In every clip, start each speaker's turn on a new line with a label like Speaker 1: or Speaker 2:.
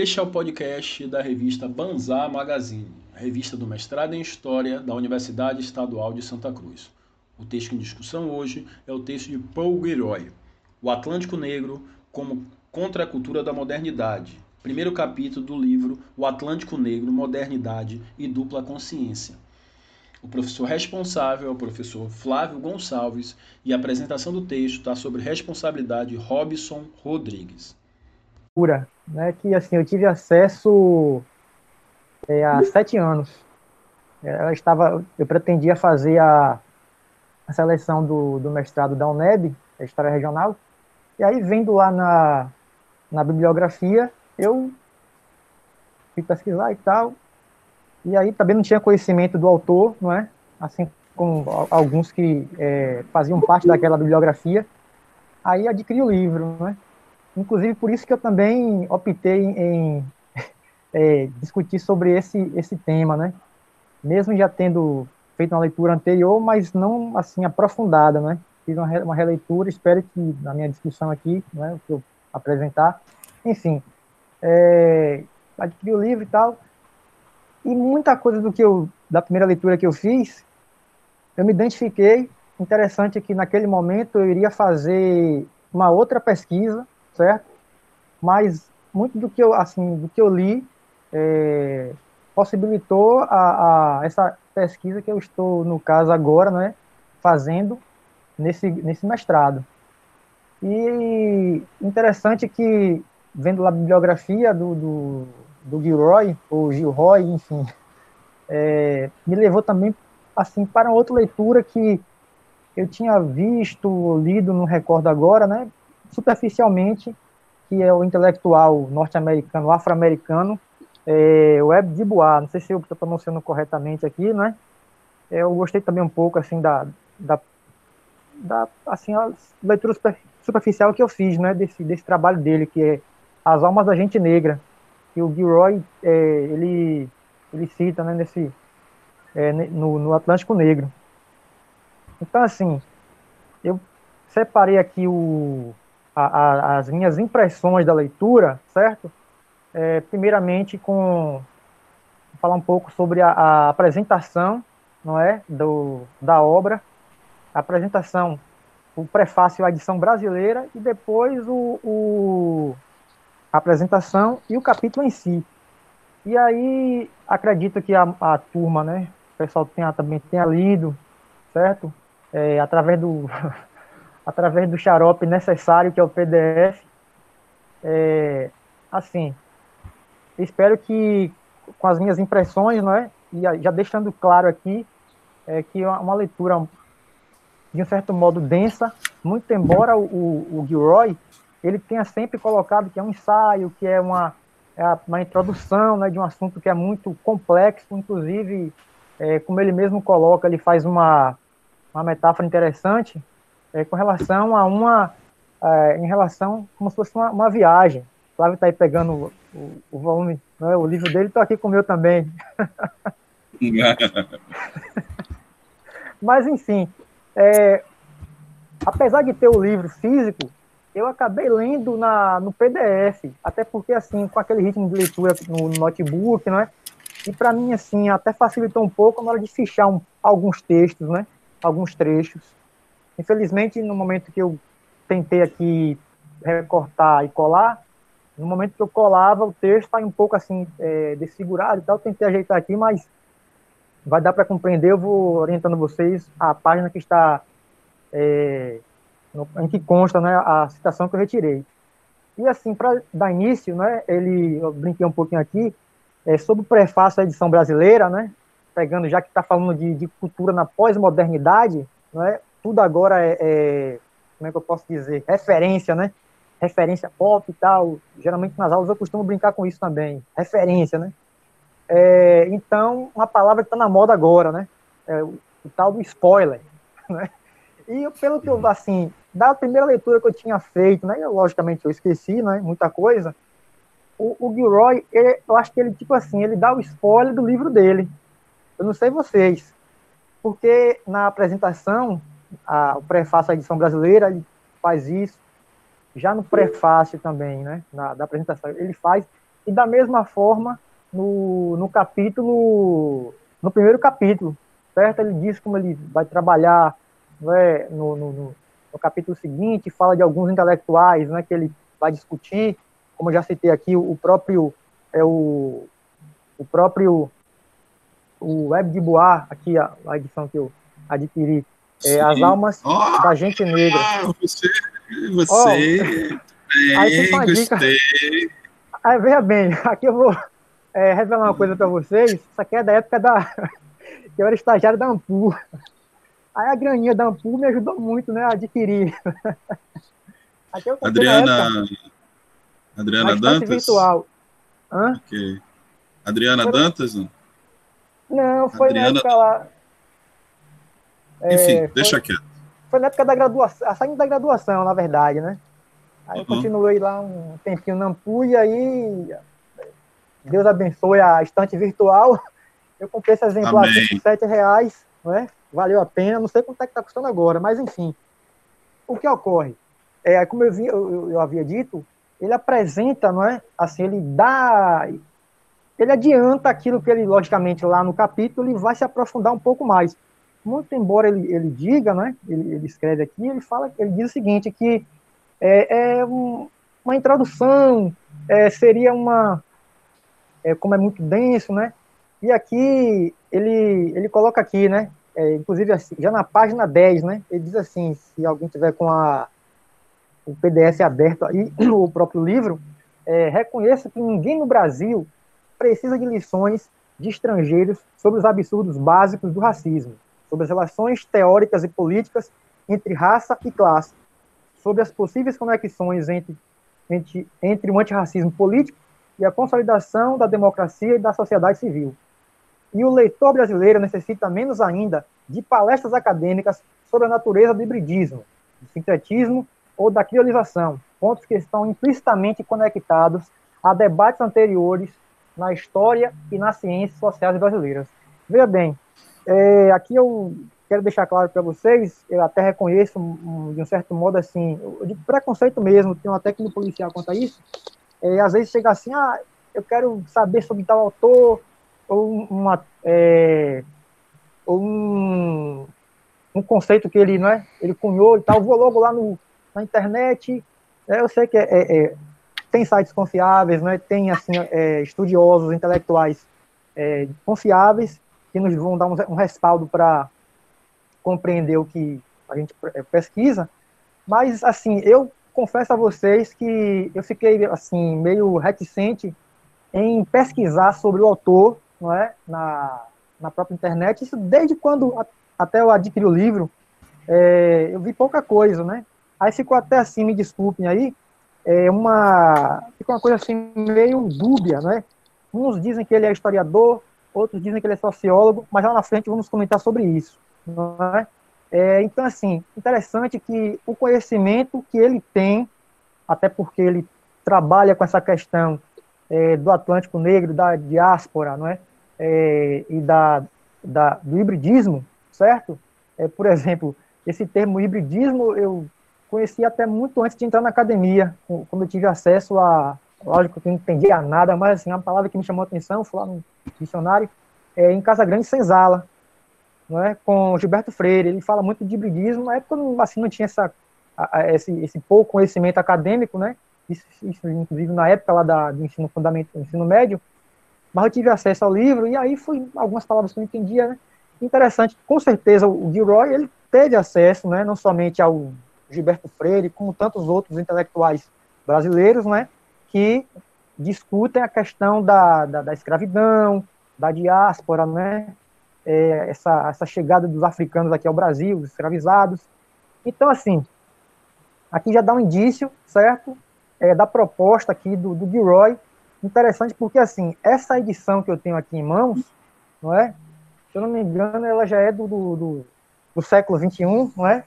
Speaker 1: Este é o podcast da revista Banzá Magazine, revista do mestrado em História da Universidade Estadual de Santa Cruz. O texto em discussão hoje é o texto de Paul Gilroy, O Atlântico Negro como Contra a Cultura da Modernidade, primeiro capítulo do livro O Atlântico Negro, Modernidade e Dupla Consciência. O professor responsável é o professor Flávio Gonçalves e a apresentação do texto está sobre responsabilidade Robson Rodrigues.
Speaker 2: Né, que assim eu tive acesso é, há sete anos. Ela estava, eu pretendia fazer a, a seleção do, do mestrado da UNEB, a História Regional, e aí vendo lá na, na bibliografia, eu fui pesquisar e tal, e aí também não tinha conhecimento do autor, não é? Assim como alguns que é, faziam parte daquela bibliografia. Aí adquiri o livro, né? Inclusive por isso que eu também optei em é, discutir sobre esse esse tema, né? Mesmo já tendo feito uma leitura anterior, mas não assim aprofundada, né? Fiz uma, uma releitura, espero que na minha discussão aqui, né, o que eu apresentar, enfim, é, adquiri o livro e tal, e muita coisa do que eu, da primeira leitura que eu fiz, eu me identifiquei. Interessante que naquele momento eu iria fazer uma outra pesquisa, certo? Mas muito do que eu, assim, do que eu li é, possibilitou a, a, essa pesquisa que eu estou, no caso agora, né, fazendo nesse, nesse mestrado. E interessante que, vendo a bibliografia do, do do Gilroy, ou Gilroy, enfim, é, me levou também assim para outra leitura que eu tinha visto, lido, não recordo agora, né, superficialmente, que é o intelectual norte-americano, afro-americano, é, Web de Bois, não sei se eu estou pronunciando corretamente aqui, né, é, eu gostei também um pouco, assim, da, da, da assim, a leitura superficial que eu fiz, né, desse, desse trabalho dele, que é As Almas da Gente Negra, que o Gilroy é, ele, ele cita né, nesse, é, no, no Atlântico Negro. Então, assim, eu separei aqui o, a, a, as minhas impressões da leitura, certo? É, primeiramente, com falar um pouco sobre a, a, apresentação, não é, do, da obra, a apresentação, o prefácio à edição brasileira e depois o, o a apresentação e o capítulo em si. E aí, acredito que a, a turma, né, o pessoal tenha, também tenha lido, certo? É, através do através do xarope necessário, que é o PDF. É, assim, espero que com as minhas impressões, né, e já deixando claro aqui, é que é uma leitura de um certo modo densa, muito embora o, o, o Gilroy ele tenha sempre colocado que é um ensaio, que é uma, é uma introdução né, de um assunto que é muito complexo, inclusive, é, como ele mesmo coloca, ele faz uma, uma metáfora interessante é, com relação a uma, é, em relação como se fosse uma, uma viagem. O Flávio está aí pegando o, o, volume, né, o livro dele, estou aqui com o meu também. Mas, enfim, é, apesar de ter o livro físico, eu acabei lendo na, no PDF, até porque, assim, com aquele ritmo de leitura no notebook, né? E para mim, assim, até facilitou um pouco na hora de fichar um, alguns textos, né? Alguns trechos. Infelizmente, no momento que eu tentei aqui recortar e colar, no momento que eu colava, o texto está um pouco assim, é, desfigurado e tal. tentei ajeitar aqui, mas vai dar para compreender. Eu vou orientando vocês a página que está é, em que consta né, a citação que eu retirei. E assim, para dar início, né, ele, eu brinquei um pouquinho aqui, é, sobre o prefácio da edição brasileira, né, pegando, já que está falando de, de, cultura na pós-modernidade, né, tudo agora é, é, como é que eu posso dizer, referência, né, referência pop e tal, geralmente nas aulas eu costumo brincar com isso também, referência, né, é, então, uma palavra que está na moda agora, né, é o, o tal do spoiler, né, e pelo que eu, assim, da primeira leitura que eu tinha feito, né, eu, logicamente eu esqueci, né, muita coisa, o, o Gilroy, ele, eu acho que ele, tipo assim, ele dá o spoiler do livro dele. Eu não sei vocês, porque na apresentação, a, o prefácio da edição brasileira, ele faz isso, já no prefácio também, né, na, da apresentação, ele faz, E da mesma forma, no, no capítulo, no primeiro capítulo, certo? Ele diz como ele vai trabalhar né, no, no, no, capítulo seguinte, fala de alguns intelectuais né, que ele vai discutir, como eu já citei aqui, o próprio, é o, o próprio o Web de Bois, aqui a, a edição que eu adquiri, é, As Almas oh, da Gente Negra.
Speaker 3: Ah, você, você
Speaker 2: oh, aí tem uma dica. Aí, veja bem, aqui eu vou é, revelar uma coisa para vocês. Isso aqui é da época da. que eu era estagiário da Ampul. Aí a graninha da Ampul me ajudou muito né, a adquirir.
Speaker 3: Adriana. Adriana Dantas?
Speaker 2: Virtual.
Speaker 3: Hã? Ok. Adriana foi... Dantas?
Speaker 2: Não, não foi Adriana... na época lá.
Speaker 3: Enfim, é, deixa quieto.
Speaker 2: Foi na época da graduação, saindo da graduação, na verdade, né? Aí uhum. eu continuei lá um tempinho na Ampu e aí Deus abençoe a estante virtual. Eu comprei esse exemplar aqui por 7 reais, né? Valeu a pena, não sei quanto é que está custando agora, mas enfim. O que ocorre? É, como eu, vi, eu, eu havia dito, ele apresenta, não é? Assim, ele dá. Ele adianta aquilo que ele, logicamente, lá no capítulo, ele vai se aprofundar um pouco mais. Muito embora ele, ele diga, né? Ele, ele escreve aqui, ele fala, ele diz o seguinte, que é, é um, uma introdução, é, seria uma, é, como é muito denso, né? E aqui ele, ele coloca aqui, né? É, inclusive assim, já na página 10, né? Ele diz assim, se alguém tiver com a, o PDF aberto aí, o próprio livro, é, reconheça que ninguém no Brasil precisa de lições de estrangeiros sobre os absurdos básicos do racismo, sobre as relações teóricas e políticas entre raça e classe, sobre as possíveis conexões entre, entre, entre o antirracismo político e a consolidação da democracia e da sociedade civil. E o leitor brasileiro necessita menos ainda de palestras acadêmicas sobre a natureza do hibridismo, do sincretismo ou da criolização, pontos que estão implicitamente conectados a debates anteriores na história e nas ciências sociais brasileiras. Veja bem, é, aqui eu quero deixar claro para vocês, eu até reconheço, um, de um certo modo, assim, de preconceito mesmo, tem uma técnica policial quanto a isso, é, às vezes chega assim, ah, eu quero saber sobre tal autor, ou uma, é, um, um conceito que ele, não é, ele cunhou e tal, vou logo lá no, na internet, é, eu sei que é, é, é tem sites confiáveis, né, tem assim, é, estudiosos, intelectuais confiáveis, que nos vão dar um, um respaldo para compreender o que a gente pesquisa, mas assim, eu confesso a vocês que eu fiquei assim meio reticente em pesquisar sobre o autor, não é, na, na própria internet. Isso desde quando até eu adquiri o livro, é, eu vi pouca coisa, né? Aí ficou até assim, me desculpem aí, é uma ficou uma coisa assim meio dúbia, né? Uns dizem que ele é historiador, outros dizem que ele é sociólogo, mas lá na frente vamos comentar sobre isso. É? É, então, assim, interessante que o conhecimento que ele tem, até porque ele trabalha com essa questão é, do Atlântico Negro, da diáspora, não é? é e da, da, do hibridismo, certo? É, por exemplo, esse termo hibridismo eu conheci até muito antes de entrar na academia, quando eu tive acesso a, lógico que não entendia nada, mas assim, uma palavra que me chamou a atenção, foi lá no dicionário, é, em Casa Grande Senzala, não é, com Gilberto Freire, ele fala muito de hibridismo, na época assim, não tinha essa, esse, esse pouco conhecimento acadêmico, né, isso, isso, inclusive na época lá da, do ensino fundamental, ensino médio, mas eu tive acesso ao livro, e aí foi algumas palavras que eu entendia, né, interessante, com certeza o Gilroy, ele teve acesso, né, não somente ao Gilberto Freire, como tantos outros intelectuais brasileiros, né, que discutem a questão da, da, da escravidão, da diáspora, né, é, essa, essa chegada dos africanos aqui ao Brasil, os escravizados. Então, assim, aqui já dá um indício, certo, é, da proposta aqui do, do Gilroy, interessante porque, assim, essa edição que eu tenho aqui em mãos, não é? Se eu não me engano, ela já é do, do, do, do século XXI, não é?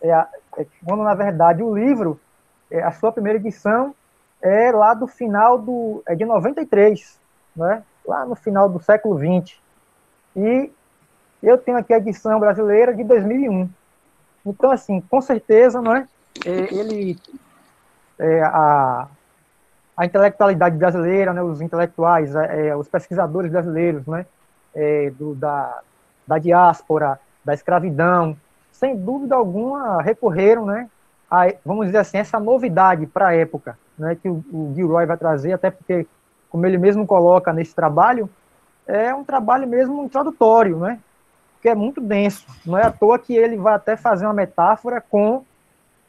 Speaker 2: É, é? Quando, na verdade, o livro, é, a sua primeira edição é lá do final do, é de 93, não é? Lá no final do século XX. E eu tenho aqui a edição brasileira de 2001. Então, assim, com certeza, não é ele, é, a, a intelectualidade brasileira, né, os intelectuais, é, é, os pesquisadores brasileiros, né, é, do, da, da diáspora, da escravidão, sem dúvida alguma recorreram, né, a, vamos dizer assim, essa novidade para a época, né, que o, o Gilroy vai trazer, até porque, como ele mesmo coloca nesse trabalho, é um trabalho mesmo introdutório, né, porque é muito denso, não é à toa que ele vai até fazer uma metáfora com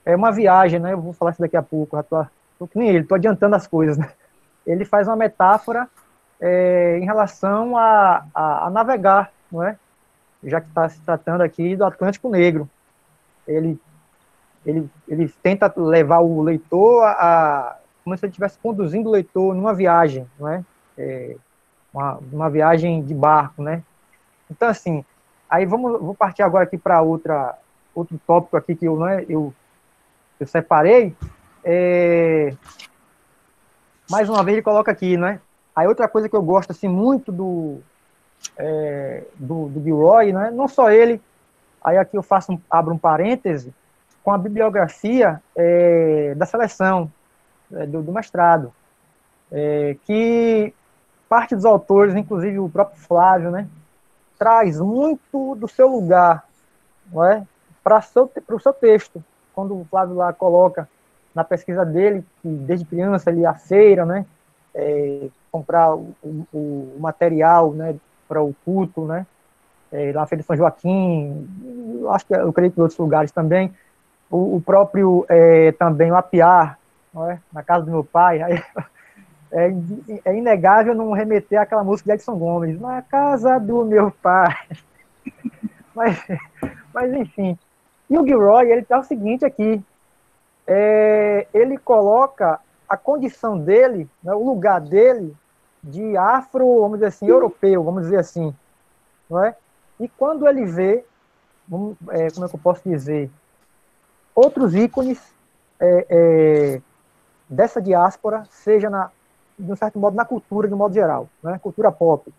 Speaker 2: é, uma viagem, né, eu vou falar isso daqui a pouco, já tô, tô que nem ele, tô adiantando as coisas, né, ele faz uma metáfora é, em relação a, a, a navegar, não é, já que está se tratando aqui do Atlântico Negro. Ele, ele, ele tenta levar o leitor a como se ele estivesse conduzindo o leitor numa viagem, não é? é uma, uma viagem de barco, né? Então, assim, aí vamos, vou partir agora aqui para outra outro tópico aqui que eu, não é, eu, eu separei. É, mais uma vez ele coloca aqui, né? Aí outra coisa que eu gosto assim muito do, é, do, do Gilroy, né? não só ele, aí aqui eu faço um, abro um parêntese, com a bibliografia é, da seleção, do, do, mestrado, é, que parte dos autores, inclusive o próprio Flávio, né, traz muito do seu lugar é, para o seu texto. Quando o Flávio lá coloca na pesquisa dele, que desde criança ele ia à feira, né, é, comprar o, o, o material né, para o culto, né? É, lá na Feira de São Joaquim, acho que eu creio que em outros lugares também. O, o próprio é, também o Apiar, é? na casa do meu pai. Aí, é, é, inegável não remeter àquela música de Edson Gomes, na casa do meu pai. mas, mas enfim. E o Gilroy, ele tá o seguinte aqui. É, ele coloca a condição dele, né, o lugar dele de afro, vamos dizer assim, europeu, vamos dizer assim, não é? E quando ele vê, é, como é que eu posso dizer, outros ícones é, é, dessa diáspora, seja na, de um certo modo na cultura, de um modo geral, né? cultura pop,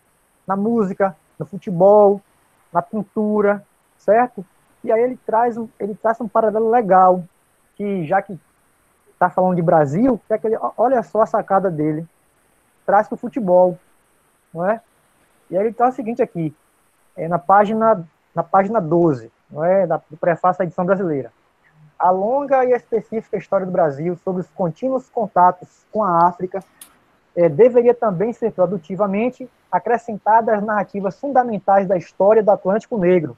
Speaker 2: na música, no futebol, na pintura, certo? E aí ele traz um, ele traz um paralelo legal, que já que está falando de Brasil, é que ele, olha só a sacada dele traz para o futebol, não é? E aí ele traz o seguinte aqui, é na página na página 12, não é, da, do prefácio da edição brasileira. A longa e específica história do Brasil sobre os contínuos contatos com a África é, deveria também ser produtivamente acrescentada às narrativas fundamentais da história do Atlântico Negro.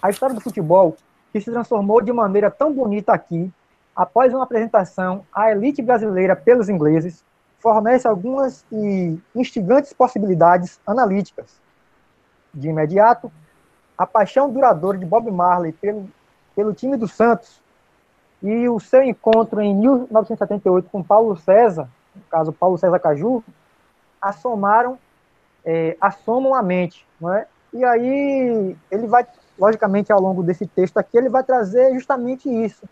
Speaker 2: A história do futebol, que se transformou de maneira tão bonita aqui, após uma apresentação à elite brasileira pelos ingleses, fornece algumas e instigantes possibilidades analíticas. De imediato, a paixão duradoura de Bob Marley pelo, pelo time do Santos e o seu encontro em 1978 com Paulo César, no caso Paulo César Caju, assomaram, é, assomam a mente, não é? E aí ele vai, logicamente, ao longo desse texto aqui, ele vai trazer justamente isso.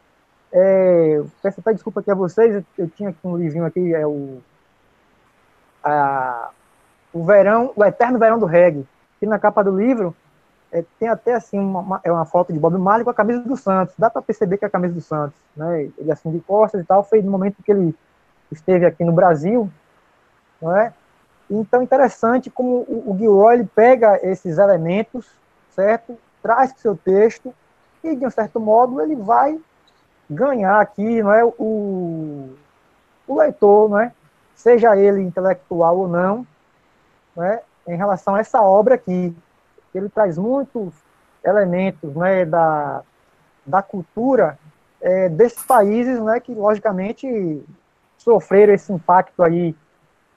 Speaker 2: É, peço até desculpa aqui a vocês, eu tinha aqui um livrinho aqui, é o a, o verão, o eterno verão do reggae, que na capa do livro é, tem até assim uma, é uma foto de Bob Marley com a camisa do Santos. Dá para perceber que é a camisa do Santos, né? Ele assim de costas e tal, foi no momento que ele esteve aqui no Brasil, não é? Então interessante como o, o Gilroy ele pega esses elementos, certo? Traz para o seu texto e de um certo modo ele vai ganhar aqui, não é o, o leitor, não é? seja ele intelectual ou não, né, em relação a essa obra aqui. Ele traz muitos elementos né, da, da cultura é, desses países né, que, logicamente, sofreram esse impacto aí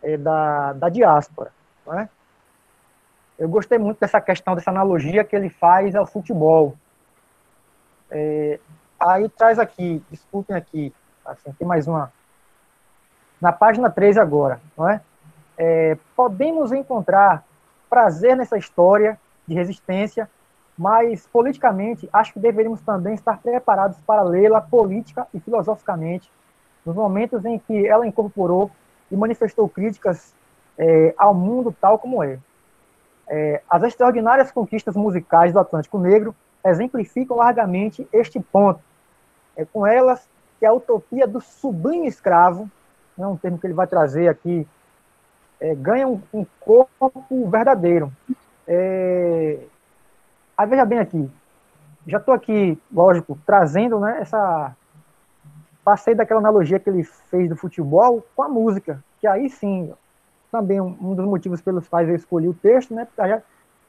Speaker 2: é, da, da diáspora. Né? Eu gostei muito dessa questão, dessa analogia que ele faz ao futebol. É, aí traz aqui, desculpem aqui, assim, tem mais uma na página 3 agora, não é? é? podemos encontrar prazer nessa história de resistência, mas politicamente acho que deveríamos também estar preparados para lê-la política e filosoficamente nos momentos em que ela incorporou e manifestou críticas é, ao mundo tal como é. é. As extraordinárias conquistas musicais do Atlântico Negro exemplificam largamente este ponto. É com elas que a utopia do sublime escravo é um termo que ele vai trazer aqui, é, ganha um, um, corpo verdadeiro. É, aí veja bem aqui, já estou aqui, lógico, trazendo né, essa. Passei daquela analogia que ele fez do futebol com a música, que aí sim, também um, dos motivos pelos quais eu escolhi o texto, né?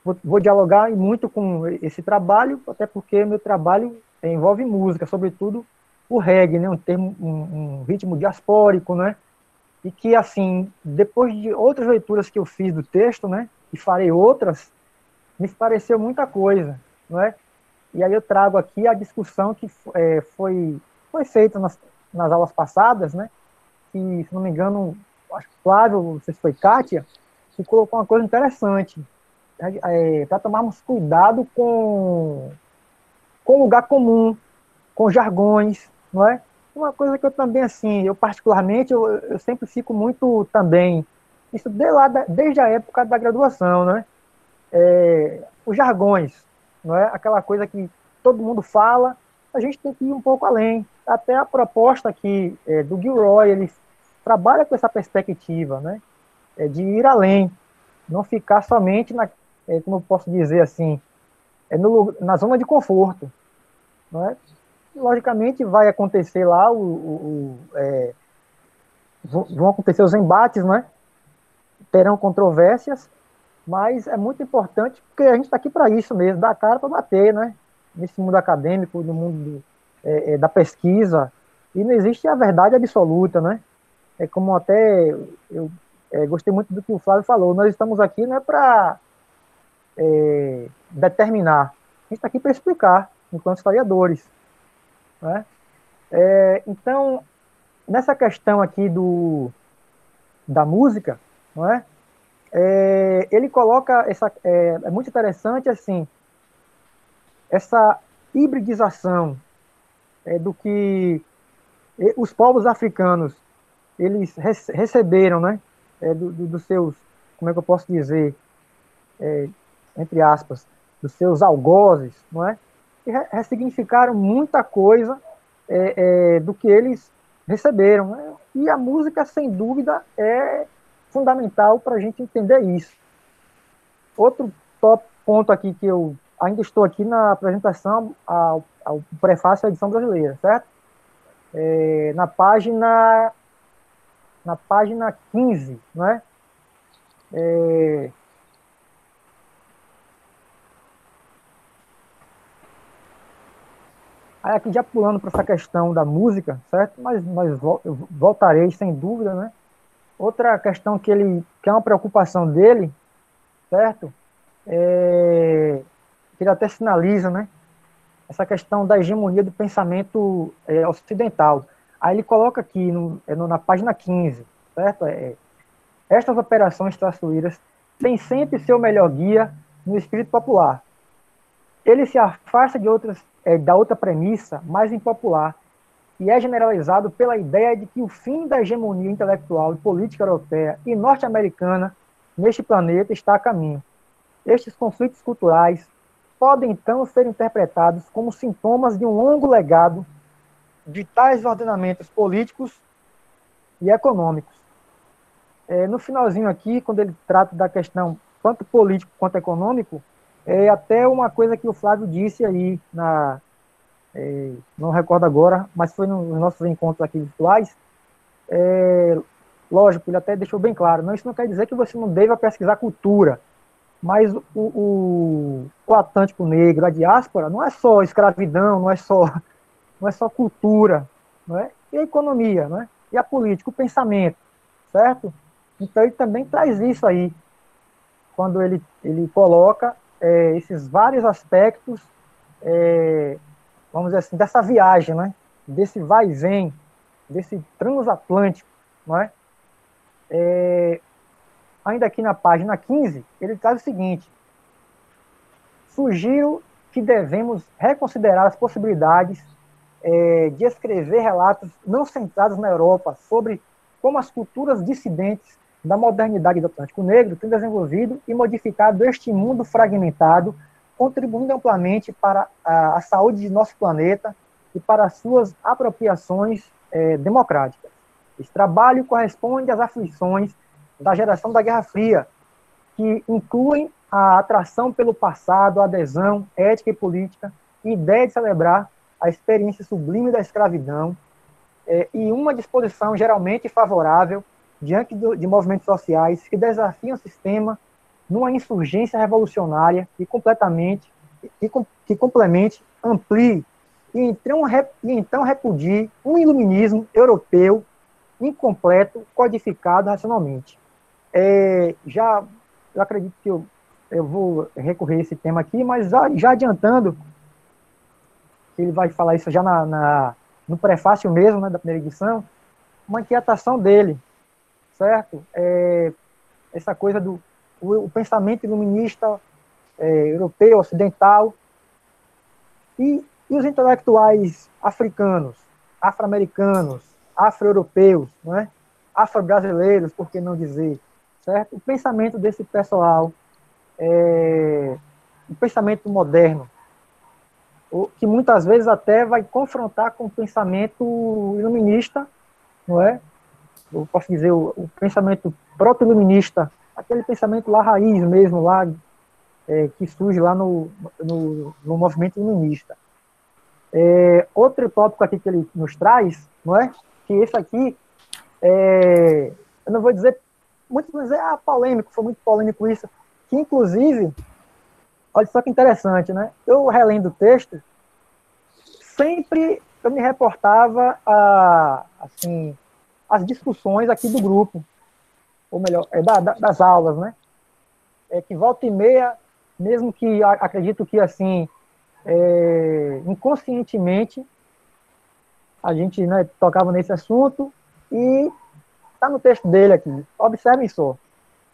Speaker 2: Vou, vou dialogar muito com esse trabalho, até porque meu trabalho envolve música, sobretudo o reggae, né? Um termo, um, um ritmo diaspórico, né? E que assim, depois de outras leituras que eu fiz do texto, né? E farei outras, me pareceu muita coisa, não é? E aí eu trago aqui a discussão que é, foi, foi feita nas, nas aulas passadas, né? Que, se não me engano, acho que Flávio, não sei se foi Kátia, que colocou uma coisa interessante. É, para tomarmos cuidado com, com lugar comum, com jargões, não é? Uma coisa que eu também, assim, eu particularmente, eu, eu sempre fico muito também, isso desde, lá desde a época da graduação, né? É, os jargões, não é? Aquela coisa que todo mundo fala, a gente tem que ir um pouco além. Até a proposta aqui é, do Gilroy, ele trabalha com essa perspectiva, né? É, de ir além, não ficar somente na, é, como eu posso dizer assim, é no, na zona de conforto, não é? Logicamente vai acontecer lá o, o, o é, vão acontecer os embates, né? Terão controvérsias, mas é muito importante porque a gente está aqui para isso mesmo, dar cara para bater, né? Nesse mundo acadêmico, no mundo do, é, é, da pesquisa, e não existe a verdade absoluta, né? É como até eu é, gostei muito do que o Flávio falou, nós estamos aqui não é para determinar, a gente está aqui para explicar, enquanto historiadores. Né? É, então, nessa questão aqui do, da música, não é? é, ele coloca essa é, é, muito interessante assim essa hibridização é, do que os povos africanos eles receberam né é, do, do, dos seus como é que eu posso dizer é, entre aspas dos seus algozes não é e ressignificaram muita coisa é, do que eles receberam né? e a música sem dúvida é fundamental para a gente entender isso. Outro top ponto aqui que eu ainda estou aqui na apresentação ao, ao prefácio da edição brasileira, certo? É, na página na página 15, não é? é Aí aqui já pulando para essa questão da música, certo? Mas, mas voltarei sem dúvida, né? Outra questão que ele que é uma preocupação dele, certo? É, que ele até sinaliza, né? Essa questão da hegemonia do pensamento é, ocidental. Aí ele coloca aqui no, é no, na página 15, certo? É, estas operações traiçoeiras têm sempre seu melhor guia no espírito popular. Ele se afasta de outras, é, da outra premissa mais impopular, e é generalizado pela ideia de que o fim da hegemonia intelectual e política europeia e norte-americana neste planeta está a caminho. Estes conflitos culturais podem então ser interpretados como sintomas de um longo legado de tais ordenamentos políticos e econômicos. É, no finalzinho aqui, quando ele trata da questão tanto político quanto econômico, é até uma coisa que o Flávio disse aí na, é, não recordo agora, mas foi nos nossos encontros aqui virtuais. É, lógico, ele até deixou bem claro, não, isso não quer dizer que você não deva pesquisar cultura, mas o, o, o Atlântico Negro, a diáspora, não é só escravidão, não é só, não é só cultura, não é? e a economia, não é? e a política, o pensamento, certo? Então ele também traz isso aí, quando ele, ele coloca é, esses vários aspectos é, vamos dizer assim, dessa viagem, né? desse vai e vem, desse transatlântico. Não é? é? ainda aqui na página 15, ele traz o seguinte: sugiro que devemos reconsiderar as possibilidades é, de escrever relatos não centrados na Europa sobre como as culturas dissidentes da modernidade do Atlântico Negro têm desenvolvido e modificado este mundo fragmentado contribuindo amplamente para a, a saúde de nosso planeta e para as suas apropriações é, democráticas. Esse trabalho corresponde às aflições da geração da Guerra Fria, que incluem a atração pelo passado, a adesão ética e política, e ideia de celebrar a experiência sublime da escravidão é, e uma disposição geralmente favorável diante do, de movimentos sociais que desafiam o sistema numa insurgência revolucionária que completamente que, que complemente, amplie e então, e então repudie um iluminismo europeu incompleto, codificado racionalmente. É, já eu acredito que eu, eu vou recorrer a esse tema aqui, mas já, já adiantando, ele vai falar isso já na, na, no prefácio mesmo, né, da primeira edição, uma inquietação dele, certo? É, essa coisa do o, o pensamento iluminista é, europeu, ocidental, e, e os intelectuais africanos, afro-americanos, afro-europeus, não é? afro-brasileiros, por que não dizer, certo? O pensamento desse pessoal, é, o pensamento moderno, que muitas vezes até vai confrontar com o pensamento iluminista, não é? Eu posso dizer o, o pensamento proto-iluminista, aquele pensamento lá raiz mesmo, lá é, que surge lá no, no, no movimento iluminista. É, outro tópico aqui que ele nos traz, não é? Que esse aqui, é, eu não vou dizer, muitos vão dizer, ah, polêmico, foi muito polêmico isso, que inclusive, olha só que interessante, né? Eu relendo o texto, sempre eu me reportava a, assim, as discussões aqui do grupo, ou melhor, é da, da, das aulas, né? É que volta e meia, mesmo que acredito que assim é, inconscientemente a gente né, tocava nesse assunto e está no texto dele aqui. Observem só.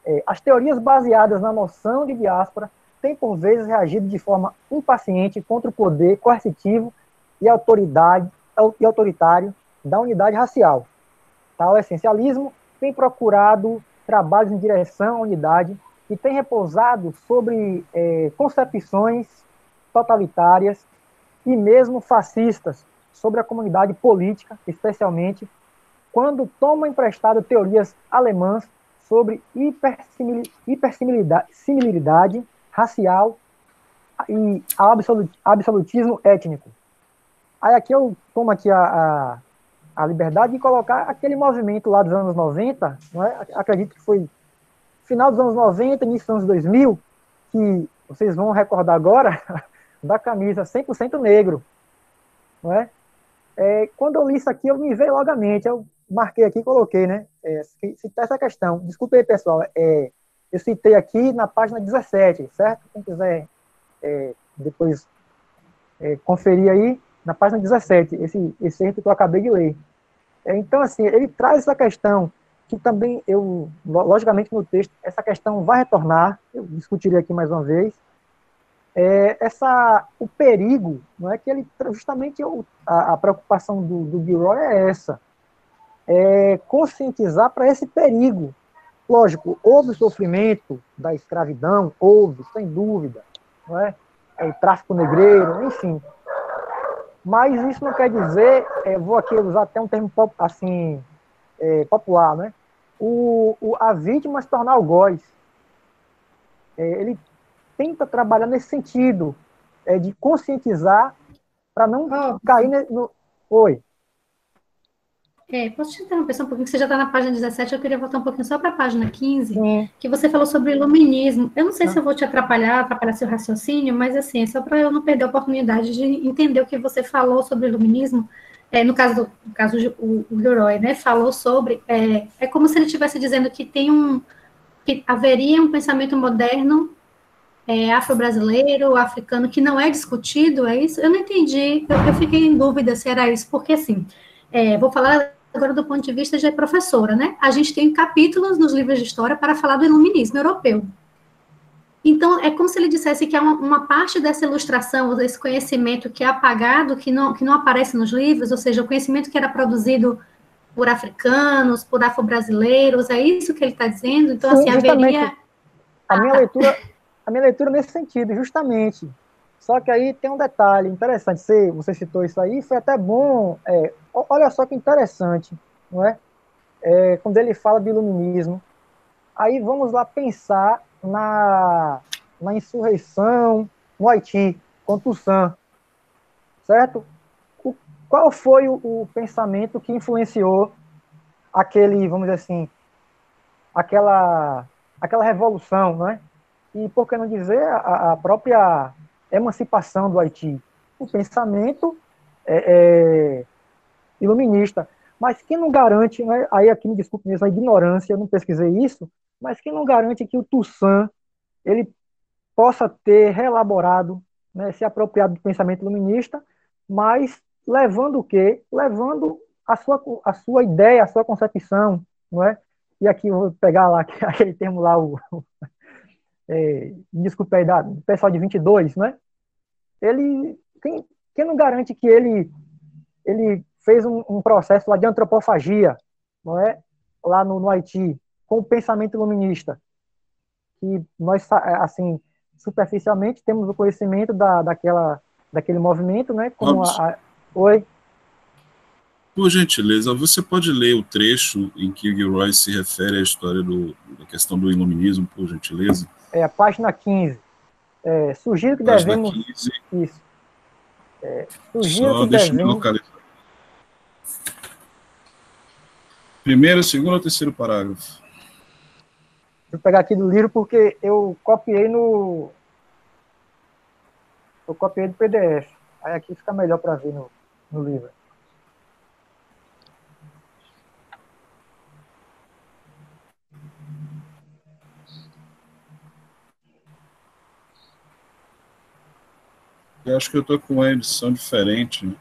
Speaker 2: É, as teorias baseadas na noção de diáspora têm, por vezes, reagido de forma impaciente contra o poder coercitivo e, autoridade, e autoritário da unidade racial. Tal essencialismo tem procurado trabalhos em direção à unidade e tem repousado sobre é, concepções totalitárias e mesmo fascistas sobre a comunidade política, especialmente quando toma emprestado teorias alemãs sobre hipersimilaridade racial e absolutismo étnico. Aí aqui eu tomo aqui a, a, a, liberdade de colocar aquele movimento lá dos anos 90, não é? acredito que foi final dos anos 90, início dos anos 2000, que vocês vão recordar agora, da camisa 100% negro. Não é? é? quando eu li isso aqui, eu me veio logo à mente. Eu marquei aqui e coloquei, né? É, citar essa questão. Desculpe aí, pessoal. É, eu citei aqui na página 17, certo? Quem quiser é, depois é, conferir aí, na página 17, esse, erro que eu acabei de ler. É, então, assim, ele traz essa questão que também eu, logicamente no texto, essa questão vai retornar, eu discutirei aqui mais uma vez, é, essa, o perigo, não é que ele, justamente a, a preocupação do, do Gilroy é essa, é conscientizar para esse perigo. Lógico, houve sofrimento da escravidão, houve, sem dúvida, não é? é o tráfico negreiro, enfim. Mas isso não quer dizer, é, vou aqui usar até um termo assim, é, popular, né? O, o, a vítima se tornar algoz. É, ele tenta trabalhar nesse sentido, é, de conscientizar para não oh. cair no. Oi.
Speaker 4: É, posso te interromper só um pouquinho, que você já está na página 17, eu queria voltar um pouquinho só para a página 15, Sim. que você falou sobre iluminismo. Eu não sei ah. se eu vou te atrapalhar, atrapalhar seu raciocínio, mas assim, é só para eu não perder a oportunidade de entender o que você falou sobre iluminismo. É, no caso do no caso o, o Leroy, né, falou sobre, é, é como se ele estivesse dizendo que tem um, que haveria um pensamento moderno é, afro-brasileiro, africano, que não é discutido, é isso? Eu não entendi, eu, eu fiquei em dúvida se era isso, porque assim, é, vou falar agora do ponto de vista de professora, né? A gente tem capítulos nos livros de história para falar do iluminismo europeu. Então, é como se ele dissesse que é uma, uma, parte dessa ilustração, desse conhecimento que é apagado, que não, que não aparece nos livros, ou seja, o conhecimento que era produzido por africanos, por afro-brasileiros, é isso que ele está dizendo? Então,
Speaker 2: Sim, assim, haveria... A minha leitura a minha leitura nesse sentido, justamente. Só que aí tem um detalhe interessante, você, você citou isso aí, foi até bom, é, olha só que interessante, não é? é, quando ele fala de iluminismo, aí vamos lá pensar na, na insurreição no Haiti, contra o Sam, certo? O, qual foi o, o pensamento que influenciou aquele, vamos dizer assim, aquela, aquela revolução, né? E por que não dizer a, a própria emancipação do Haiti? O pensamento é, é, iluminista. Mas quem não garante, né, aí aqui me desculpe mesmo a ignorância, eu não pesquisei isso, mas quem não garante que o Toussaint ele possa ter reelaborado, né, se apropriado do pensamento iluminista, mas levando o quê? Levando a sua, a sua ideia, a sua concepção, não é? E aqui eu vou pegar lá aquele termo lá, o, é, desculpa aí, da, pessoal de 22, né? Ele, quem, quem não garante que ele, ele fez um, um, processo lá de antropofagia, não é? Lá no, no Haiti, com o pensamento iluminista, que nós, assim, superficialmente temos o conhecimento da, daquela, daquele movimento, né? Como a, a... Oi?
Speaker 3: Por gentileza, você pode ler o trecho em que o Gilroy se refere à história do, da questão do iluminismo, por gentileza?
Speaker 2: É, a página 15. É, sugiro que página devemos... 15. Isso. É, sugiro Só que deixa devemos... me localizar.
Speaker 3: Primeiro, segundo ou terceiro parágrafo?
Speaker 2: Vou pegar aqui do livro porque eu copiei no. Eu copiei do PDF. Aí aqui fica melhor para ver no, no livro.
Speaker 3: Eu acho que eu estou com uma edição diferente. Né?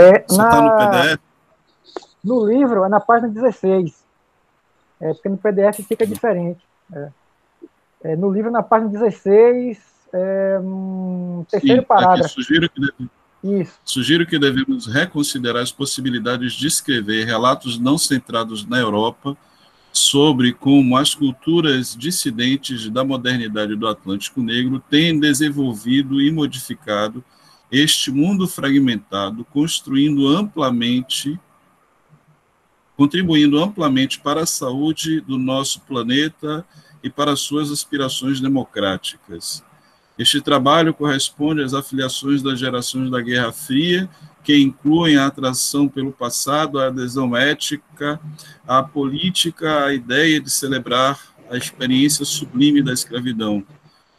Speaker 2: É, Você está no PDF? No livro, é na página 16. É, porque no PDF fica diferente. É. É, no livro, na página 16, é, um, terceiro Sim, parágrafo.
Speaker 3: Sugiro que, deve, Isso. sugiro que devemos reconsiderar as possibilidades de escrever relatos não centrados na Europa sobre como as culturas dissidentes da modernidade do Atlântico Negro têm desenvolvido e modificado este mundo fragmentado, construindo amplamente, contribuindo amplamente para a saúde do nosso planeta e para suas aspirações democráticas. Este trabalho corresponde às afiliações das gerações da Guerra Fria, que incluem a atração pelo passado, a adesão ética, a política, a ideia de celebrar a experiência sublime da escravidão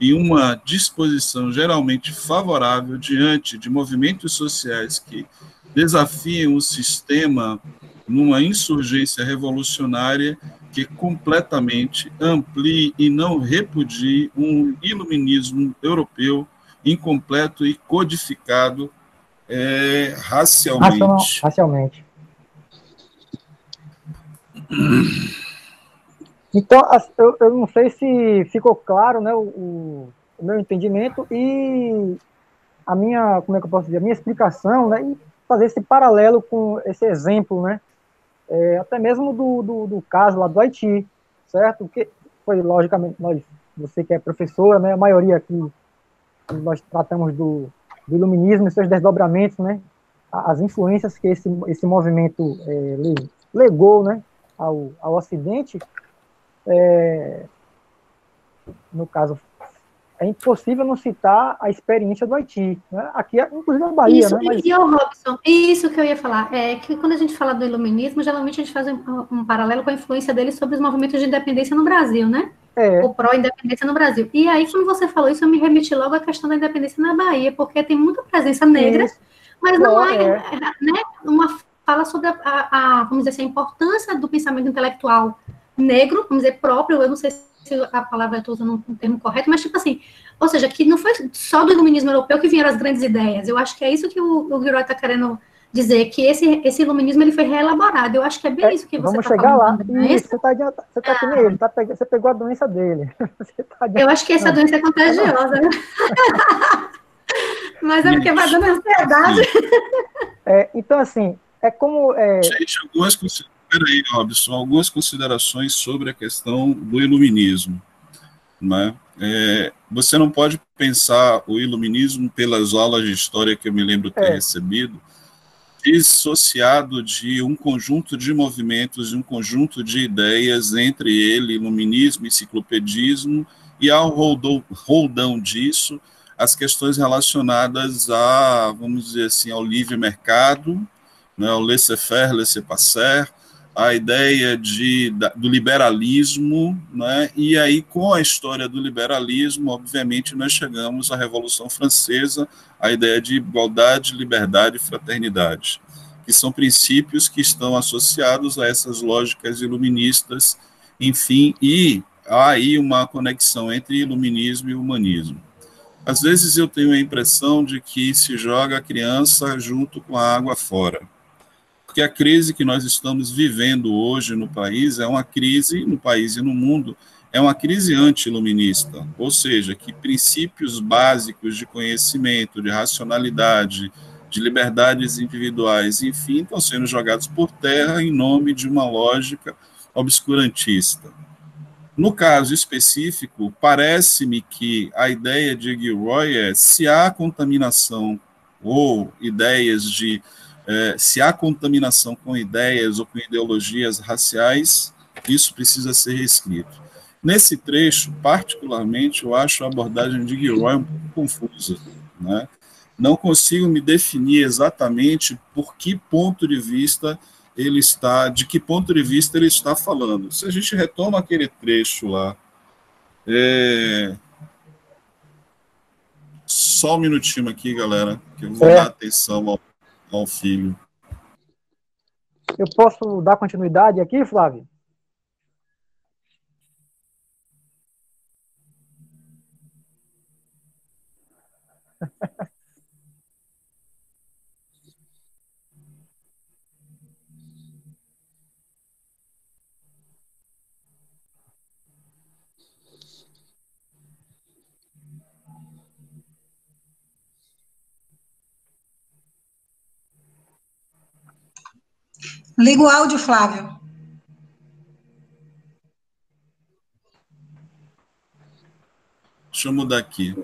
Speaker 3: e uma disposição geralmente favorável diante de movimentos sociais que desafiam o sistema numa insurgência revolucionária que completamente amplie e não repudie um iluminismo europeu incompleto e codificado é, racialmente.
Speaker 2: Racialmente. Então, eu, eu não sei se ficou claro né, o, o, meu entendimento e a minha, como é que eu posso dizer, a minha explicação, né, e fazer esse paralelo com esse exemplo, né, é, até mesmo do, do, do, caso lá do Haiti, certo? Que foi, logicamente, nós, você que é professora, né, a maioria aqui, nós tratamos do, do iluminismo e seus desdobramentos, né, as influências que esse, esse movimento é, legou, né, ao, ao Ocidente, é, no caso, é impossível não citar a experiência do Haiti. Né? Aqui, inclusive na Bahia.
Speaker 4: Isso,
Speaker 2: né? Mas...
Speaker 4: e o Robson, isso que eu ia falar, é que quando a gente fala do iluminismo, geralmente a gente faz um, um paralelo com a influência dele sobre os movimentos de independência no Brasil, né? É. O pró-independência no Brasil. E aí, quando você falou isso, eu me remeti logo à questão da independência na Bahia, porque tem muita presença negra, isso. mas não há é. né, uma fala sobre a, a, a, vamos dizer assim, a importância do pensamento intelectual negro, vamos dizer, próprio, eu não sei se a palavra eu estou usando um termo correto, mas tipo assim, ou seja, que não foi só do iluminismo europeu que vieram as grandes ideias. Eu acho que é isso que o, o está querendo dizer, que esse, esse iluminismo ele foi reelaborado. Eu acho que é bem é, isso que você
Speaker 2: está falando. Vamos chegar lá. Isso, você está você tá ah. ele, tá você pegou a doença dele.
Speaker 4: Tá eu acho que essa doença é contagiosa? Mas é porque vai dando ansiedade.
Speaker 2: É, então, assim, é como... É...
Speaker 3: Gente, algumas Peraí, Robson, algumas considerações sobre a questão do iluminismo. né? É, você não pode pensar o iluminismo pelas aulas de história que eu me lembro ter é. recebido, dissociado de um conjunto de movimentos, de um conjunto de ideias, entre ele, iluminismo, enciclopedismo, e ao roldão, roldão disso, as questões relacionadas a, vamos dizer assim, ao livre mercado, né, ao laissez-faire, laissez-passer, a ideia de, da, do liberalismo, né, e aí com a história do liberalismo, obviamente, nós chegamos à Revolução Francesa, a ideia de igualdade, liberdade e fraternidade, que são princípios que estão associados a essas lógicas iluministas, enfim, e há aí uma conexão entre iluminismo e humanismo. Às vezes eu tenho a impressão de que se joga a criança junto com a água fora porque a crise que nós estamos vivendo hoje no país é uma crise, no país e no mundo, é uma crise anti-iluminista, ou seja, que princípios básicos de conhecimento, de racionalidade, de liberdades individuais, enfim, estão sendo jogados por terra em nome de uma lógica obscurantista. No caso específico, parece-me que a ideia de Gilroy é se há contaminação ou ideias de é, se há contaminação com ideias ou com ideologias raciais, isso precisa ser reescrito. Nesse trecho, particularmente, eu acho a abordagem de Gilroy um pouco confusa. Né? Não consigo me definir exatamente por que ponto de vista ele está, de que ponto de vista ele está falando. Se a gente retoma aquele trecho lá, é... só um minutinho aqui, galera, que eu vou é. dar atenção ao filho.
Speaker 2: Eu posso dar continuidade aqui, Flávio?
Speaker 5: Liga o áudio, Flávio.
Speaker 3: Deixa eu mudar aqui.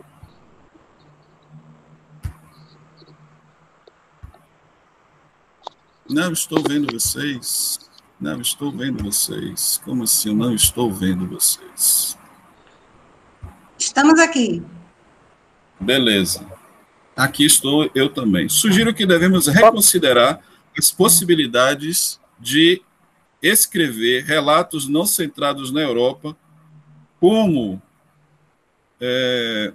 Speaker 3: Não estou vendo vocês. Não estou vendo vocês. Como assim? Não estou vendo vocês.
Speaker 5: Estamos aqui.
Speaker 3: Beleza. Aqui estou eu também. Sugiro que devemos reconsiderar as possibilidades de escrever relatos não centrados na Europa, como é,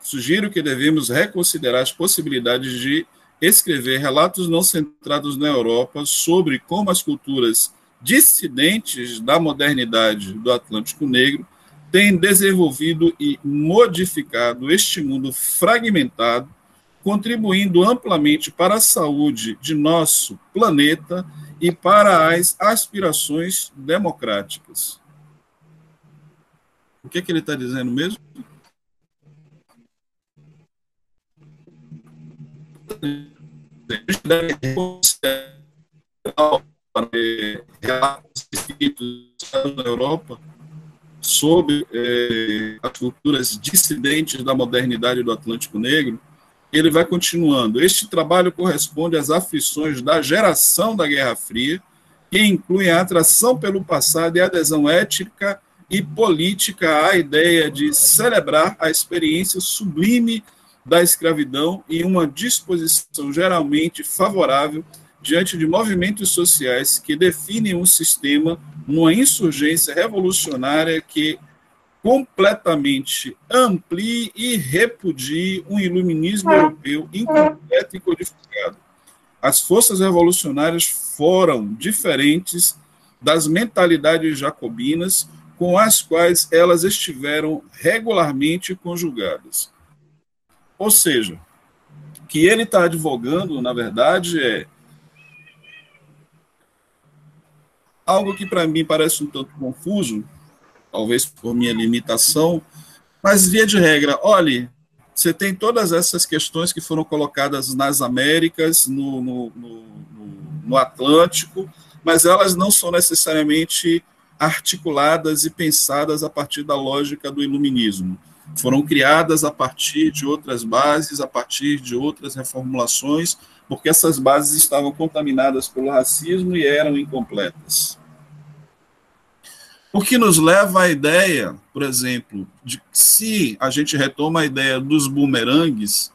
Speaker 3: sugiro que devemos reconsiderar as possibilidades de escrever relatos não centrados na Europa sobre como as culturas dissidentes da modernidade do Atlântico Negro têm desenvolvido e modificado este mundo fragmentado contribuindo amplamente para a saúde de nosso planeta e para as aspirações democráticas. O que, é que ele está dizendo mesmo? na Europa sobre eh, as culturas dissidentes da modernidade do Atlântico Negro ele vai continuando. Este trabalho corresponde às aflições da geração da Guerra Fria, que incluem a atração pelo passado e a adesão ética e política à ideia de celebrar a experiência sublime da escravidão e uma disposição geralmente favorável diante de movimentos sociais que definem um sistema numa insurgência revolucionária que completamente amplie e repudie um iluminismo europeu incompleto e codificado. As forças revolucionárias foram diferentes das mentalidades jacobinas com as quais elas estiveram regularmente conjugadas. Ou seja, que ele está advogando, na verdade, é algo que para mim parece um tanto confuso, talvez por minha limitação, mas via de regra, olhe, você tem todas essas questões que foram colocadas nas Américas, no, no, no, no Atlântico, mas elas não são necessariamente articuladas e pensadas a partir da lógica do iluminismo. Foram criadas a partir de outras bases, a partir de outras reformulações, porque essas bases estavam contaminadas pelo racismo e eram incompletas. O que nos leva à ideia, por exemplo, de que se a gente retoma a ideia dos bumerangues,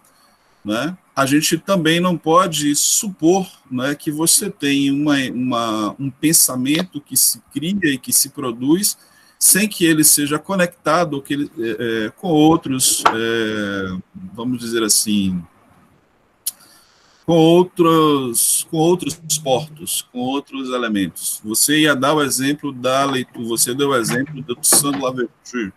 Speaker 3: né, a gente também não pode supor né, que você tem uma, uma, um pensamento que se cria e que se produz sem que ele seja conectado que ele, é, é, com outros, é, vamos dizer assim, com outros, com outros portos, com outros elementos. Você ia dar o exemplo da leitura, você deu o exemplo do Toussaint Louverture,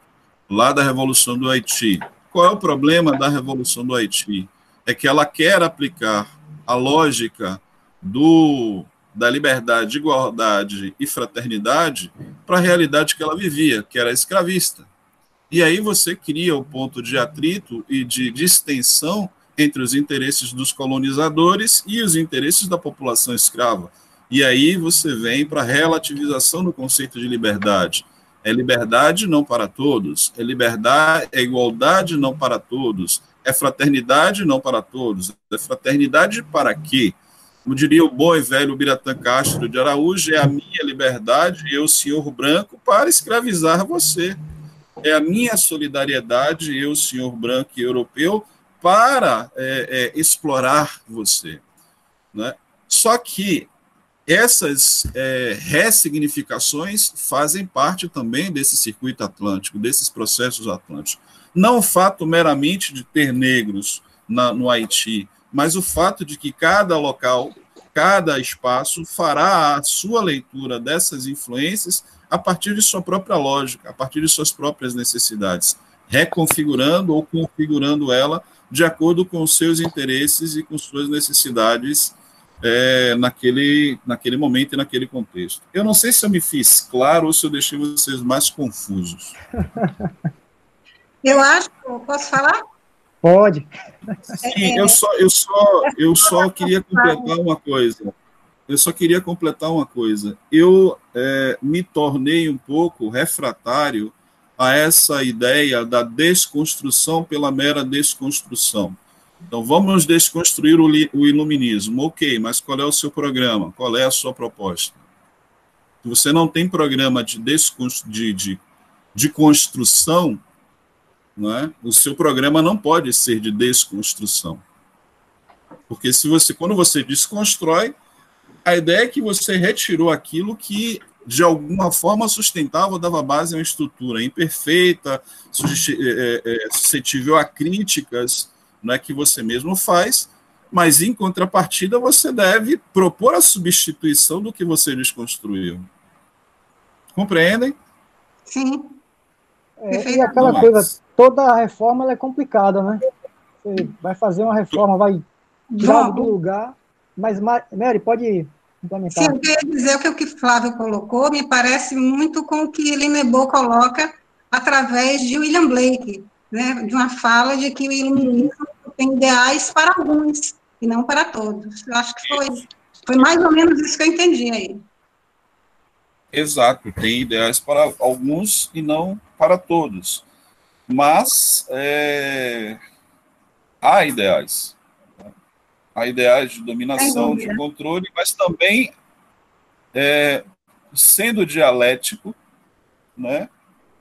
Speaker 3: lá da Revolução do Haiti. Qual é o problema da Revolução do Haiti? É que ela quer aplicar a lógica do da liberdade, igualdade e fraternidade para a realidade que ela vivia, que era escravista. E aí você cria o ponto de atrito e de distensão entre os interesses dos colonizadores e os interesses da população escrava. E aí você vem para a relativização do conceito de liberdade. É liberdade não para todos, é liberdade, é igualdade não para todos, é fraternidade não para todos, é fraternidade para quê? Como diria o bom e velho Biratã Castro de Araújo, é a minha liberdade, eu, senhor branco, para escravizar você. É a minha solidariedade, eu, senhor branco e europeu, para é, é, explorar você. Né? Só que essas é, ressignificações fazem parte também desse circuito atlântico, desses processos atlânticos. Não o fato meramente de ter negros na, no Haiti, mas o fato de que cada local, cada espaço fará a sua leitura dessas influências a partir de sua própria lógica, a partir de suas próprias necessidades, reconfigurando ou configurando ela de acordo com os seus interesses e com suas necessidades é, naquele, naquele momento e naquele contexto. Eu não sei se eu me fiz claro ou se eu deixei vocês mais confusos.
Speaker 5: Eu acho, posso falar?
Speaker 2: Pode.
Speaker 3: Sim, eu só, eu só, eu só queria completar uma coisa. Eu só queria completar uma coisa. Eu é, me tornei um pouco refratário a essa ideia da desconstrução pela mera desconstrução. Então, vamos desconstruir o, o iluminismo. Ok, mas qual é o seu programa? Qual é a sua proposta? Se você não tem programa de, de, de, de construção, não é? o seu programa não pode ser de desconstrução. Porque se você, quando você desconstrói, a ideia é que você retirou aquilo que de alguma forma sustentava, dava base a uma estrutura imperfeita, é, é, suscetível a críticas né, que você mesmo faz, mas em contrapartida você deve propor a substituição do que você desconstruiu. Compreendem?
Speaker 5: Sim.
Speaker 2: É, e aquela mas... coisa, toda reforma é complicada, né? Você vai fazer uma reforma, vai tirar do lugar, mas Mary, pode
Speaker 5: Sim, eu queria dizer que o que Flávio colocou me parece muito com o que Linebo coloca através de William Blake, né, de uma fala de que o iluminismo tem ideais para alguns e não para todos. Eu acho que foi, foi mais ou menos isso que eu entendi aí.
Speaker 3: Exato, tem ideais para alguns e não para todos. Mas é, há ideais a ideais de dominação, de controle, mas também é, sendo dialético, né,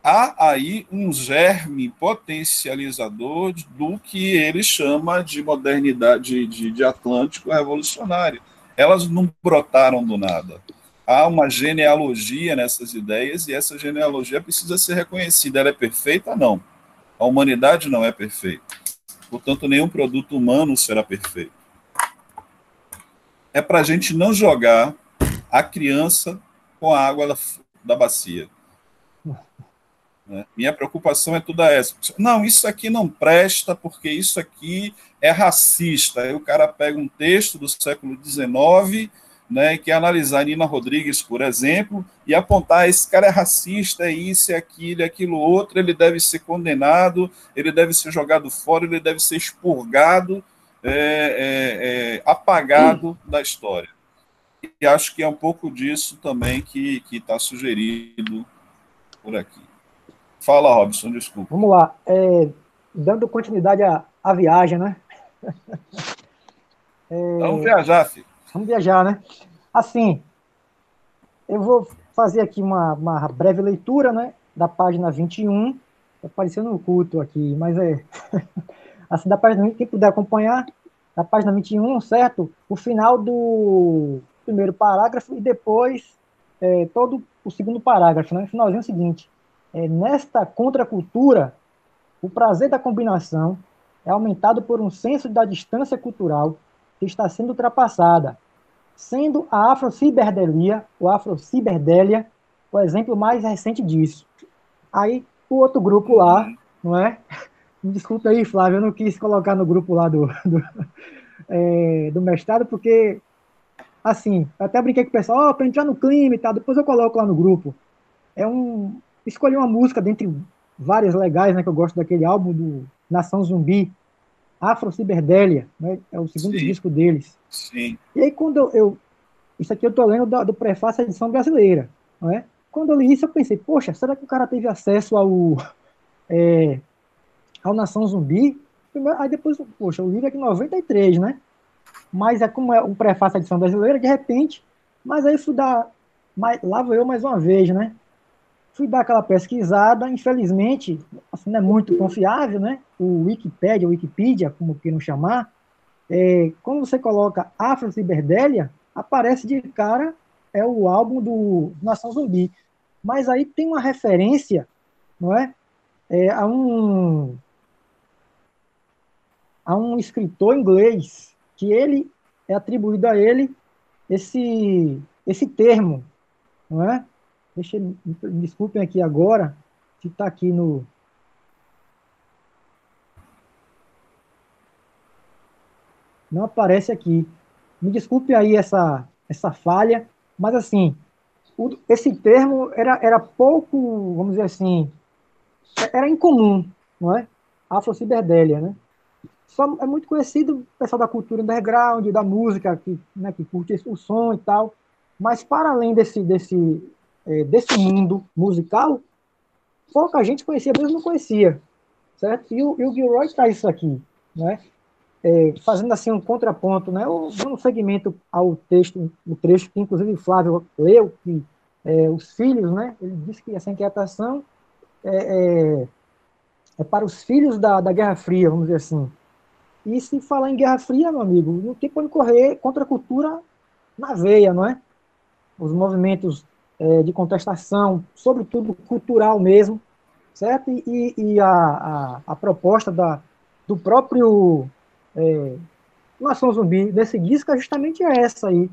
Speaker 3: há aí um germe potencializador do que ele chama de modernidade de, de Atlântico revolucionário. Elas não brotaram do nada. Há uma genealogia nessas ideias e essa genealogia precisa ser reconhecida. Ela é perfeita? Não. A humanidade não é perfeita. Portanto, nenhum produto humano será perfeito é para a gente não jogar a criança com a água da, da bacia. Né? Minha preocupação é toda essa. Não, isso aqui não presta porque isso aqui é racista. Aí o cara pega um texto do século XIX, né, que analisar Nina Rodrigues, por exemplo, e apontar esse cara é racista, é isso, é aquilo, é aquilo outro, ele deve ser condenado, ele deve ser jogado fora, ele deve ser expurgado é, é, é, apagado da história. e acho que é um pouco disso também que está sugerido por aqui. Fala, Robson, desculpa.
Speaker 2: Vamos lá. É, dando continuidade à, à viagem, né?
Speaker 3: É, vamos viajar, filho.
Speaker 2: Vamos viajar, né? Assim, eu vou fazer aqui uma, uma breve leitura, né? Da página 21. Está aparecendo no culto aqui, mas é. assim, da página, quem puder acompanhar, da página 21, certo? O final do primeiro parágrafo e depois é, todo o segundo parágrafo, né? Finalzinho seguinte. É, nesta contracultura, o prazer da combinação é aumentado por um senso da distância cultural que está sendo ultrapassada, sendo a afrociberdelia, ou afrociberdélia, o exemplo mais recente disso. Aí, o outro grupo lá, não é? Me desculpe aí, Flávio, eu não quis colocar no grupo lá do, do, é, do mestrado, porque, assim, até brinquei com o pessoal, oh, para entrar no clima e tal, depois eu coloco lá no grupo. É um. Escolhi uma música dentre várias legais, né, que eu gosto daquele álbum do Nação Zumbi, Afro Ciberdélia, né, é o segundo Sim. disco deles.
Speaker 3: Sim.
Speaker 2: E aí, quando eu, eu Isso aqui eu tô lendo do, do prefácio da edição brasileira, não é? Quando eu li isso, eu pensei, poxa, será que o cara teve acesso ao. É, ao Nação Zumbi? Aí depois, poxa, o livro é de 93, né? Mas é como é um prefácio da edição brasileira, de repente, mas aí fui dar, mais, lá vou eu mais uma vez, né? Fui dar aquela pesquisada, infelizmente, assim, não é muito confiável, né? O Wikipedia, o Wikipedia, como queiram chamar, é, quando você coloca Afro Ciberdélia, aparece de cara é o álbum do Nação Zumbi. Mas aí tem uma referência, não é? é a um a um escritor inglês que ele é atribuído a ele esse esse termo, não é? Deixa, me desculpem aqui agora, se está aqui no. Não aparece aqui. Me desculpe aí essa, essa falha, mas assim, o, esse termo era, era pouco, vamos dizer assim, era incomum, não é? Afrociberdélia, né? Só é muito conhecido o pessoal da cultura underground, da música, que, né, que curte o som e tal, mas para além desse, desse, é, desse mundo musical, pouca gente conhecia, mesmo não conhecia, certo? E o, e o Gilroy traz isso aqui, né? É, fazendo assim um contraponto, né? Dando segmento ao texto, o trecho que inclusive o Flávio leu, que é, os filhos, né? Ele disse que essa inquietação é, é, é, para os filhos da, da Guerra Fria, vamos dizer assim. E se falar em Guerra Fria, meu amigo, não tem como correr contra a cultura na veia, não é? Os movimentos é, de contestação, sobretudo cultural mesmo, certo? E, e a, a, a, proposta da, do próprio é, Nação Zumbi desse disco é justamente essa aí.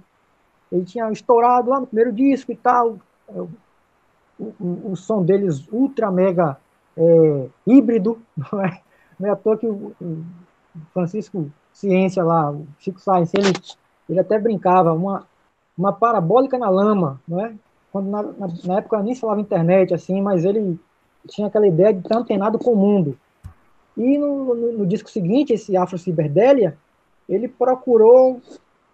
Speaker 2: Ele tinha estourado lá no primeiro disco e tal, é, o, o, o som deles ultra mega é, híbrido, não é? Não é à toa que o, o Francisco Ciência lá, o Chico Sainz, ele, ele até brincava, uma, uma parabólica na lama, não é? quando na, na, na época nem falava internet, assim, mas ele tinha aquela ideia de estar antenado com o mundo. E no, no, no disco seguinte, esse Afro Ciberdélia, ele procurou,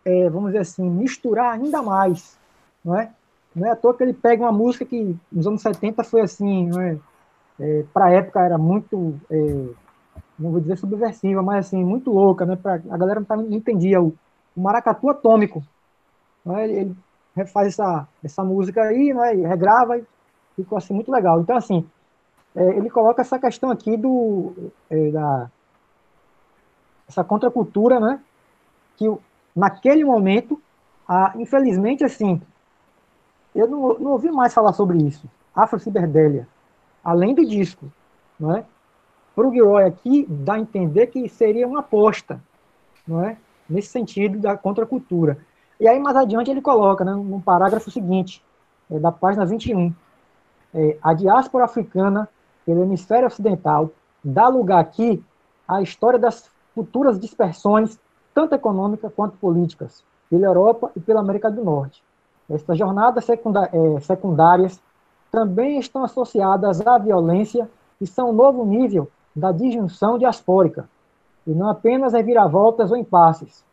Speaker 2: é, vamos dizer assim, misturar ainda mais, não é? Não é à toa que ele pega uma música que nos anos 70 foi assim, é? é para a época era muito, é, não vou dizer subversiva, mas assim, muito louca, né? Pra, a galera não, não entendia o, o maracatu atômico. Não é? ele, ele refaz essa, essa música aí, né, e regrava, e ficou assim muito legal. Então, assim, é, ele coloca essa questão aqui do, é, da, essa contracultura, né, que naquele momento, a, infelizmente, assim, eu não, não ouvi mais falar sobre isso, Afro-Ciberdélia, além do disco, não é? Para o Gilroy aqui, dá a entender que seria uma aposta, não é? Nesse sentido da contracultura. E aí, mais adiante, ele coloca, né, no parágrafo seguinte, é, da página 21, é, a diáspora africana pelo hemisfério ocidental dá lugar aqui à história das futuras dispersões, tanto econômicas quanto políticas, pela Europa e pela América do Norte. Estas jornadas é, secundárias também estão associadas à violência e são um novo nível da disjunção diaspórica, e não apenas reviravoltas ou impasses,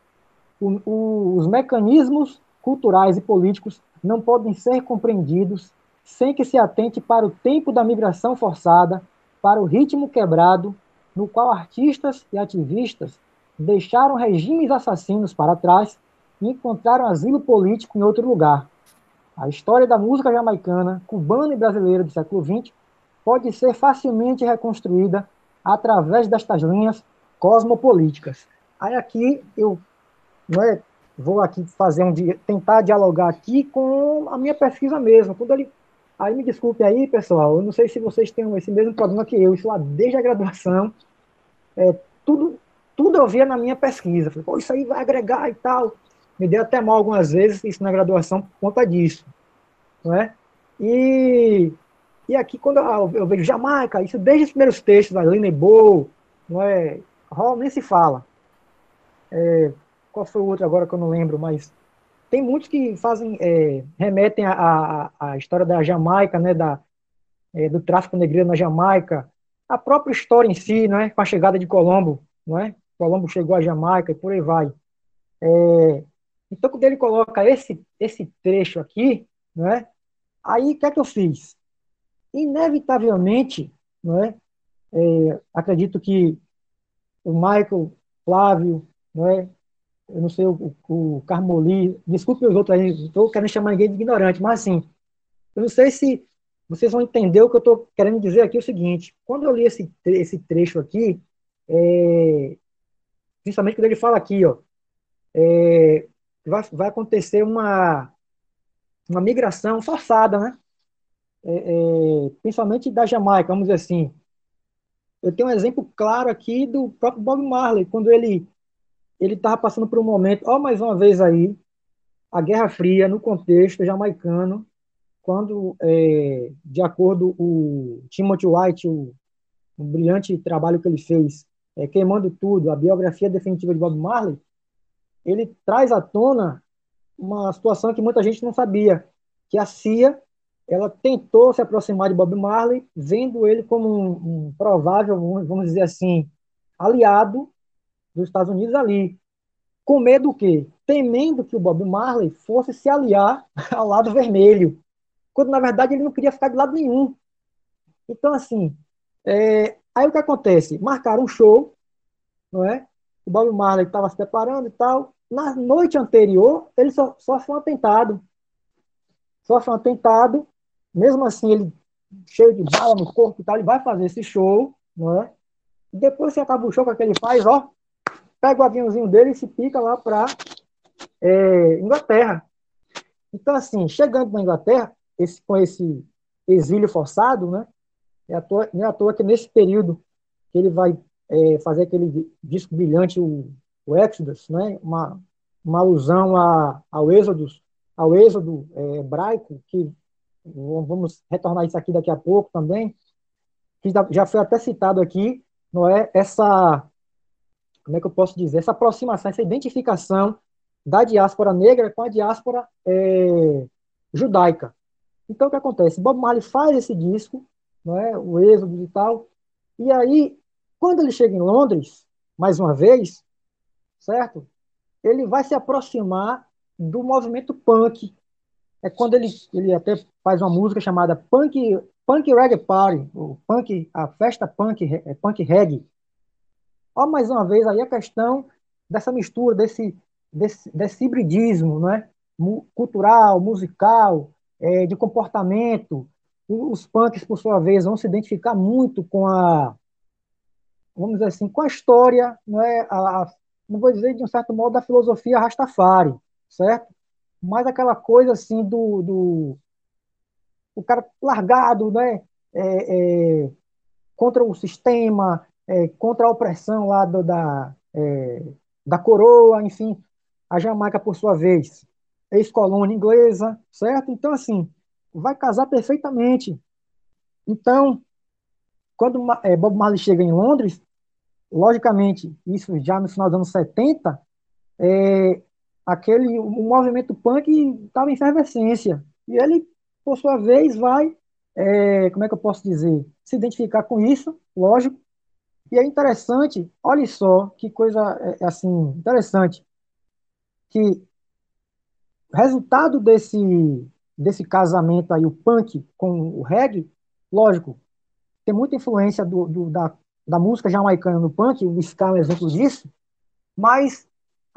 Speaker 2: o, o, os mecanismos culturais e políticos não podem ser compreendidos sem que se atente para o tempo da migração forçada, para o ritmo quebrado, no qual artistas e ativistas deixaram regimes assassinos para trás e encontraram asilo político em outro lugar. A história da música jamaicana, cubana e brasileira do século XX pode ser facilmente reconstruída através destas linhas cosmopolíticas. Aí aqui eu é, vou aqui fazer um tentar dialogar aqui com a minha pesquisa mesmo. Quando ele Aí me desculpe aí, pessoal, eu não sei se vocês têm esse mesmo problema que eu, isso lá desde a graduação, é, tudo, tudo eu via na minha pesquisa. Falei, Pô, isso aí vai agregar e tal. Me deu até mal algumas vezes isso na graduação por conta disso. Não é? E, e aqui, quando eu, eu vejo Jamaica, isso desde os primeiros textos, da Lene Bow, não é? Hall nem se fala. É, qual foi o outro agora que eu não lembro, mas tem muitos que fazem, é, remetem à, à, história da Jamaica, né, da, é, do tráfico negreiro na Jamaica, a própria história em si, né, com a chegada de Colombo, não é? Colombo chegou à Jamaica e por aí vai. É, então, quando ele coloca esse, esse trecho aqui, não é? aí o que é que eu fiz? Inevitavelmente, não é? é acredito que o Michael, Flávio, não é? eu não sei, o, o Carmoli, desculpe os outros aí, estou querendo chamar ninguém de ignorante, mas assim, eu não sei se vocês vão entender o que eu estou querendo dizer aqui, é o seguinte, quando eu li esse, esse trecho aqui, é, principalmente quando ele fala aqui, ó, é, vai, vai acontecer uma, uma migração forçada, né? É, é, principalmente da Jamaica, vamos dizer assim. Eu tenho um exemplo claro aqui do próprio Bob Marley, quando ele ele estava passando por um momento, ó, mais uma vez aí, a Guerra Fria no contexto jamaicano, quando, é, de acordo o Timothy White, o, o brilhante trabalho que ele fez, é, queimando tudo, a biografia definitiva de Bob Marley, ele traz à tona uma situação que muita gente não sabia, que a CIA ela tentou se aproximar de Bob Marley, vendo ele como um, um provável, vamos dizer assim, aliado dos Estados Unidos ali. Com medo do quê? Temendo que o Bob Marley fosse se aliar ao lado vermelho, quando na verdade ele não queria ficar de lado nenhum. Então, assim, é... aí o que acontece? Marcaram um show, não é? O Bob Marley estava se preparando e tal. Na noite anterior, ele sofre um atentado. Sofre um atentado, mesmo assim, ele cheio de bala no corpo e tal, ele vai fazer esse show, não é? Depois que acaba o show, o que ele faz? Ó, pega o aviãozinho dele e se pica lá para é, Inglaterra. Então, assim, chegando na Inglaterra, esse, com esse exílio forçado, né? É à toa, não é à toa que nesse período que ele vai é, fazer aquele disco brilhante, o, o Exodus, né? Uma, uma alusão a, ao Êxodo, ao Êxodo é, hebraico, que vamos retornar isso aqui daqui a pouco também, que já foi até citado aqui, não é? Essa como é que eu posso dizer, essa aproximação, essa identificação da diáspora negra com a diáspora é, judaica. Então, o que acontece? Bob Marley faz esse disco, não é? o Êxodo e tal, e aí, quando ele chega em Londres, mais uma vez, certo? Ele vai se aproximar do movimento punk. É quando ele, ele até faz uma música chamada Punk, punk Reggae Party, o punk, a festa punk, é, punk reggae, Ó, mais uma vez aí a questão dessa mistura, desse, desse, desse hibridismo, não é? cultural, musical, é, de comportamento. Os punks, por sua vez, vão se identificar muito com a, vamos dizer assim, com a história, não é? A, a, não vou dizer de um certo modo da filosofia Rastafari, certo? Mas aquela coisa assim do, do o cara largado, né? É, é, contra o sistema, é, contra a opressão lá do, da, é, da coroa, enfim, a Jamaica, por sua vez, ex-colônia inglesa, certo? Então, assim, vai casar perfeitamente. Então, quando é, Bob Marley chega em Londres, logicamente, isso já no final dos anos 70, é, aquele, o movimento punk estava em efervescência. E ele, por sua vez, vai, é, como é que eu posso dizer, se identificar com isso, lógico, e é interessante, olha só que coisa é, é, assim interessante, que resultado desse, desse casamento aí, o punk com o reggae, lógico, tem muita influência do, do, da, da música jamaicana no punk, o ska é um exemplo disso, mas,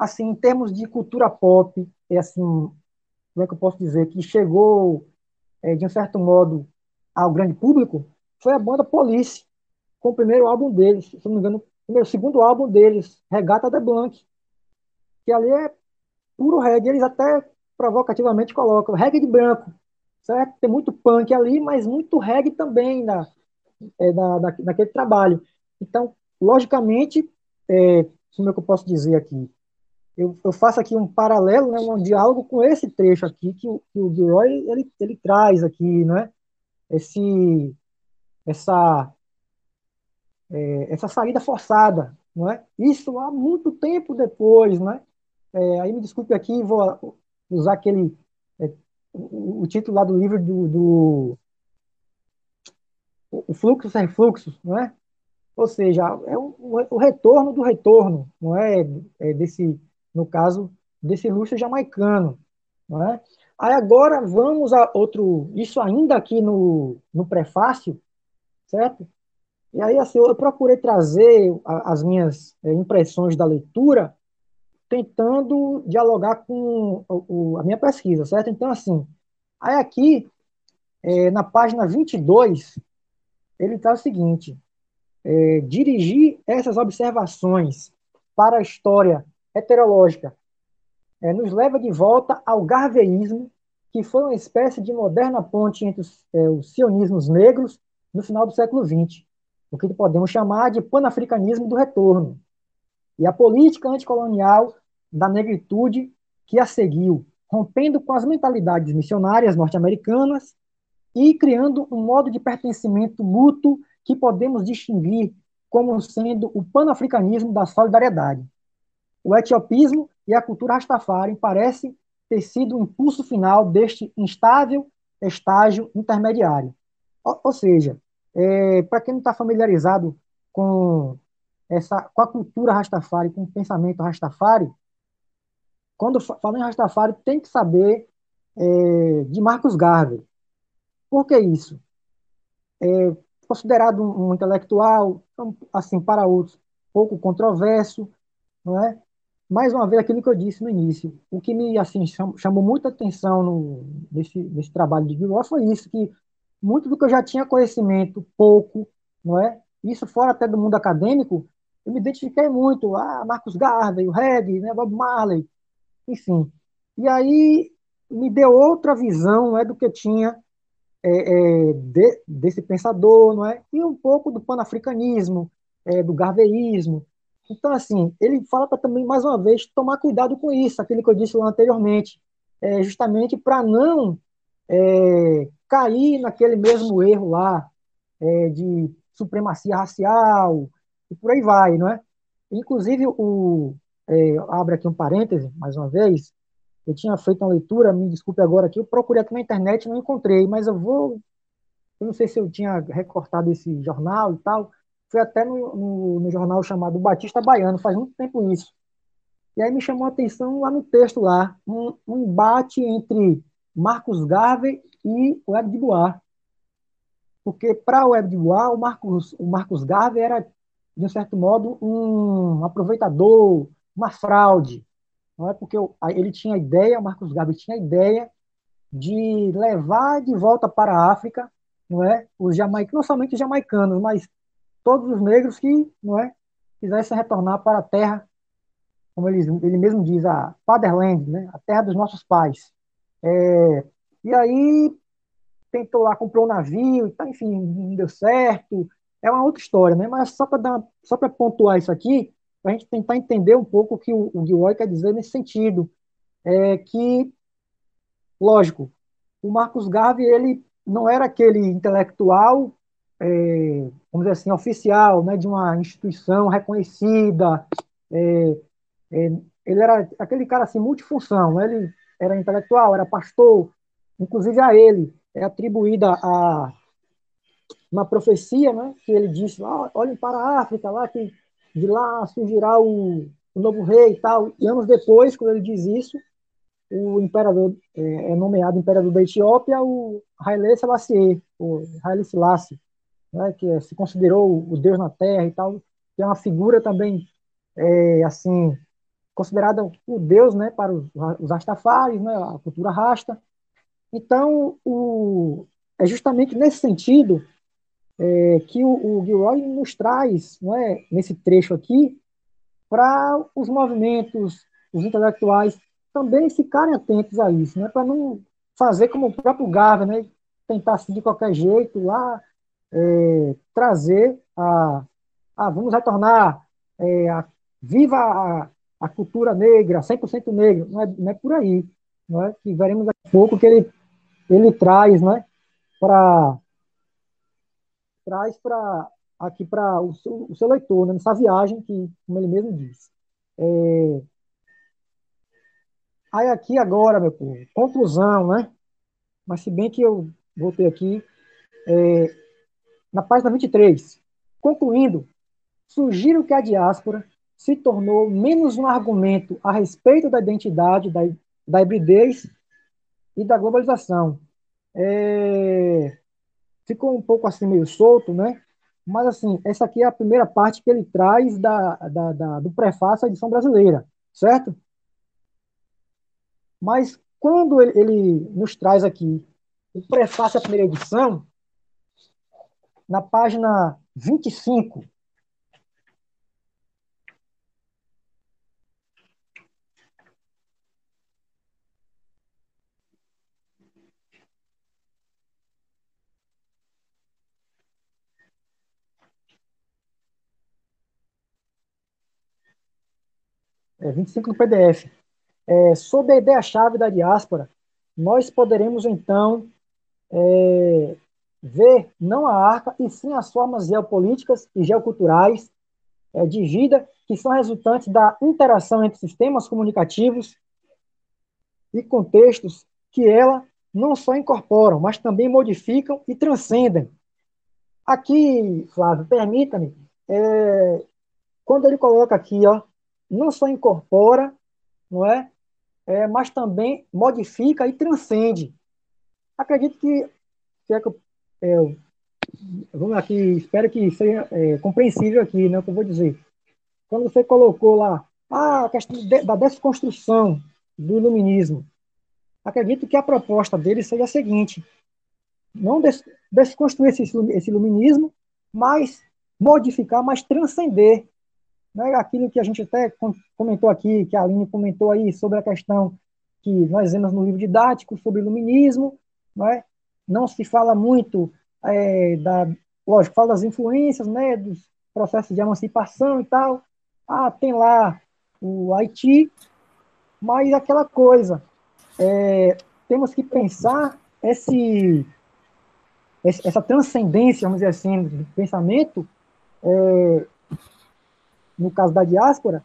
Speaker 2: assim, em termos de cultura pop, é assim, como é que eu posso dizer, que chegou, é, de um certo modo, ao grande público, foi a banda Police, com o primeiro álbum deles, se não me engano, o segundo álbum deles, Regata de Blanc, que ali é puro reggae, eles até provocativamente colocam reggae de branco, certo? Tem muito punk ali, mas muito reggae também na, é, na, na, naquele trabalho. Então, logicamente, é, como é que eu posso dizer aqui? Eu, eu faço aqui um paralelo, né, um diálogo com esse trecho aqui que o, que o Gilroy ele, ele traz aqui, né? Esse, essa, é, essa saída forçada, não é? Isso há muito tempo depois, né? É, aí me desculpe aqui, vou usar aquele é, o, o, título lá do livro do, do o fluxo sem fluxo, não é? Ou seja, é o, o retorno do retorno, não é? é? Desse, no caso, desse luxo jamaicano, não é? Aí agora vamos a outro, isso ainda aqui no, no prefácio, certo? E aí assim, eu procurei trazer as minhas é, impressões da leitura, tentando dialogar com a minha pesquisa, certo? Então, assim, aí aqui, é, na página 22, ele traz o seguinte, é, dirigir essas observações para a história heterológica é, nos leva de volta ao garveísmo, que foi uma espécie de moderna ponte entre os, é, os sionismos negros no final do século XX, o que podemos chamar de panafricanismo do retorno, e a política anticolonial da negritude que a seguiu, rompendo com as mentalidades missionárias norte-americanas e criando um modo de pertencimento mútuo que podemos distinguir como sendo o panafricanismo da solidariedade. O etiopismo e a cultura rastafari parecem ter sido o impulso final deste instável estágio intermediário. Ou, ou seja, é, para quem não está familiarizado com, essa, com a cultura rastafari, com o pensamento rastafari, quando fala em rastafari, tem que saber é, de Marcos Garvey. Por que isso? É considerado um, um intelectual, assim, para outros, pouco controverso, não é? Mais uma vez, aquilo que eu disse no início, o que me assim chamou muita atenção no, nesse, nesse trabalho de Gilmore foi isso, que muito do que eu já tinha conhecimento, pouco, não é? Isso fora até do mundo acadêmico, eu me identifiquei muito, ah, Marcos Garvey, o Reggae, né, Bob Marley, enfim. E aí me deu outra visão, não é, do que eu tinha é, é, de, desse pensador, não é? E um pouco do panafricanismo, é, do garveísmo. Então, assim, ele fala para também, mais uma vez, tomar cuidado com isso, aquilo que eu disse lá anteriormente, é, justamente para não é, cair naquele mesmo erro lá é, de supremacia racial e por aí vai, não é? Inclusive, o, é, abre aqui um parêntese, mais uma vez, eu tinha feito uma leitura, me desculpe agora aqui, eu procurei aqui na internet não encontrei, mas eu vou. Eu não sei se eu tinha recortado esse jornal e tal. Foi até no, no, no jornal chamado Batista Baiano, faz muito tempo isso. E aí me chamou a atenção lá no texto lá, um, um embate entre Marcos Garvey e Web de Bois. Porque para o Web de Bois, o Marcos, o Marcos Garvey era, de um certo modo, um aproveitador, uma fraude não é porque ele tinha a ideia, Marcos Gabi tinha a ideia de levar de volta para a África, não é, os jamaicanos, não somente os jamaicanos, mas todos os negros que, não é, quisessem retornar para a terra, como ele, ele mesmo diz, a fatherland, né, a terra dos nossos pais. É, e aí tentou lá, comprou um navio, e tá, enfim, não deu certo. É uma outra história, né? Mas só para pontuar isso aqui, para a gente tentar entender um pouco o que o, o Gilroy quer dizer nesse sentido. É que, lógico, o Marcos Garvey ele não era aquele intelectual, é, vamos dizer assim, oficial, né, de uma instituição reconhecida. É, é, ele era aquele cara assim, multifunção. Né, ele era intelectual, era pastor. Inclusive a ele é atribuída a uma profecia, né, que ele disse: olhem para a África lá que de lá surgirá o, o novo rei e tal. E anos depois, quando ele diz isso, o imperador é, é nomeado imperador da Etiópia o Haile Selassie, o Haile Selassie, né, que é, se considerou o deus na terra e tal, que é uma figura também é, assim considerada o deus, né, para os, Rastafaris, né, a cultura rasta. Então, o, é justamente nesse sentido é, que o, o Gilroy nos traz, não é, nesse trecho aqui, para os movimentos, os intelectuais também ficarem atentos a isso, né, para não fazer como o próprio Garvey, né, tentar assim, de qualquer jeito lá é, trazer a, a, vamos retornar é, a, viva a, a cultura negra, 100% negra, não é, não é por aí, não é? que veremos daqui a pouco que ele, ele traz, né, para traz para aqui para o seu, o seu leitor, né, nessa viagem que, como ele mesmo disse. É... Aí aqui agora, meu povo, conclusão, né? Mas se bem que eu voltei aqui, é... na página 23, concluindo, sugiro que a diáspora se tornou menos um argumento a respeito da identidade, da, da hibridez e da globalização. É ficou um pouco assim meio solto, né? Mas assim, essa aqui é a primeira parte que ele traz da, da, da do prefácio à edição brasileira, certo? Mas quando ele, ele nos traz aqui o prefácio à primeira edição, na página 25, é, 25 no PDF. É, sob a ideia-chave da diáspora, nós poderemos, então, é, ver não a arca, e sim as formas geopolíticas e geoculturais é, de vida que são resultantes da interação entre sistemas comunicativos e contextos que ela não só incorporam, mas também modificam e transcendem. Aqui, Flávio, permita-me, é, quando ele coloca aqui, ó, não só incorpora, não é? é mas também modifica e transcende. Acredito que, se é que é, vamos aqui, espero que seja é, compreensível aqui, né, o que eu vou dizer. Quando você colocou lá ah, a questão de, da desconstrução do iluminismo, acredito que a proposta dele seja a seguinte: não des, desconstruir esse, esse iluminismo, mas modificar, mas transcender né, aquilo que a gente até comentou aqui, que a Aline comentou aí sobre a questão que nós vemos no livro didático sobre iluminismo, não, é? Não se fala muito é, da, lógico, fala das influências, né, dos processos de emancipação e tal, ah, tem lá o Haiti, mas aquela coisa, é, temos que pensar esse, essa transcendência, vamos dizer assim, do pensamento, é, no caso da diáspora,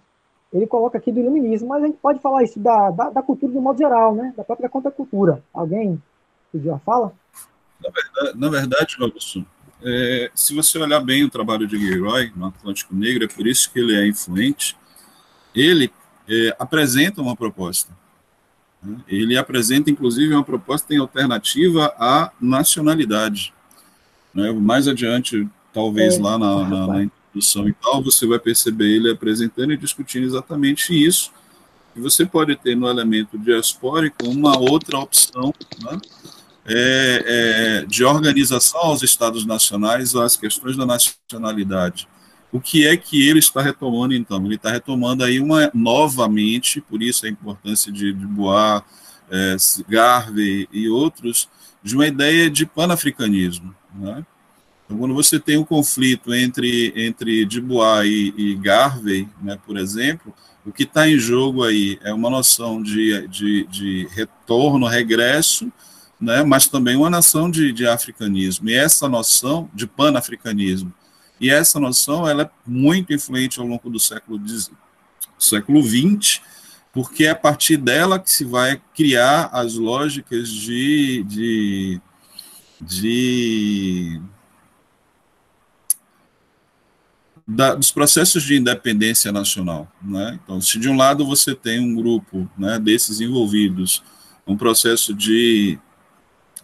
Speaker 2: ele coloca aqui do iluminismo, mas a gente pode falar isso da, da, da cultura de modo geral, né? Da própria contracultura. Alguém pediu a fala?
Speaker 3: Na verdade, na verdade Robson, é, se você olhar bem o trabalho de Gilroy no Atlântico Negro, é por isso que ele é influente, ele é, apresenta uma proposta. Né? Ele apresenta, inclusive, uma proposta em alternativa à nacionalidade. Né? Mais adiante, talvez é, lá na, na, na introdução e tal, você vai perceber ele apresentando e discutindo exatamente isso. E você pode ter no elemento diaspórico uma outra opção né, é, é, de organização aos estados nacionais, às questões da nacionalidade. O que é que ele está retomando, então? Ele está retomando aí uma, novamente, por isso a importância de, de Bois, é, Garvey e outros, de uma ideia de panafricanismo, né? Então, quando você tem um conflito entre, entre Dubois e, e Garvey, né, por exemplo, o que está em jogo aí é uma noção de, de, de retorno, regresso, né, mas também uma noção de, de africanismo. E essa noção de panafricanismo, e essa noção ela é muito influente ao longo do século, século XX, porque é a partir dela que se vai criar as lógicas de, de, de da, dos processos de independência nacional. Né? Então, se de um lado você tem um grupo né, desses envolvidos, um processo de,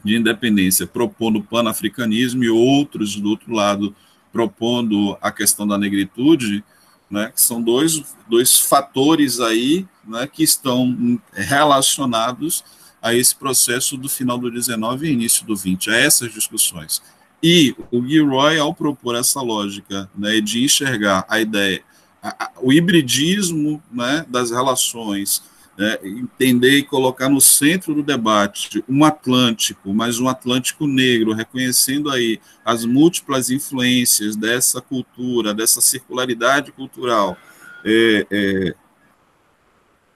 Speaker 3: de independência propondo panafricanismo e outros, do outro lado, propondo a questão da negritude, né, que são dois, dois fatores aí né, que estão relacionados a esse processo do final do 19 e início do 20, a essas discussões. E o Gilroy, ao propor essa lógica né, de enxergar a ideia, a, a, o hibridismo né, das relações, né, entender e colocar no centro do debate um Atlântico, mas um Atlântico negro, reconhecendo aí as múltiplas influências dessa cultura, dessa circularidade cultural, é, é,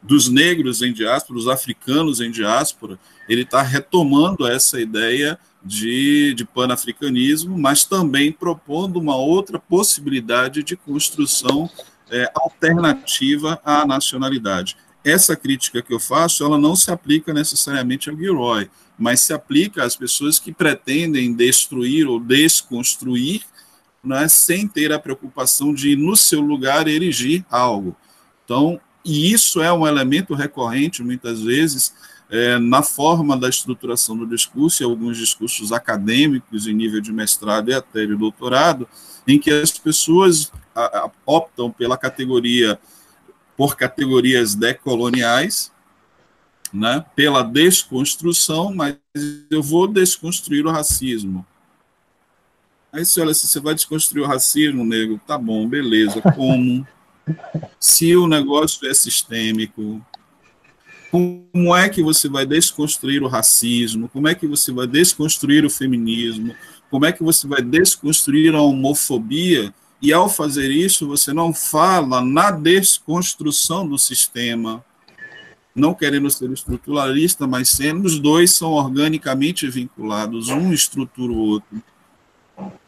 Speaker 3: dos negros em diáspora, dos africanos em diáspora, ele está retomando essa ideia de, de panafricanismo, mas também propondo uma outra possibilidade de construção é, alternativa à nacionalidade. Essa crítica que eu faço, ela não se aplica necessariamente ao Gilroy, mas se aplica às pessoas que pretendem destruir ou desconstruir, né, sem ter a preocupação de, no seu lugar, erigir algo. Então, e isso é um elemento recorrente, muitas vezes, é, na forma da estruturação do discurso, e alguns discursos acadêmicos em nível de mestrado e até de doutorado, em que as pessoas optam pela categoria, por categorias decoloniais, né, pela desconstrução, mas eu vou desconstruir o racismo. Aí você olha assim, você vai desconstruir o racismo, nego? Tá bom, beleza. Como? Se o negócio é sistêmico, como é que você vai desconstruir o racismo? Como é que você vai desconstruir o feminismo? Como é que você vai desconstruir a homofobia? E ao fazer isso, você não fala na desconstrução do sistema, não querendo ser estruturalista, mas sendo os dois são organicamente vinculados, um estrutura o outro.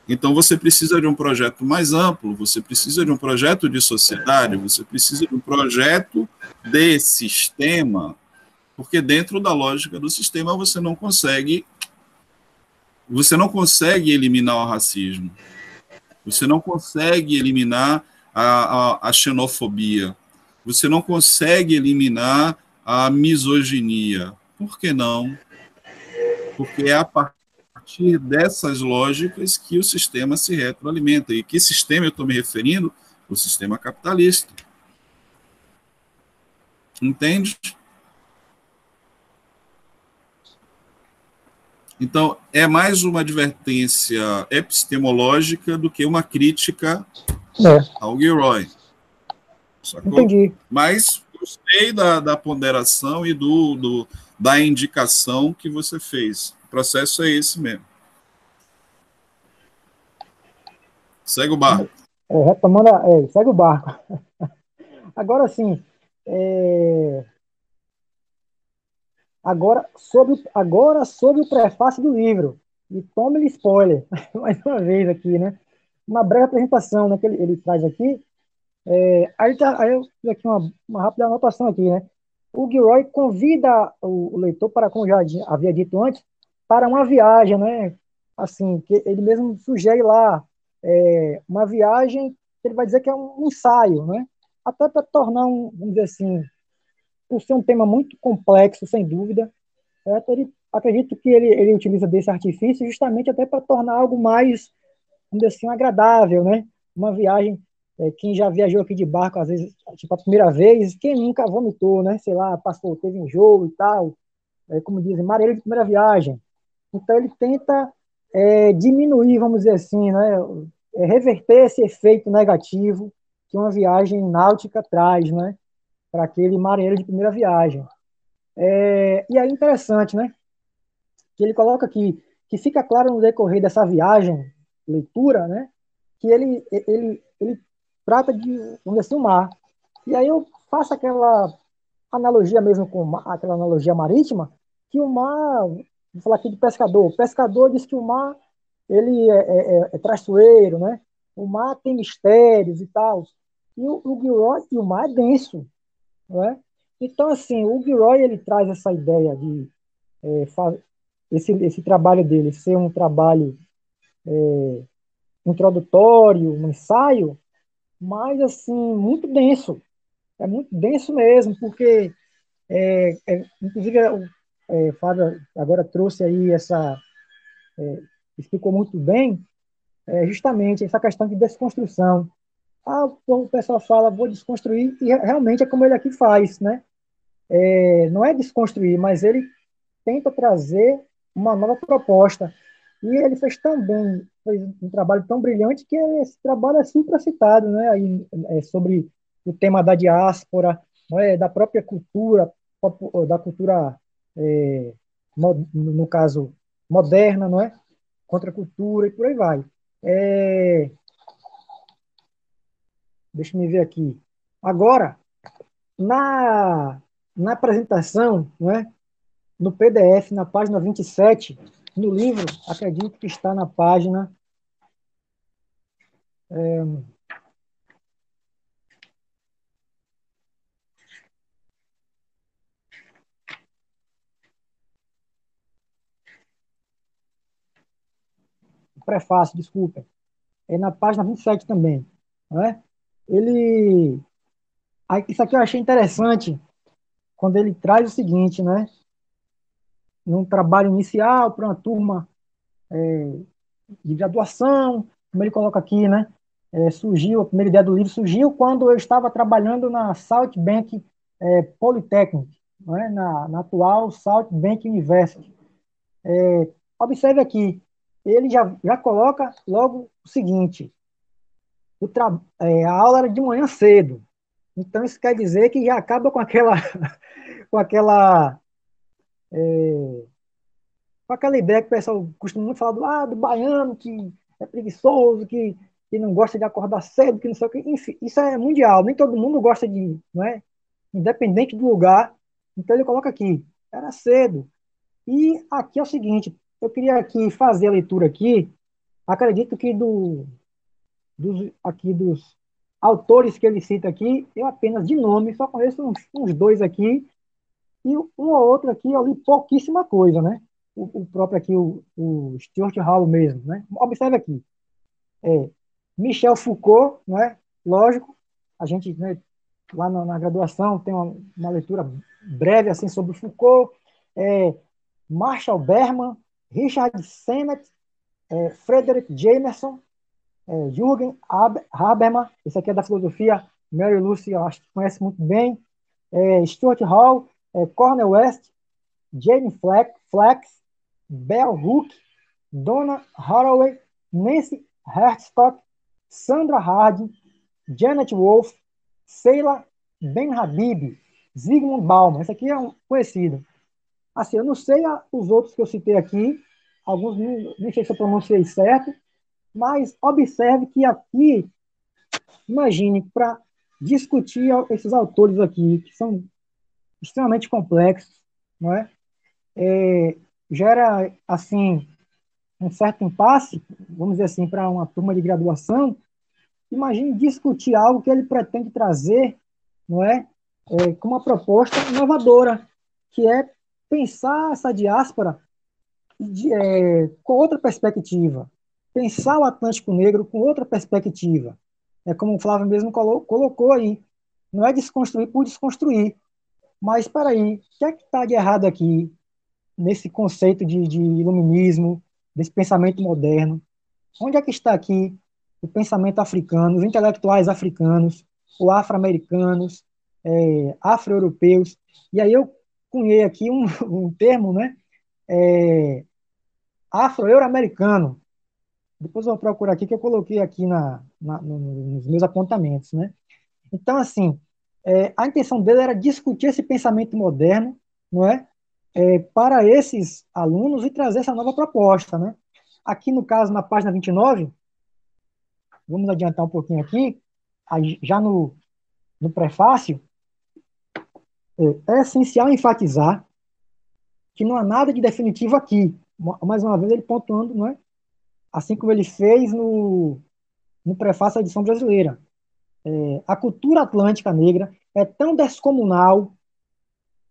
Speaker 3: Então você precisa de um projeto mais amplo, você precisa de um projeto de sociedade, você precisa de um projeto de sistema, porque dentro da lógica do sistema você não consegue você não consegue eliminar o racismo, você não consegue eliminar a, a, a xenofobia, você não consegue eliminar a misoginia. Por que não? Porque é a partir dessas lógicas que o sistema se retroalimenta. E que sistema eu estou me referindo? O sistema capitalista. Entende? Então, é mais uma advertência epistemológica do que uma crítica é. ao Gilroy.
Speaker 2: Sacou? Entendi.
Speaker 3: Mas gostei da, da ponderação e do, do, da indicação que você fez. O processo é esse mesmo. Segue o barco.
Speaker 2: É, retomando, é, segue o barco. Agora sim, é... agora, sobre, agora sobre o prefácio do livro. E tome-lhe spoiler, mais uma vez aqui, né? Uma breve apresentação né, que ele, ele traz aqui. É, aí, tá, aí eu fiz aqui uma, uma rápida anotação aqui, né? O Gilroy convida o, o leitor para, como já havia dito antes, para uma viagem, né? Assim, que ele mesmo sugere lá é, uma viagem ele vai dizer que é um ensaio, né? Até para tornar um, vamos dizer assim, por ser um tema muito complexo, sem dúvida, certo? Ele, acredito que ele, ele utiliza desse artifício justamente até para tornar algo mais, vamos dizer assim, agradável, né? Uma viagem, é, quem já viajou aqui de barco, às vezes, tipo, a primeira vez, quem nunca vomitou, né? Sei lá, passou, teve enjoo e tal, é, como dizem, marinheiro de primeira viagem, então, ele tenta é, diminuir, vamos dizer assim, né, é, reverter esse efeito negativo que uma viagem náutica traz né, para aquele marinheiro de primeira viagem. É, e aí, interessante, né, que ele coloca aqui, que fica claro no decorrer dessa viagem, leitura, né, que ele, ele, ele trata de, vamos assim, o mar. E aí eu faço aquela analogia mesmo com aquela analogia marítima, que o mar Vou falar aqui de pescador. O pescador diz que o mar ele é, é, é, é né? O mar tem mistérios e tal. E o, o Gilroy, e o mar é denso, né? Então, assim, o Gilroy, ele traz essa ideia de é, esse, esse trabalho dele ser um trabalho é, introdutório, um ensaio, mas assim, muito denso. É muito denso mesmo, porque, é, é, inclusive, é, Fábio agora trouxe aí essa. É, explicou muito bem, é, justamente essa questão de desconstrução. Ah, o pessoal fala, vou desconstruir, e realmente é como ele aqui faz, né? É, não é desconstruir, mas ele tenta trazer uma nova proposta. E ele fez tão bem, fez um trabalho tão brilhante que esse trabalho é supracitado, né? Aí, é, sobre o tema da diáspora, é? da própria cultura, da cultura, é, no caso, moderna, não é? Contra a cultura e por aí vai. É... Deixa eu ver aqui. Agora, na, na apresentação, não é? no PDF, na página 27, no livro, acredito que está na página. É, prefácio, desculpa. É na página 27 também. Não é? Ele. Isso aqui eu achei interessante quando ele traz o seguinte, né? num trabalho inicial para uma turma é, de graduação, como ele coloca aqui, né? É, surgiu, a primeira ideia do livro surgiu quando eu estava trabalhando na South Bank é, Polytechnic, é? na, na, atual South Bank University. É, observe aqui, ele já, já coloca logo o seguinte, é, a aula era de manhã cedo, então isso quer dizer que já acaba com aquela, com aquela é, com aquela ideia que o pessoal costuma muito falar do, ah, do baiano que é preguiçoso, que, que não gosta de acordar cedo, que não sei o que. Enfim, isso é mundial, nem todo mundo gosta de, não é? Independente do lugar. Então ele coloca aqui, era cedo. E aqui é o seguinte, eu queria aqui fazer a leitura aqui, acredito que do, dos, aqui dos autores que ele cita aqui, eu apenas de nome, só conheço uns, uns dois aqui, e um ou outro aqui eu li pouquíssima coisa, né? O, o próprio aqui, o, o, Stuart Hall mesmo, né? Observe aqui. É, Michel Foucault, né? Lógico, a gente, né, lá na, na graduação tem uma, uma, leitura breve assim sobre Foucault, é, Marshall Berman, Richard Sennett, é, Frederick Jameson, é, Jürgen Habermas, esse aqui é da filosofia, Mary Lucy, eu acho que conhece muito bem, é, Stuart Hall, é, Cornel West, Jane Fleck, Flex, Bell Hook, Donna Haraway, Nancy Hertzstock, Sandra Harding, Janet Wolf, Sheila Ben Habib, Zygmunt Bauman. Esse aqui é um conhecido. Assim, eu não sei a, os outros que eu citei aqui, alguns nem, nem sei se eu pronunciei certo, mas observe que aqui, imagine, para discutir esses autores aqui, que são extremamente complexos, não é? é gera, assim, um certo impasse, vamos dizer assim, para uma turma de graduação, imagine discutir algo que ele pretende trazer, não é, é com uma proposta inovadora, que é pensar essa diáspora de, é, com outra perspectiva, pensar o Atlântico Negro com outra perspectiva. É como o Flávio mesmo colocou aí, não é desconstruir por desconstruir, mas espera aí, o que é que está de errado aqui nesse conceito de, de iluminismo, desse pensamento moderno? Onde é que está aqui o pensamento africano, os intelectuais africanos, ou afro-americanos, é, afro-europeus? E aí eu cunhei aqui um, um termo, né? É, afro-euro-americano. Depois eu vou procurar aqui, que eu coloquei aqui na, na, nos meus apontamentos, né? Então, assim, é, a intenção dele era discutir esse pensamento moderno, não é? é? para esses alunos e trazer essa nova proposta, né? Aqui, no caso, na página 29, vamos adiantar um pouquinho aqui, já no, no prefácio, é, é essencial enfatizar que não há nada de definitivo aqui. Mais uma vez, ele pontuando, não é? Assim como ele fez no, no prefácio da edição brasileira é, a cultura atlântica negra é tão descomunal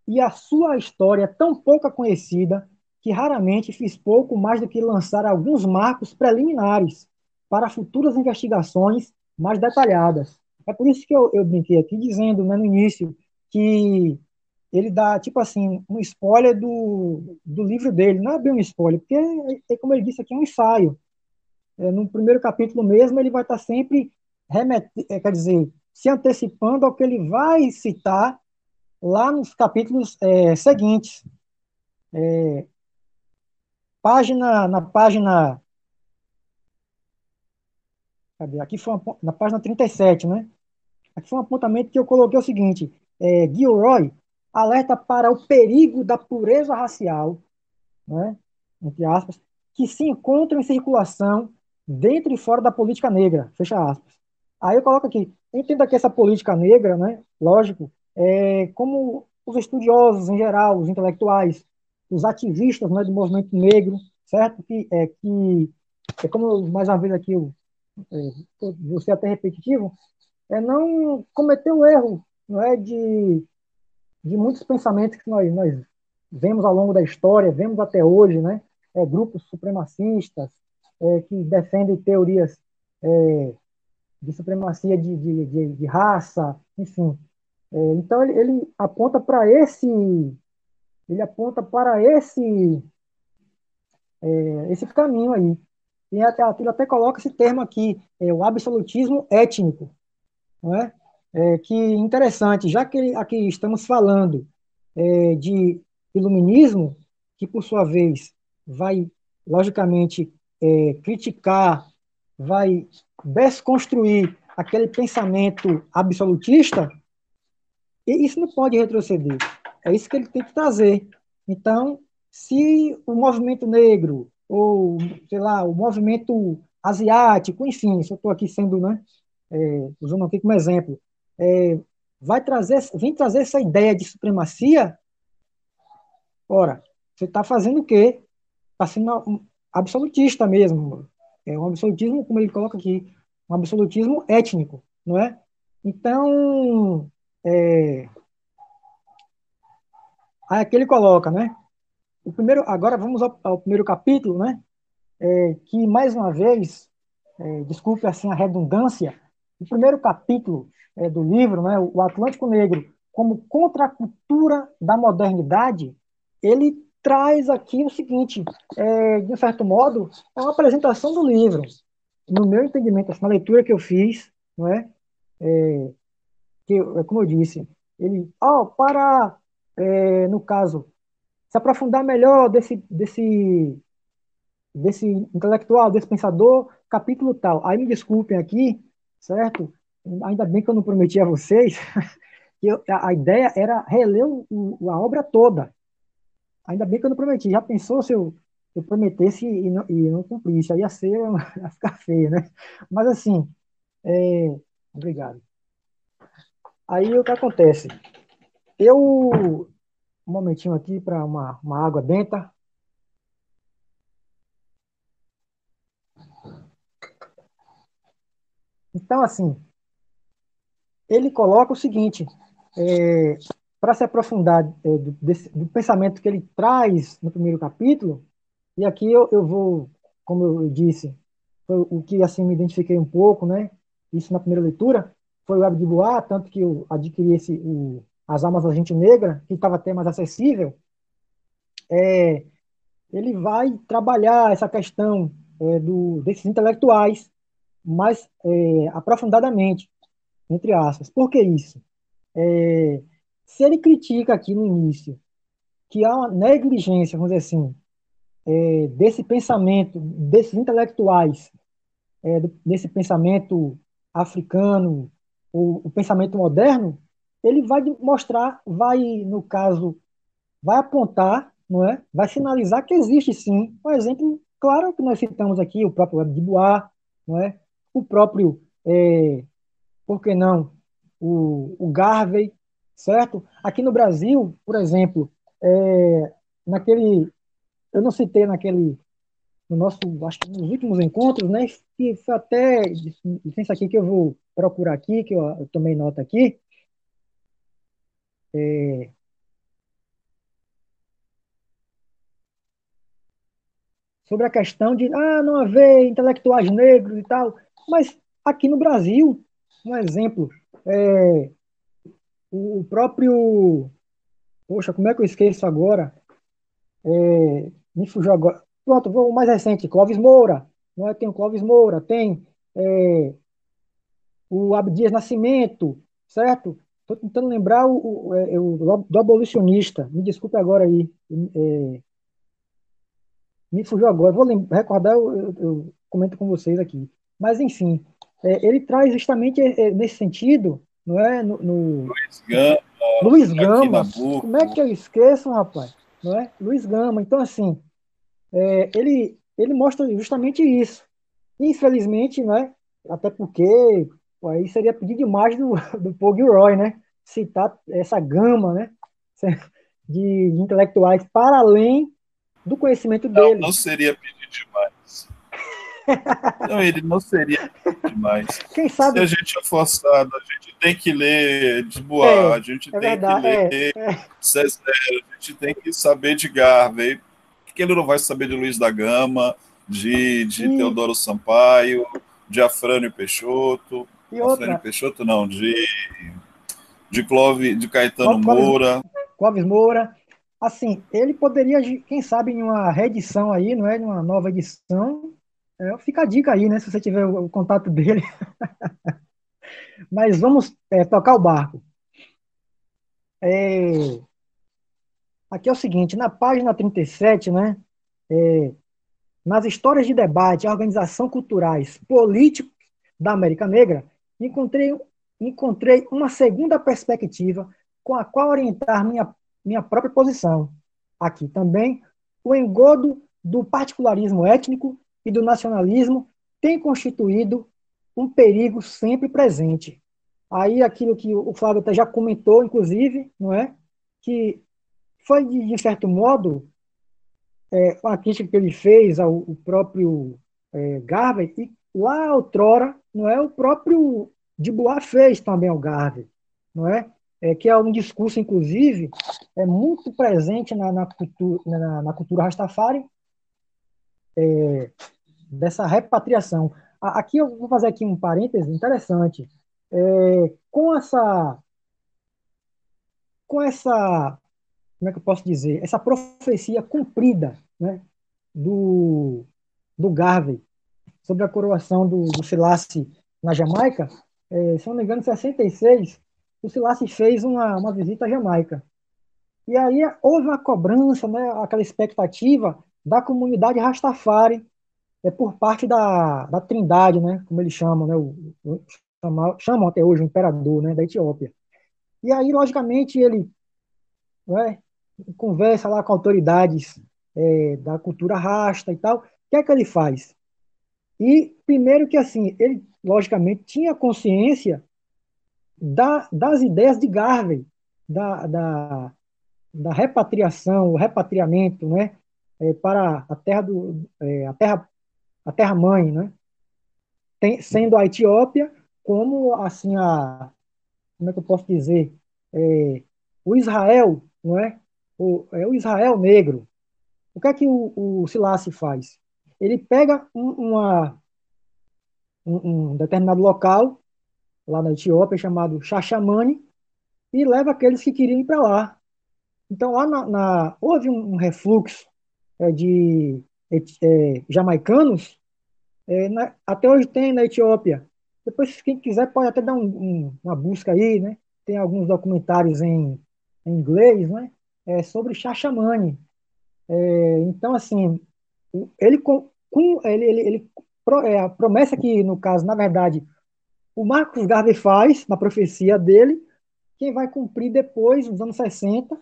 Speaker 2: e a sua história é tão pouca conhecida que raramente fiz pouco mais do que lançar alguns marcos preliminares para futuras investigações mais detalhadas. É por isso que eu, eu brinquei aqui dizendo né, no início que ele dá, tipo assim, um spoiler do, do livro dele. Não é bem um spoiler, porque, é, é como ele disse aqui, é um ensaio. É, no primeiro capítulo mesmo, ele vai estar sempre, remet, é, quer dizer, se antecipando ao que ele vai citar lá nos capítulos é, seguintes. É, página, na página. Cadê? Aqui foi uma, na página 37, né? Aqui foi um apontamento que eu coloquei o seguinte: é, Gilroy alerta para o perigo da pureza racial, né, entre aspas, que se encontra em circulação dentro e fora da política negra, fecha aspas. Aí eu coloco aqui, entenda que essa política negra, né, lógico, é, como os estudiosos em geral, os intelectuais, os ativistas né, do movimento negro, certo? Que, é, que é como mais uma vez aqui eu, é, você até repetitivo, é não cometer o erro não é de, de muitos pensamentos que nós, nós vemos ao longo da história, vemos até hoje, né? É, grupos supremacistas é, que defendem teorias é, de supremacia de, de, de, de raça, enfim. É, então ele, ele aponta para esse ele aponta para esse é, esse caminho aí. E até, ele até coloca esse termo aqui, é, o absolutismo étnico. Não é? É, que interessante, já que aqui estamos falando de iluminismo, que por sua vez vai, logicamente, é, criticar, vai desconstruir aquele pensamento absolutista, isso não pode retroceder. É isso que ele tem que trazer. Então, se o movimento negro, ou, sei lá, o movimento asiático, enfim, se eu estou aqui sendo, né, é, usando aqui como exemplo, é, vai trazer, vem trazer essa ideia de supremacia, ora, você está fazendo o quê? Está sendo absolutista mesmo. É um absolutismo, como ele coloca aqui, um absolutismo étnico, não é? Então, é, aqui ele coloca, né? O primeiro, agora vamos ao, ao primeiro capítulo, né? É, que mais uma vez, é, desculpe assim a redundância, o primeiro capítulo é, do livro, né, o Atlântico Negro, como contracultura da modernidade, ele traz aqui o seguinte, é, de um certo modo, é uma apresentação do livro. No meu entendimento, assim, na leitura que eu fiz, não é, é que, é como eu disse, ele, oh, para, é, no caso, se aprofundar melhor desse, desse, desse intelectual, desse pensador, capítulo tal. Aí me desculpem aqui, certo? ainda bem que eu não prometi a vocês, que a, ideia era reler o, o, a obra toda. Ainda bem que eu não prometi. Já pensou se eu, eu prometesse e não, e não cumprisse? Aí ia ser, ia ficar feio, né? Mas assim, é, obrigado. Aí o que acontece? Eu, um momentinho aqui para uma, uma água benta. Então, assim, ele coloca o seguinte, é, para se aprofundar é, do, desse, do, pensamento que ele traz no primeiro capítulo, e aqui eu, eu vou, como eu disse, o que assim me identifiquei um pouco, né? Isso na primeira leitura, foi o Web de Bois, tanto que eu adquiri esse, o, as almas da gente negra, que estava até mais acessível. É, ele vai trabalhar essa questão é, do, desses intelectuais mais é, aprofundadamente entre aspas. Por que isso? É, se ele critica aqui no início que há uma negligência, vamos dizer assim, é, desse pensamento, desses intelectuais, é, desse pensamento africano, o, o pensamento moderno, ele vai mostrar, vai, no caso, vai apontar, não é? vai sinalizar que existe sim. Por exemplo, claro que nós citamos aqui o próprio Web de Bois, não é? o próprio é, por que não? O, o Garvey, certo? Aqui no Brasil, por exemplo, é, naquele, eu não citei naquele, no nosso, acho que nos últimos encontros, né? Que foi até, licença aqui que eu vou procurar aqui, que eu, eu tomei nota aqui. É, sobre a questão de ah, não haver intelectuais negros e tal, mas aqui no Brasil, um exemplo, é, o próprio, poxa, como é que eu esqueço agora? É, me fugiu agora. Pronto, o mais recente, Clóvis Moura, não é? tem o Clóvis Moura, tem é, o Abdias Nascimento, certo? Estou tentando lembrar o, o, é, o, do abolicionista, me desculpe agora aí, é, me fugiu agora, vou recordar, eu, eu, eu, comento com vocês aqui. Mas, enfim, é, ele traz justamente é, nesse sentido, não é? No, no...
Speaker 3: Luiz Gama.
Speaker 2: Luiz Gama. Como é que eu esqueço, rapaz? Não é? Luiz Gama. Então, assim, é, ele, ele mostra justamente isso. Infelizmente, né? Até porque pô, aí seria pedir demais do, do Gilroy, né? Citar essa gama, né? De intelectuais para além do conhecimento dele.
Speaker 3: Não, não seria pedir demais. não, ele não seria demais.
Speaker 2: Quem sabe?
Speaker 3: Se a gente é forçado, a gente tem que ler de Bois, é, a gente é tem verdade, que ler é, é. César, a gente tem que saber de Garvey, porque ele não vai saber de Luiz da Gama, de, de e... Teodoro Sampaio, de Afrânio Peixoto. E outra? Afrânio Peixoto não, de, de Clove, de Caetano Clóvis,
Speaker 2: Moura. Clóvis Moura. Assim, ele poderia, quem sabe, em uma reedição aí, não é? Em uma nova edição. É, fica a dica aí, né? Se você tiver o, contato dele. Mas vamos é, tocar o barco. É, aqui é o seguinte, na página 37, né? É, nas histórias de debate organização culturais políticos da América Negra, encontrei, encontrei uma segunda perspectiva com a qual orientar minha minha própria posição. Aqui também, o engodo do particularismo étnico e do nacionalismo tem constituído um perigo sempre presente. Aí aquilo que o Flávio até já comentou, inclusive, não é? Que foi, de certo modo, é, uma crítica que ele fez ao, ao próprio é, Garvey, e lá outrora, não é? O próprio Dubois fez também ao Garvey, não é? é, que é um discurso, inclusive, é muito presente na, na cultura, na, na, cultura Rastafari, é, dessa repatriação. Aqui eu vou fazer aqui um parêntese interessante. É, com essa com essa como é que eu posso dizer essa profecia cumprida né, do do Garvey sobre a coroação do, do na Jamaica, é, se não me engano, em 66, o Silassi fez uma, uma visita à Jamaica. E aí houve uma cobrança, né, aquela expectativa da comunidade Rastafari é, por parte da, da Trindade, né, como eles chamam, né, o, o, chamam, chamam até hoje o imperador né, da Etiópia. E aí, logicamente, ele né, conversa lá com autoridades é, da cultura rasta e tal. O que é que ele faz? E, primeiro que, assim, ele, logicamente, tinha consciência da, das ideias de Garvey, da, da, da repatriação, o repatriamento, né, é, para a terra do é, a terra a terra mãe, né, Tem, sendo a Etiópia como assim a como é que eu posso dizer é, o Israel, não é? O, é o Israel negro. O que é que o, o faz? Ele pega um, uma, um, um determinado local lá na Etiópia, chamado Xaxamani, e leva aqueles que queriam ir para lá. Então, lá na, na houve um, um refluxo é, de é, jamaicanos, é, na, até hoje tem na Etiópia. Depois, quem quiser, pode até dar um, um, uma busca aí, né? Tem alguns documentários em, em inglês, né? É, sobre Xaxamani. É, então, assim, ele, com, ele, ele, ele é, a promessa que, no caso, na verdade, o Marcos Garvey faz, na profecia dele, quem vai cumprir depois, nos anos 60,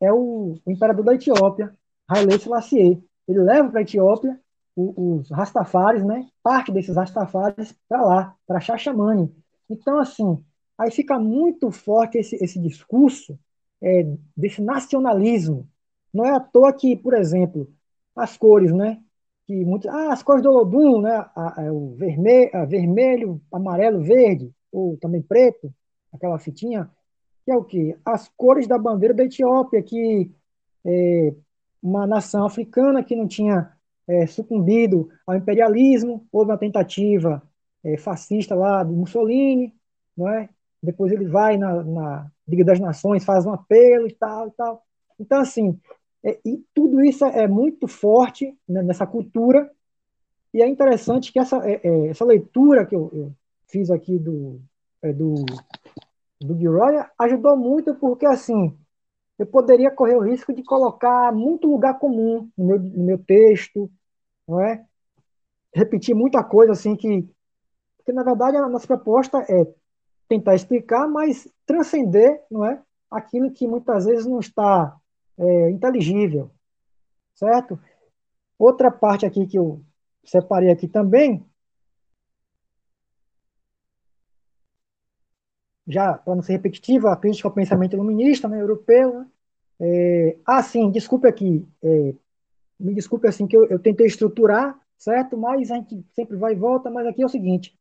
Speaker 2: é o, o imperador da Etiópia, Haile Selassie. Ele leva para a Etiópia os, Rastafares, né, parte desses Rastafares para lá, para Xaxamani. Então, assim, aí fica muito forte esse, esse discurso é, desse nacionalismo. Não é à toa que, por exemplo, as cores, né, que muitos, ah, as cores do Olodum, né, a, a, o vermelho, a, vermelho, amarelo, verde, ou também preto, aquela fitinha, que é o quê? As cores da bandeira da Etiópia, que é uma nação africana que não tinha é, sucumbido ao imperialismo, houve uma tentativa é, fascista lá do Mussolini, não é? Depois ele vai na, na Liga das Nações, faz um apelo e tal e tal. Então, assim, é, e tudo isso é muito forte né, nessa cultura, e é interessante que essa, é, é, essa leitura que eu, eu fiz aqui do, é, do, do Gilroy ajudou muito, porque, assim, eu poderia correr o risco de colocar muito lugar comum no meu, no meu texto, não é? Repetir muita coisa, assim, que, que, na verdade, a nossa proposta é tentar explicar, mas transcender, não é? Aquilo que muitas vezes não está é, inteligível, certo? Outra parte aqui que eu separei aqui também, já para não ser repetitivo, a crítica ao pensamento iluminista, né, europeu. Né? É, ah, sim, desculpe aqui, é, me desculpe assim que eu, eu, tentei estruturar, certo? Mas a gente sempre vai e volta, mas aqui é o seguinte,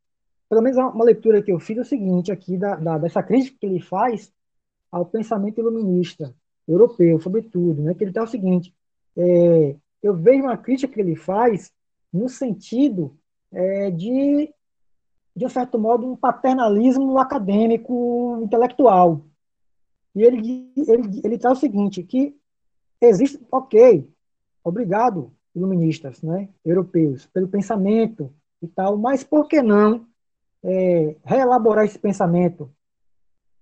Speaker 2: pelo menos uma leitura que eu fiz é o seguinte aqui, da, da dessa crítica que ele faz ao pensamento iluminista europeu, sobretudo, né, que ele está o seguinte, é, eu vejo uma crítica que ele faz no sentido é, de, de certo modo, um paternalismo acadêmico intelectual. E ele, ele, ele traz o seguinte, que existe, ok, obrigado, iluministas, né, europeus, pelo pensamento e tal, mas por que não é, reelaborar esse pensamento?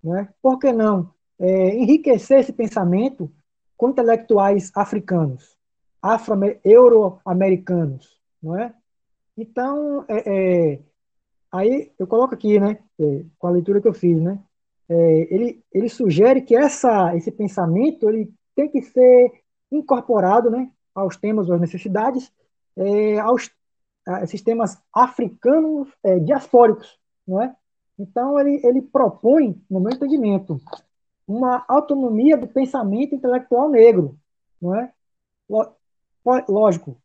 Speaker 2: Né? Por que não é, enriquecer esse pensamento com intelectuais africanos, afro-euro-americanos, não é? Então, é, é, aí eu coloco aqui, né, é, com a leitura que eu fiz, né, é, ele, ele sugere que essa, esse pensamento ele tem que ser incorporado, né, aos temas, às necessidades, é, aos a, esses temas africanos diaspóricos, não é? Então ele, ele propõe, no meu entendimento, uma autonomia do pensamento intelectual negro, não é? Lógico,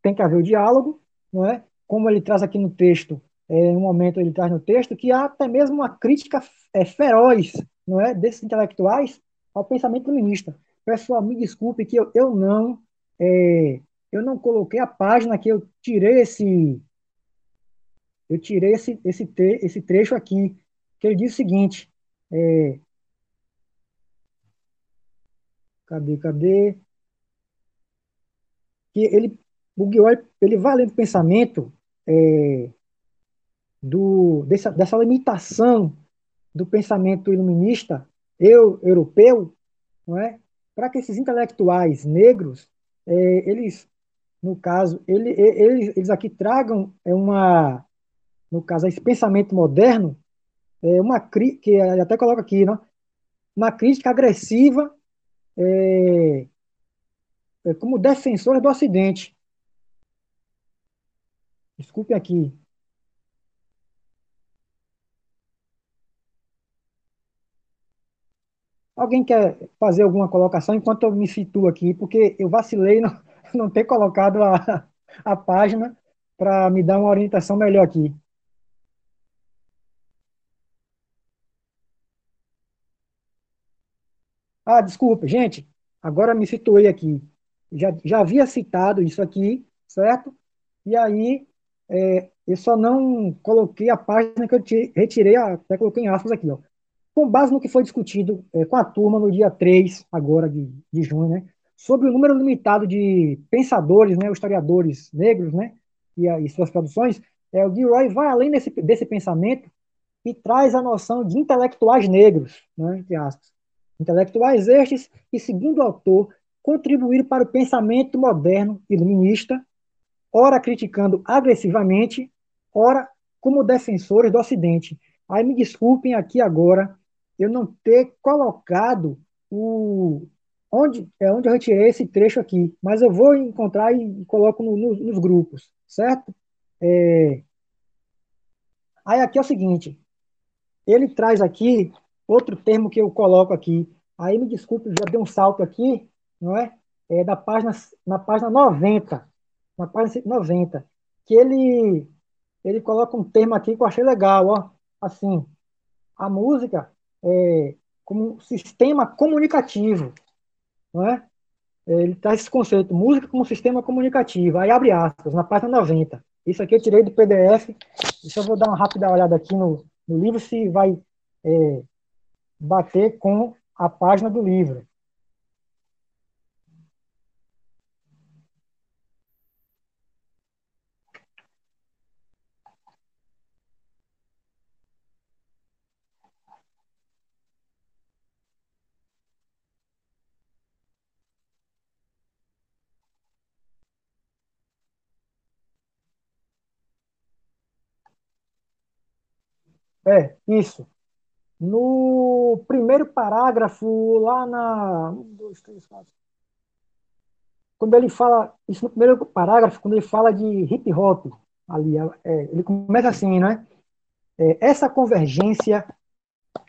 Speaker 2: tem que haver o diálogo, não é? Como ele traz aqui no texto, é, em um momento ele traz no texto que há até mesmo uma crítica é, feroz, não é, desses intelectuais ao pensamento feminista. Pessoal, me desculpe que eu, eu não é, eu não coloquei a página que eu tirei esse eu tirei esse esse, te, esse trecho aqui que ele diz o seguinte é, Cadê, cadê? Que ele, o Guiol, ele vai do pensamento é, do, dessa, dessa limitação do pensamento iluminista eu, europeu, não é? para que esses intelectuais negros, é, eles, no caso, ele, eles, eles aqui tragam é uma, no caso, esse pensamento moderno, é uma que até coloca aqui, não? uma crítica agressiva é, é, como defensores do Ocidente. Desculpe aqui. Alguém quer fazer alguma colocação enquanto eu me situo aqui, porque eu vacilei não, não ter colocado a, a página para me dar uma orientação melhor aqui. Ah, desculpa, gente, agora me situei aqui. Já, já havia citado isso aqui, certo? E aí, é, eu só não coloquei a página que eu retirei, até coloquei em aspas aqui, ó. Com base no que foi discutido é, com a turma no dia 3, agora de, de junho, né? Sobre o número limitado de pensadores, né, historiadores negros, né, e, e suas produções, é, o Gilroy vai além desse, desse pensamento e traz a noção de intelectuais negros, né, entre aspas, Intelectuais estes que, segundo o autor, contribuíram para o pensamento moderno iluminista, ora criticando agressivamente, ora como defensores do Ocidente. Aí me desculpem aqui agora eu não ter colocado o onde é onde eu retirei esse trecho aqui, mas eu vou encontrar e, coloco no, no, nos grupos, certo? É... Aí aqui é o seguinte, ele traz aqui Outro termo que eu coloco aqui, aí me desculpe, já dei um salto aqui, não é? É da página, na página 90, na página 90, que ele, ele coloca um termo aqui que eu achei legal, ó, assim, a música é como um sistema comunicativo, não é? Ele traz esse conceito, música como sistema comunicativo, aí abre aspas, na página 90. Isso aqui eu tirei do PDF Deixa eu vou dar uma rápida olhada aqui no, no livro se vai é, bater com a página do livro. É, isso. No primeiro parágrafo, lá na. Um, dois, três, quatro. Quando ele fala. Isso no primeiro parágrafo, quando ele fala de hip hop, ali, é, ele começa assim, né? É, essa convergência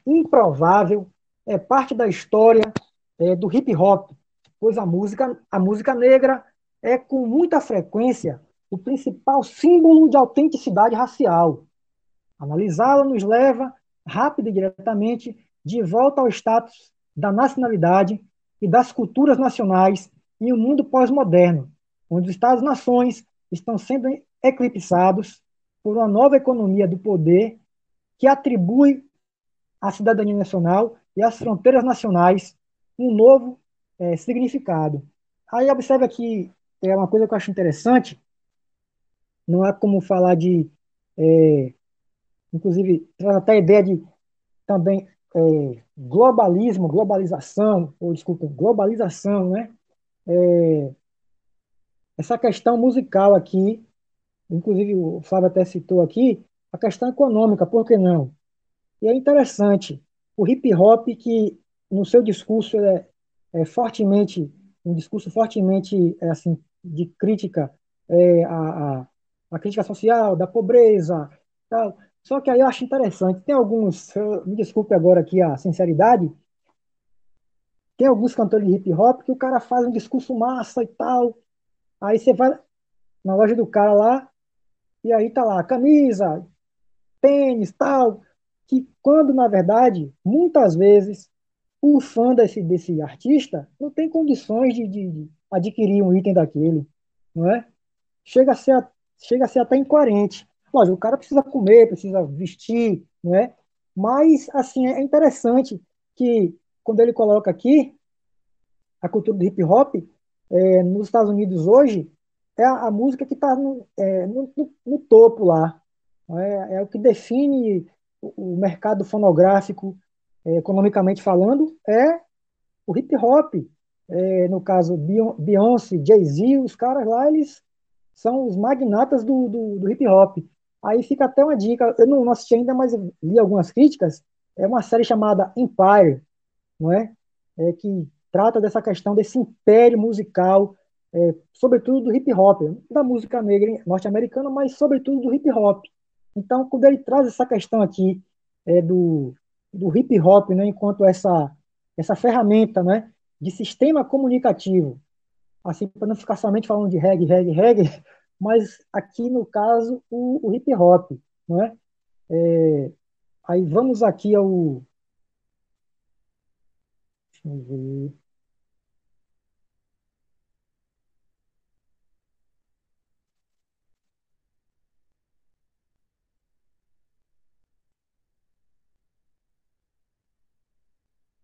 Speaker 2: improvável é parte da história é, do hip hop, pois a música, a música negra é com muita frequência o principal símbolo de autenticidade racial Analisá-la nos leva, rápida e diretamente, de volta ao status da nacionalidade e das culturas nacionais em um mundo pós-moderno, onde os Estados-nações estão sendo eclipsados por uma nova economia do poder que atribui à cidadania nacional e às fronteiras nacionais um novo é, significado. Aí observe aqui, é uma coisa que eu acho interessante, não é como falar de é, inclusive traz até a ideia de também é, globalismo, globalização, ou desculpa, globalização, né? É, essa questão musical aqui, inclusive o Flávio até citou aqui, a questão econômica, por que não? E é interessante, o hip hop que no seu discurso é, é fortemente, um discurso fortemente é, assim, de crítica é, a, a, a crítica social, da pobreza, tal, só que aí eu acho interessante, tem alguns, me desculpe agora aqui a sinceridade, tem alguns cantores de hip hop que o cara faz um discurso massa e tal, aí você vai na loja do cara lá, e aí tá lá, camisa, tênis, tal, que quando, na verdade, muitas vezes, o fã desse, desse artista não tem condições de, de, de adquirir um item daquele, não é? Chega a ser, chega a ser até incoerente. Lógico, o cara precisa comer, precisa vestir, né? Mas, assim, é interessante que, quando ele coloca aqui, a cultura do hip hop, é, nos Estados Unidos hoje, é a, a música que está no, é, no, no, no, topo lá. É, é, o que define o, o mercado fonográfico, é, economicamente falando, é o hip hop. É, no caso, Beyoncé, Jay-Z, os caras lá, eles são os magnatas do, do, do hip hop. Aí fica até uma dica, eu não, não assisti ainda, mas li algumas críticas, é uma série chamada Empire, não é? é que trata dessa questão desse império musical, é, sobretudo do hip hop, da música negra norte-americana, mas sobretudo do hip hop. Então, quando ele traz essa questão aqui é, do, do hip hop, né, enquanto essa, essa ferramenta né, de sistema comunicativo, assim, para não ficar somente falando de reggae, reggae, reggae, mas aqui no caso o, o hip hop, não é? é? Aí vamos aqui ao. Deixa eu ver.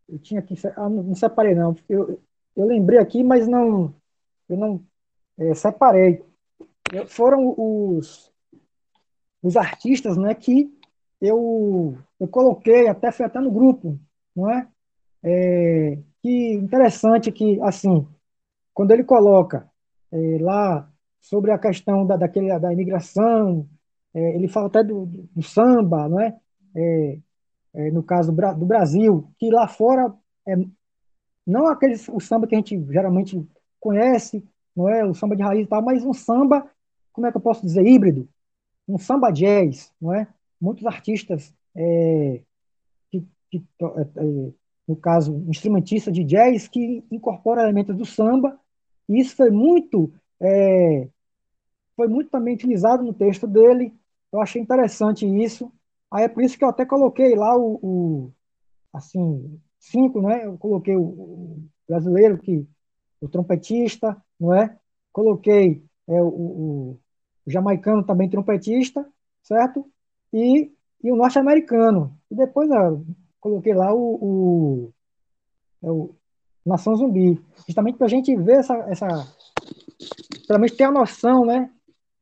Speaker 2: Eu tinha que. Ah, não separei, não. Eu, eu lembrei aqui, mas não. Eu não é, separei foram os, os artistas né, que eu, eu coloquei, até foi até no grupo, não é? é que interessante que, assim, quando ele coloca é, lá sobre a questão da, daquele, da imigração, é, ele fala até do, do samba, não é? é, é no caso do, do, Brasil, que lá fora é não aquele o samba que a gente geralmente conhece, não é o samba de raiz e tal, mas um samba como é que eu posso dizer, híbrido, um samba jazz, não é? Muitos artistas, é, que, que é, é, no caso, instrumentistas de jazz, que incorporam elementos do samba, e isso foi muito, é, foi muito também utilizado no texto dele, eu achei interessante isso, aí é por isso que eu até coloquei lá o, o assim, cinco, né? Eu coloquei o, o brasileiro que o trompetista, não é? Coloquei é, o, o jamaicano também trompetista, certo? e, e o norte-americano. E depois eu coloquei lá o, o, é o Nação Zumbi, justamente para a gente ver essa, essa pelo menos ter a noção, né?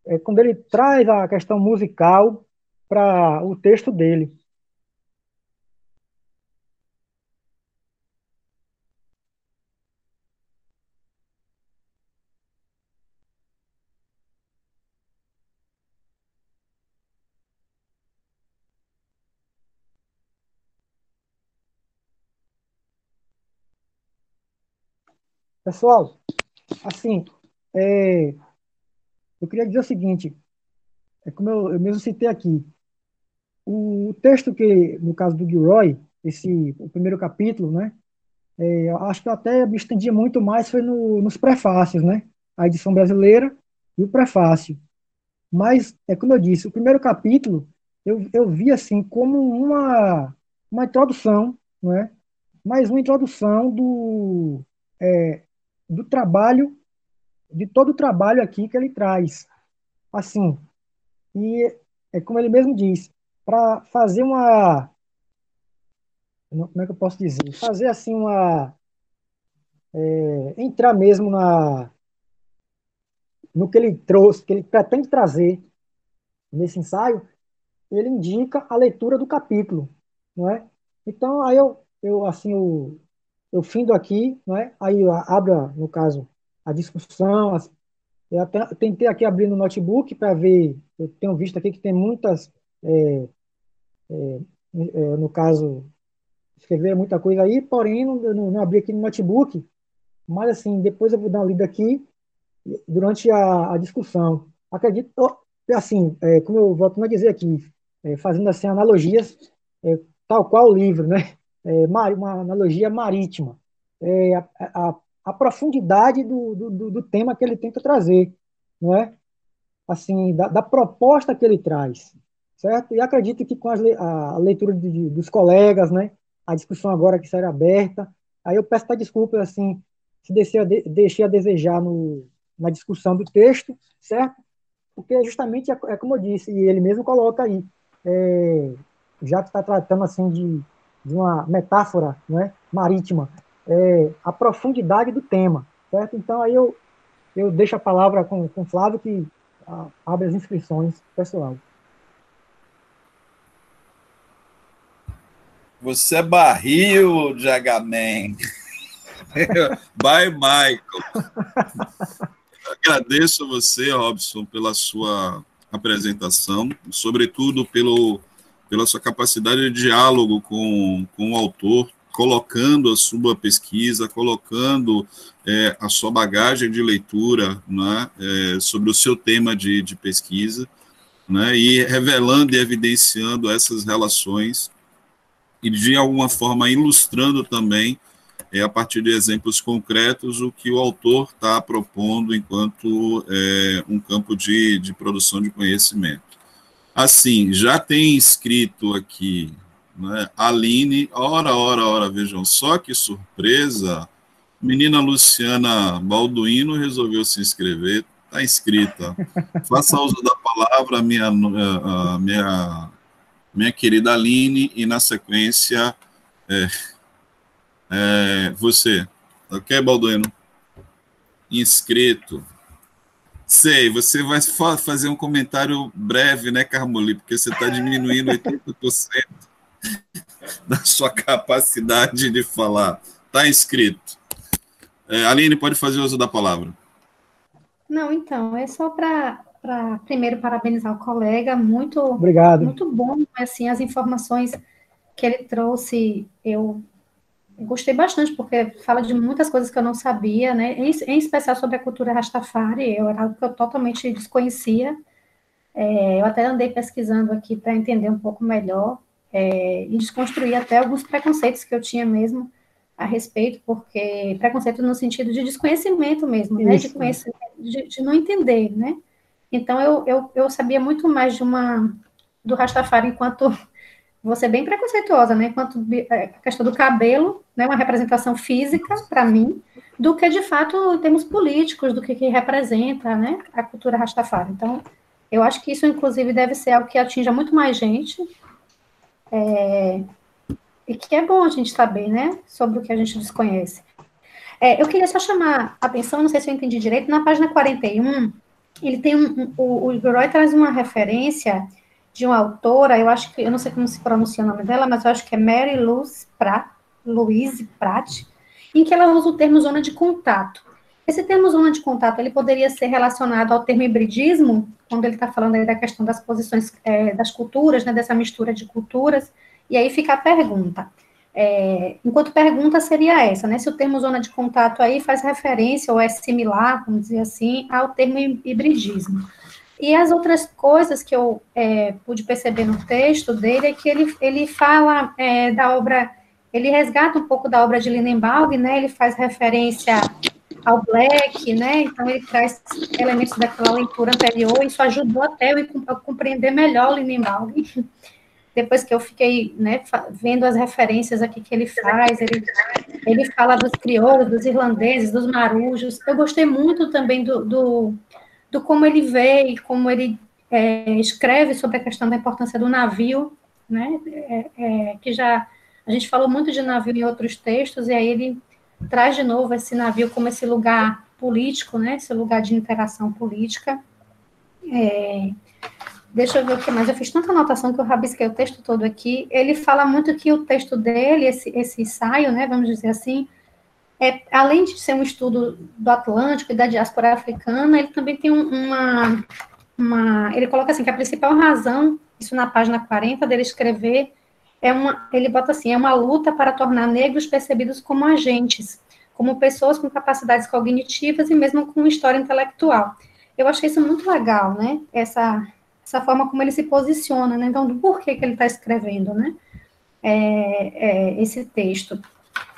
Speaker 2: É, quando ele traz a questão musical para o texto dele. Pessoal, assim, é, eu queria dizer o seguinte, é como eu, eu mesmo citei aqui, o texto que, no caso do Gilroy, esse, o primeiro capítulo, né, é, acho que eu até me estendia muito mais foi no, nos prefácios, né, a edição brasileira e o prefácio. Mas, é como eu disse, o primeiro capítulo eu, eu vi assim como uma, uma introdução, né, mais uma introdução do, é, do trabalho, de todo o trabalho aqui que ele traz. Assim, e é como ele mesmo diz, para fazer uma. Como é que eu posso dizer? Fazer assim uma. É, entrar mesmo na no que ele trouxe, que ele pretende trazer nesse ensaio, ele indica a leitura do capítulo, não é? Então aí eu, eu assim eu, eu findo aqui, não é? Aí abro, no caso, a discussão. As, eu até tentei aqui abrir no notebook para ver. Eu tenho visto aqui que tem muitas, é, é, é, no caso, escrever muita coisa aí, porém não, não, não, abri aqui no notebook. Mas assim, depois eu vou dar uma lida aqui durante a, a discussão. Acredito, assim, é, como eu volto a dizer aqui, é, fazendo assim analogias, é, tal qual o livro, né? É, uma analogia marítima, é, a, a, a, profundidade do, do, do, tema que ele tenta trazer, não é? Assim, da, da proposta que ele traz, certo? E acredito que com as, a, leitura de, de, dos colegas, né, a discussão agora que será aberta, aí eu peço desculpas, assim, se deixei deixei a desejar no, na discussão do texto, certo? Porque justamente é, é como eu disse, e ele mesmo coloca aí, é, já que está tratando assim de de uma metáfora né, marítima, é, a profundidade do tema, certo? Então, aí eu, eu deixo a palavra com, com o Flávio, que a, abre as inscrições pessoal.
Speaker 3: Você é barril, Jagaman. Bye, Michael. Agradeço a você, Robson, pela sua apresentação, sobretudo pelo pela sua capacidade de diálogo com, com o autor, colocando a sua pesquisa, colocando é, a sua bagagem de leitura né, é, sobre o seu tema de, de pesquisa, né, e revelando e evidenciando essas relações e, de alguma forma, ilustrando também, é, a partir de exemplos concretos, o que o autor está propondo enquanto é, um campo de, de produção de conhecimento. Assim, já tem escrito aqui, né, Aline, ora, ora, ora, vejam só que surpresa, menina Luciana Balduino resolveu se inscrever, está inscrita. Faça uso da palavra, minha, a minha, minha querida Aline, e na sequência, é, é, você, ok, Balduino? Inscrito. Sei, você vai fazer um comentário breve, né, Carmoli? Porque você está diminuindo 80% da sua capacidade de falar. Está inscrito. É, Aline, pode fazer uso da palavra.
Speaker 4: Não, então, é só para primeiro parabenizar o colega, muito,
Speaker 2: Obrigado.
Speaker 4: muito bom, assim, as informações que ele trouxe, eu gostei bastante, porque fala de muitas coisas que eu não sabia, né? Em, em especial sobre a cultura Rastafari, eu, era algo que eu totalmente desconhecia. É, eu até andei pesquisando aqui para entender um pouco melhor é, e desconstruir até alguns preconceitos que eu tinha mesmo a respeito, porque preconceito no sentido de desconhecimento mesmo, né? De conhecer, de, de, não entender, né? Então eu, eu, eu sabia muito mais de uma do Rastafari enquanto você bem preconceituosa, né? Quanto é, a questão do cabelo, né? Uma representação física para mim, do que de fato temos políticos, do que, que representa, né? A cultura Rastafari. Então, Eu acho que isso, inclusive, deve ser algo que atinja muito mais gente. É, e que é bom a gente saber, né, sobre o que a gente desconhece. É, eu queria só chamar a atenção, não sei se eu entendi direito, na página 41, ele tem um, um o, o Roy traz uma referência de uma autora, eu acho que, eu não sei como se pronuncia o nome dela, mas eu acho que é Mary Louise Pratt, Louise Pratt, em que ela usa o termo zona de contato. Esse termo zona de contato, ele poderia ser relacionado ao termo hibridismo, quando ele está falando aí da questão das posições é, das culturas, né, dessa mistura de culturas, e aí fica a pergunta. É, enquanto pergunta seria essa, né, se o termo zona de contato aí faz referência, ou é similar, vamos dizer assim, ao termo hibridismo. E as outras coisas que eu é, pude perceber no texto dele é que ele, ele fala é, da obra, ele resgata um pouco da obra de Lindenbaum, né, ele faz referência ao Black, né? Então ele traz elementos daquela leitura anterior, isso ajudou até eu a compreender melhor o Lindenbaum. Depois que eu fiquei né, vendo as referências aqui que ele faz, ele, ele fala dos crioulos, dos irlandeses, dos marujos. Eu gostei muito também do, do, do como ele vê e como ele é, escreve sobre a questão da importância do navio, né? É, é, que já a gente falou muito de navio em outros textos, e aí ele traz de novo esse navio como esse lugar político, né, esse lugar de interação política. É, deixa eu ver o que mais. Eu fiz tanta anotação que eu rabisquei o texto todo aqui. Ele fala muito que o texto dele, esse, esse ensaio, né, vamos dizer assim, é, além de ser um estudo do Atlântico e da diáspora africana, ele também tem uma, uma. Ele coloca assim que a principal razão, isso na página 40 dele escrever, é uma, ele bota assim, é uma luta para tornar negros percebidos como agentes, como pessoas com capacidades cognitivas e mesmo com história intelectual. Eu achei isso muito legal, né? Essa, essa forma como ele se posiciona, né? Então, do porquê que ele está escrevendo, né? É, é, esse texto.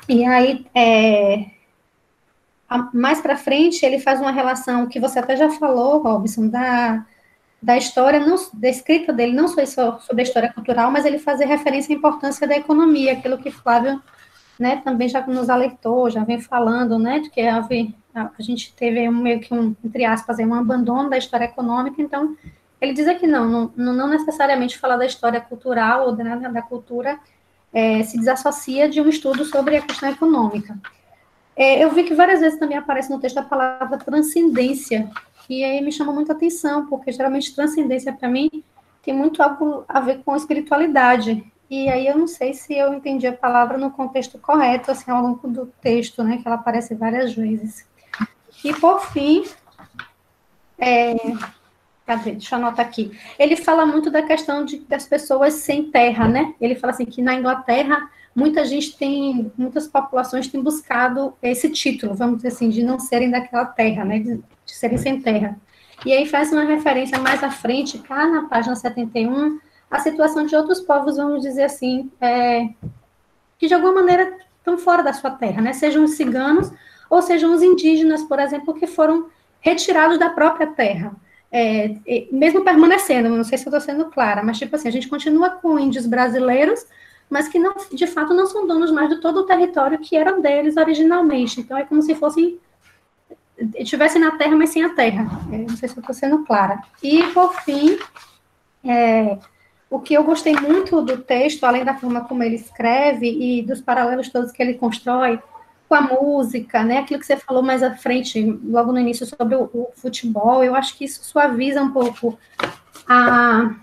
Speaker 4: E aí, é, mais para frente, ele faz uma relação que você até já falou, Robson, da da história, não, da escrita dele, não só sobre a história cultural, mas ele fazer referência à importância da economia, aquilo que Flávio né, também já nos alertou, já vem falando, né, que a, gente teve meio que um, entre aspas, um abandono da história econômica, então ele diz aqui não, não, não necessariamente falar da história cultural ou da, da cultura é, se desassocia de um estudo sobre a questão econômica. É, eu vi que várias vezes também aparece no texto a palavra transcendência, e aí me chama muita atenção, porque geralmente transcendência para mim tem muito algo a ver com espiritualidade. E aí eu não sei se eu entendi a palavra no contexto correto, assim, ao longo do texto, né, que ela aparece várias vezes. E por fim, é, cadê? Deixa eu anotar aqui. Ele fala muito da questão de, das pessoas sem terra, né? Ele fala assim que na Inglaterra muita gente tem, muitas populações têm buscado esse título, vamos dizer assim, de não serem daquela terra, né, de, de serem sem terra. E aí faz uma referência mais à frente, cá na página 71, a situação de outros povos, vamos dizer assim, é, que de alguma maneira estão fora da sua terra, né, sejam os ciganos ou sejam os indígenas, por exemplo, que foram retirados da própria terra. É, mesmo permanecendo, não sei se eu estou sendo clara, mas tipo assim, a gente continua com índios brasileiros, mas que não, de fato não são donos mais de todo o território que era deles originalmente. Então é como se fossem estivessem na terra, mas sem a terra. É, não sei se eu estou sendo clara. E por fim, é, o que eu gostei muito do texto, além da forma como ele escreve e dos paralelos todos que ele constrói com a música, né? Aquilo que você falou mais à frente, logo no início, sobre o, o futebol, eu acho que isso suaviza um pouco a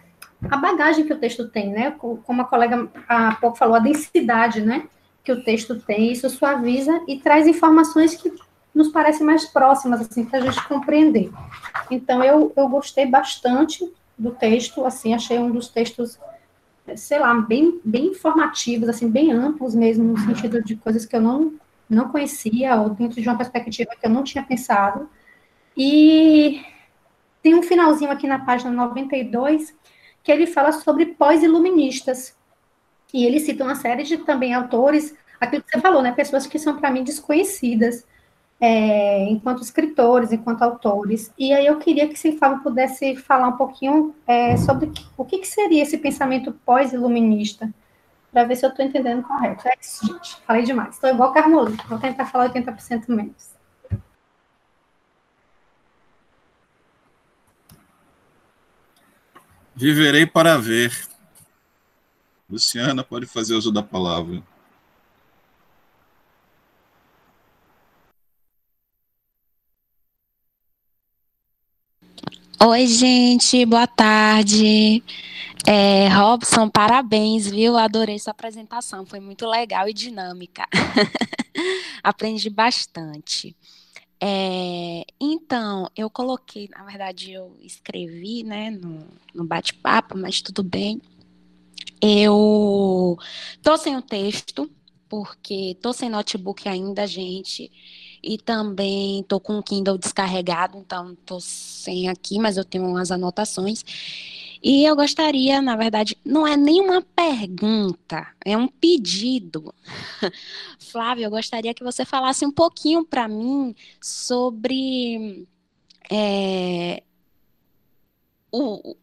Speaker 4: a bagagem que o texto tem, né? Como a colega há pouco falou, a densidade, né? Que o texto tem, isso suaviza e traz informações que nos parecem mais próximas, assim, para a gente compreender. Então, eu, eu gostei bastante do texto, assim, achei um dos textos, sei lá, bem, bem informativos, assim, bem amplos mesmo, no sentido de coisas que eu não, não conhecia, ou dentro de uma perspectiva que eu não tinha pensado. E tem um finalzinho aqui na página 92, que ele fala sobre pós-iluministas. E ele cita uma série de também autores, aquilo que você falou, né? Pessoas que são para mim desconhecidas, é, enquanto escritores, enquanto autores. E aí eu queria que se Fábio pudesse falar um pouquinho é, sobre o que, que, seria esse pensamento pós-iluminista, para ver se eu estou entendendo correto. É isso, gente. Falei demais. Estou igual Carmolito, vou tentar falar 80% menos.
Speaker 3: Viverei para ver. Luciana, pode fazer uso da palavra.
Speaker 6: Oi, gente, boa tarde. É, Robson, parabéns, viu? Adorei sua apresentação, foi muito legal e dinâmica. Aprendi bastante. É, então, eu coloquei, na verdade, eu escrevi, né, no, no bate-papo, mas tudo bem. Eu tô sem o texto, porque tô sem notebook ainda, gente. E também tô com o Kindle descarregado, então tô sem aqui, mas eu tenho umas anotações. E eu gostaria, na verdade, não é nenhuma pergunta, é um pedido. Flávio, eu gostaria que você falasse um pouquinho para mim sobre é, o,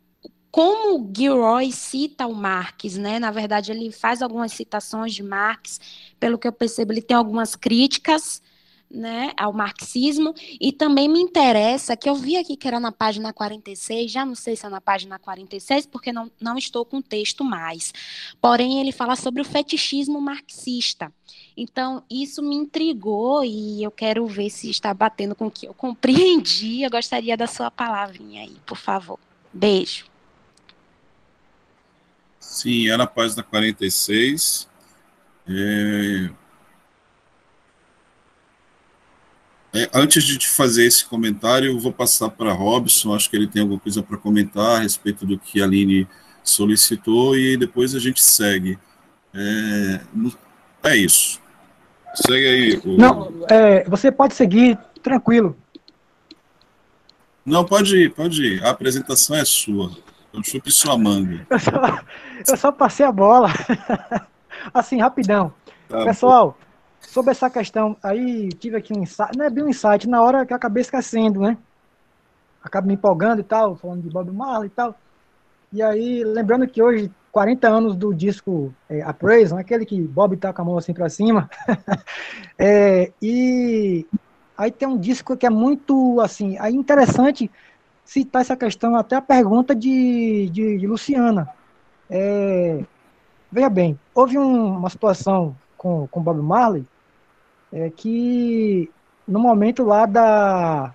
Speaker 6: como Gilroy cita o Marx, né? Na verdade, ele faz algumas citações de Marx, pelo que eu percebo, ele tem algumas críticas né, ao marxismo, e também me interessa, que eu vi aqui que era na página 46, já não sei se é na página 46, porque não, não estou com o texto mais, porém ele fala sobre o fetichismo marxista, então isso me intrigou e eu quero ver se está batendo com o que eu compreendi, eu gostaria da sua palavrinha aí, por favor. Beijo.
Speaker 3: Sim, é na página 46, é, É, antes de te fazer esse comentário, eu vou passar para Robson, acho que ele tem alguma coisa para comentar a respeito do que a Aline solicitou, e depois a gente segue. É, é isso. Segue aí.
Speaker 2: O... Não, é, você pode seguir tranquilo.
Speaker 3: Não, pode ir, pode ir. A apresentação é sua. Eu chupe sua manga.
Speaker 2: Eu só, eu só passei a bola. assim, rapidão. Tá Pessoal, sobre essa questão, aí tive aqui um insight, não é bem um insight, na hora que eu acabei esquecendo, né? Acabo me empolgando e tal, falando de Bob Marley e tal. E aí, lembrando que hoje, 40 anos do disco é, Appraise, né? aquele que Bob tá com a mão assim para cima. é, e aí tem um disco que é muito, assim, aí interessante citar essa questão, até a pergunta de, de, de Luciana. É, veja bem, houve um, uma situação com, com Bob Marley, é que no momento lá da,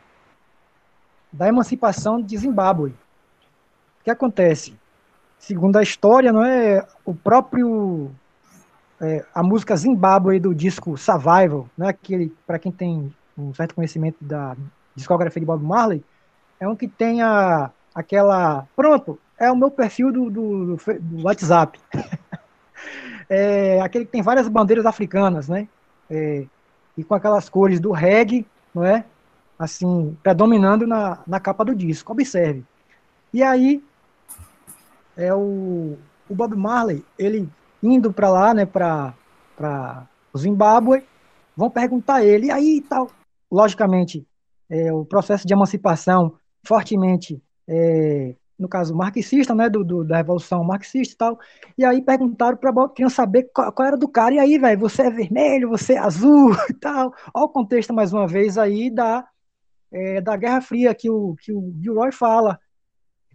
Speaker 2: da emancipação de Zimbábue, o que acontece? Segundo a história, não é o próprio é, a música Zimbábue do disco Survival, né, aquele para quem tem um certo conhecimento da discografia de Bob Marley, é um que tem a, aquela pronto, é o meu perfil do, do, do WhatsApp. é aquele que tem várias bandeiras africanas, né? É, e com aquelas cores do reggae, não é? Assim, predominando na, na capa do disco. Observe. E aí, é o, o Bob Marley, ele indo para lá, né, para o Zimbábue, vão perguntar a ele, e aí tal. Logicamente, é, o processo de emancipação fortemente é, no caso marxista, né, do, do, da revolução marxista e tal. E aí perguntaram para queriam saber qual, qual, era do cara. E aí, velho, você é vermelho, você é azul e tal. Olha o contexto mais uma vez aí da é, da Guerra Fria que o que o Gilroy fala.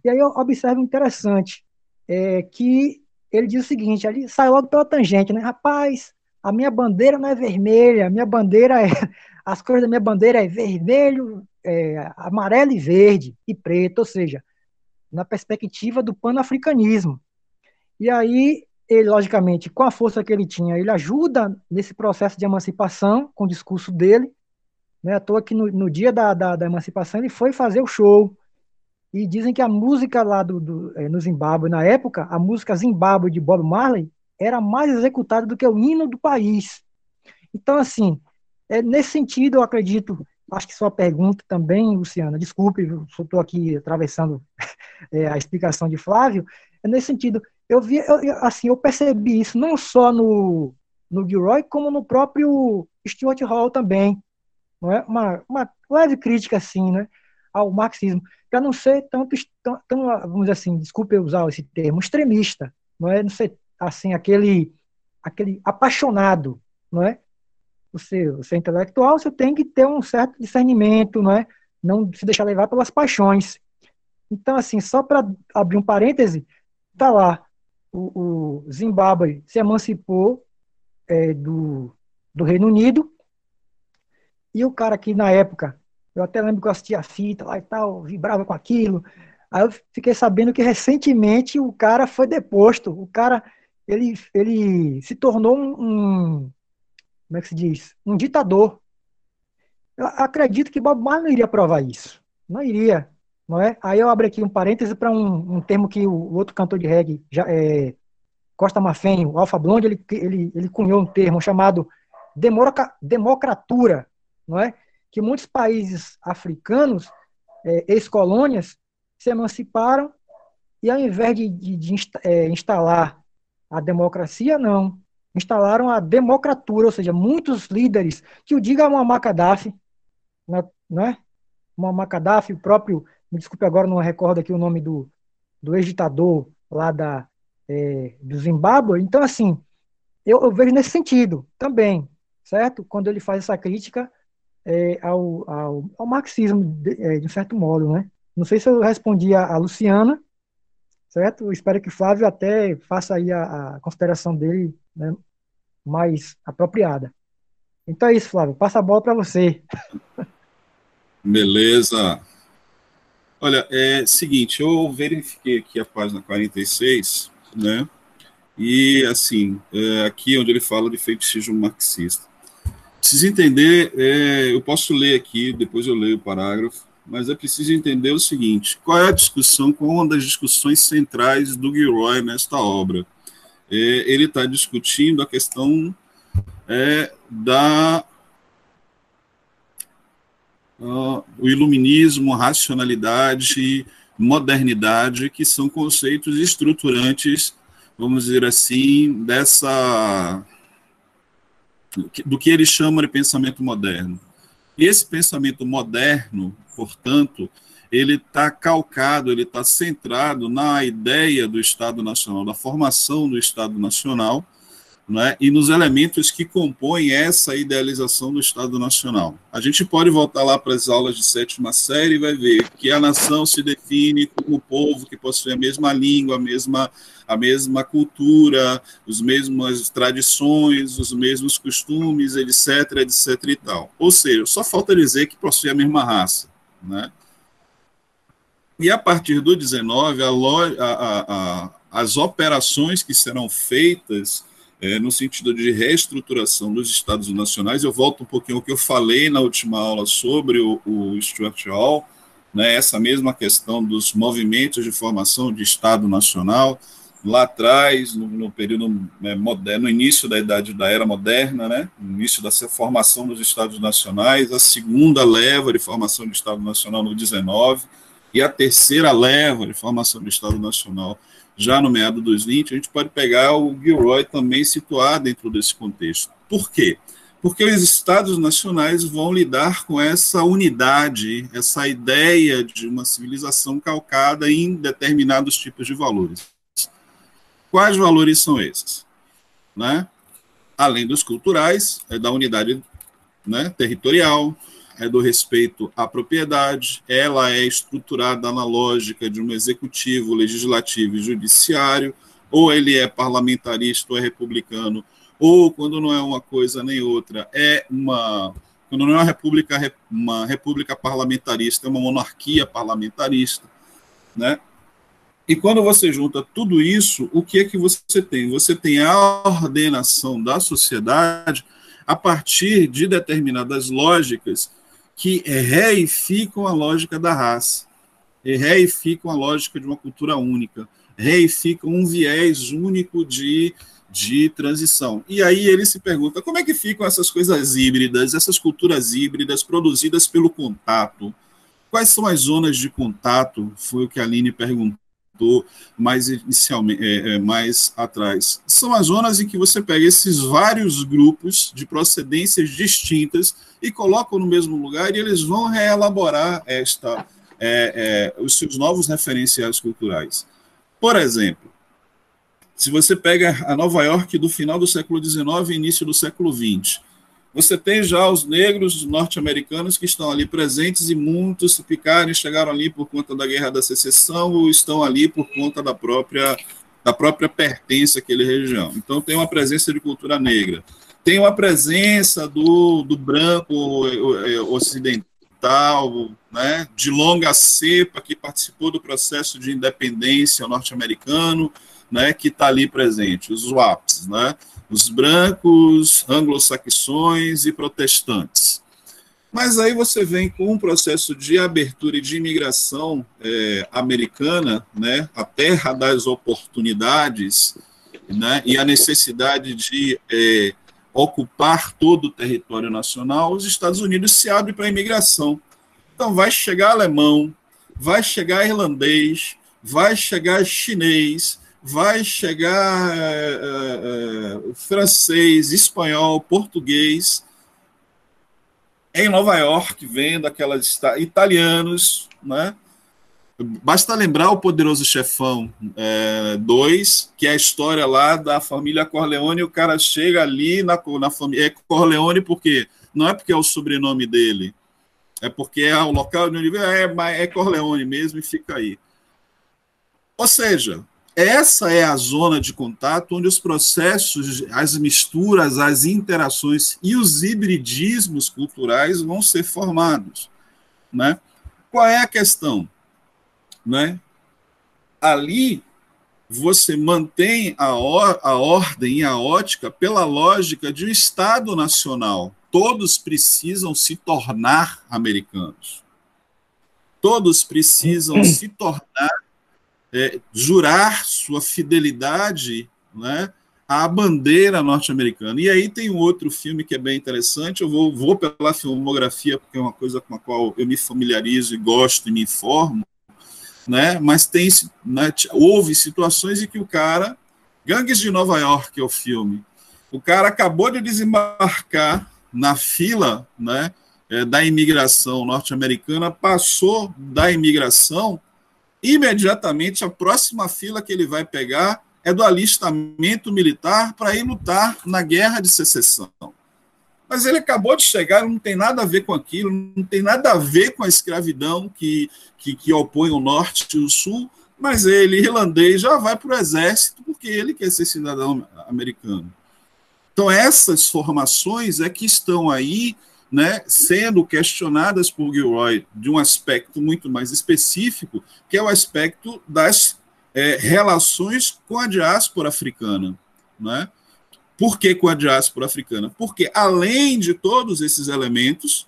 Speaker 2: E aí eu observo interessante é, que ele diz o seguinte, ele sai logo pela tangente, né? Rapaz, a minha bandeira não é vermelha, a minha bandeira é as cores da minha bandeira é vermelho, é, amarelo e verde e preto, ou seja, na perspectiva do panafricanismo. E aí, ele, logicamente, com a força que ele tinha, ele ajuda nesse processo de emancipação, com o discurso dele. Né? À toa que no, no dia da, da, da, emancipação ele foi fazer o show. E dizem que a música lá do, do é, no Zimbábue, na época, a música Zimbábue de Bob Marley, era mais executada do que o hino do país. Então, assim, é, nesse sentido, eu acredito acho que sua pergunta também, Luciana, desculpe, estou aqui atravessando é, a explicação de Flávio, é nesse sentido, eu vi, eu, assim, eu percebi isso não só no, no Gilroy, como no próprio Stuart Hall também, não é? uma, uma leve crítica, assim, né, ao marxismo, para não ser tanto, tão, vamos dizer assim, desculpe usar esse termo, extremista, não é, não ser, assim, aquele, aquele apaixonado, não é, você, você é intelectual, você tem que ter um certo discernimento, não é? Não se deixar levar pelas paixões. Então, assim, só para abrir um parêntese, tá lá, o, o Zimbábue se emancipou é, do, do Reino Unido, e o cara que na época, eu até lembro que eu assistia a fita lá e tal, vibrava com aquilo, aí eu fiquei sabendo que recentemente o cara foi deposto, o cara, ele, ele se tornou um, um como é que se diz, um ditador. Eu acredito que Bob Marley não iria provar isso, não iria, não é? Aí eu abro aqui um parêntese para um, um, termo que o, outro cantor de reggae, já, é, Costa Mafém, o Alfa Blonde, ele, ele, ele cunhou um termo chamado democra, democratura, não é? Que muitos países africanos, é, ex-colônias, se emanciparam e ao invés de, de, de é, instalar a democracia, não. Instalaram a democratura, ou seja, muitos líderes, que o diga Gaddafi, não é? Muammar Gaddafi, o próprio, me desculpe agora, não recordo aqui o nome do, do ex-ditador lá da, é, do Zimbábue. Então, assim, eu, eu, vejo nesse sentido também, certo? Quando ele faz essa crítica é, ao, ao, ao, marxismo, de, é, de, certo modo, né? Não sei se eu respondi a, a Luciana, certo? Espero que o Flávio até faça aí a, a consideração dele né, mais apropriada. Então é isso, Flávio. Passa a bola para você.
Speaker 3: Beleza. Olha, é seguinte, eu verifiquei aqui a página 46, né? E, assim, é, aqui onde ele fala de fetichismo marxista. Precisa entender, é, eu posso ler aqui, depois eu leio o parágrafo, mas é preciso entender o seguinte: qual é a discussão, qual é uma das discussões centrais do Gilroy nesta obra? É, ele está discutindo a questão é, da uh, o iluminismo, racionalidade, modernidade, que são conceitos estruturantes, vamos dizer assim, dessa do que ele chama de pensamento moderno. Esse pensamento moderno, portanto, ele está calcado, ele está centrado na ideia do Estado Nacional, da formação do Estado Nacional, né, e nos elementos que compõem essa idealização do Estado Nacional. A gente pode voltar lá para as aulas de sétima série e vai ver que a nação se define como povo que possui a mesma língua, a mesma, a mesma cultura, as mesmas tradições, os mesmos costumes, etc, etc e tal. Ou seja, só falta dizer que possui a mesma raça. Né? E a partir do 19, a, a, a, as operações que serão feitas é, no sentido de reestruturação dos estados nacionais. Eu volto um pouquinho ao que eu falei na última aula sobre o, o Stuart Hall, né, essa mesma questão dos movimentos de formação de Estado Nacional, lá atrás, no, no período né, moderno, no início da idade da era moderna, né, no início da formação dos Estados Nacionais, a segunda leva de formação de Estado Nacional no 19 e a terceira leva de formação do Estado Nacional já no meado dos 20, a gente pode pegar o Gilroy também situar dentro desse contexto. Por quê? Porque os estados nacionais vão lidar com essa unidade, essa ideia de uma civilização calcada em determinados tipos de valores. Quais valores são esses? Né? Além dos culturais, é da unidade né, territorial, é do respeito à propriedade, ela é estruturada na lógica de um executivo, legislativo e judiciário, ou ele é parlamentarista ou é republicano, ou quando não é uma coisa nem outra, é uma quando não é uma república uma república parlamentarista, é uma monarquia parlamentarista, né? E quando você junta tudo isso, o que é que você tem? Você tem a ordenação da sociedade a partir de determinadas lógicas que reificam a lógica da raça, reificam a lógica de uma cultura única, reificam um viés único de, de transição. E aí ele se pergunta como é que ficam essas coisas híbridas, essas culturas híbridas produzidas pelo contato? Quais são as zonas de contato? Foi o que a Aline perguntou mais inicialmente, é, é, mais atrás. São as zonas em que você pega esses vários grupos de procedências distintas e colocam no mesmo lugar e eles vão reelaborar esta, é, é, os seus novos referenciais culturais. Por exemplo, se você pega a Nova York do final do século XIX e início do século XX, você tem já os negros norte-americanos que estão ali presentes e muitos se picarem chegaram ali por conta da Guerra da Secessão ou estão ali por conta da própria da própria pertença àquela região. Então tem uma presença de cultura negra. Tem uma presença do, do branco ocidental, né, de longa cepa, que participou do processo de independência norte-americano, né, que está ali presente, os WAPs, né, os brancos, anglo-saxões e protestantes. Mas aí você vem com um processo de abertura e de imigração é, americana, né, a terra das oportunidades, né, e a necessidade de é, ocupar todo o território nacional, os Estados Unidos se abrem para a imigração. Então vai chegar alemão, vai chegar irlandês, vai chegar chinês, vai chegar é, é, francês, espanhol, português em Nova York, vendo aquelas italianos, né? Basta lembrar o Poderoso Chefão 2, é, que é a história lá da família Corleone, o cara chega ali na, na família. É Corleone porque não é porque é o sobrenome dele, é porque é o local de onde é, é Corleone mesmo e fica aí. Ou seja, essa é a zona de contato onde os processos, as misturas, as interações e os hibridismos culturais vão ser formados. Né? Qual é a questão? Né? Ali você mantém a, or a ordem e a ótica pela lógica de um Estado nacional. Todos precisam se tornar americanos. Todos precisam se tornar é, jurar sua fidelidade né, à bandeira norte-americana. E aí tem um outro filme que é bem interessante, eu vou, vou pela filmografia, porque é uma coisa com a qual eu me familiarizo e gosto e me informo, né, mas tem, né, houve situações em que o cara, Gangues de Nova York é o filme, o cara acabou de desembarcar na fila né, é, da imigração norte-americana, passou da imigração imediatamente a próxima fila que ele vai pegar é do alistamento militar para ir lutar na guerra de secessão. Mas ele acabou de chegar, não tem nada a ver com aquilo, não tem nada a ver com a escravidão que, que, que opõe o norte e o sul, mas ele, irlandês, já vai para o exército porque ele quer ser cidadão americano. Então, essas formações é que estão aí né, sendo questionadas por Gilroy de um aspecto muito mais específico, que é o aspecto das é, relações com a diáspora africana. Né? Por que com a diáspora africana? Porque, além de todos esses elementos,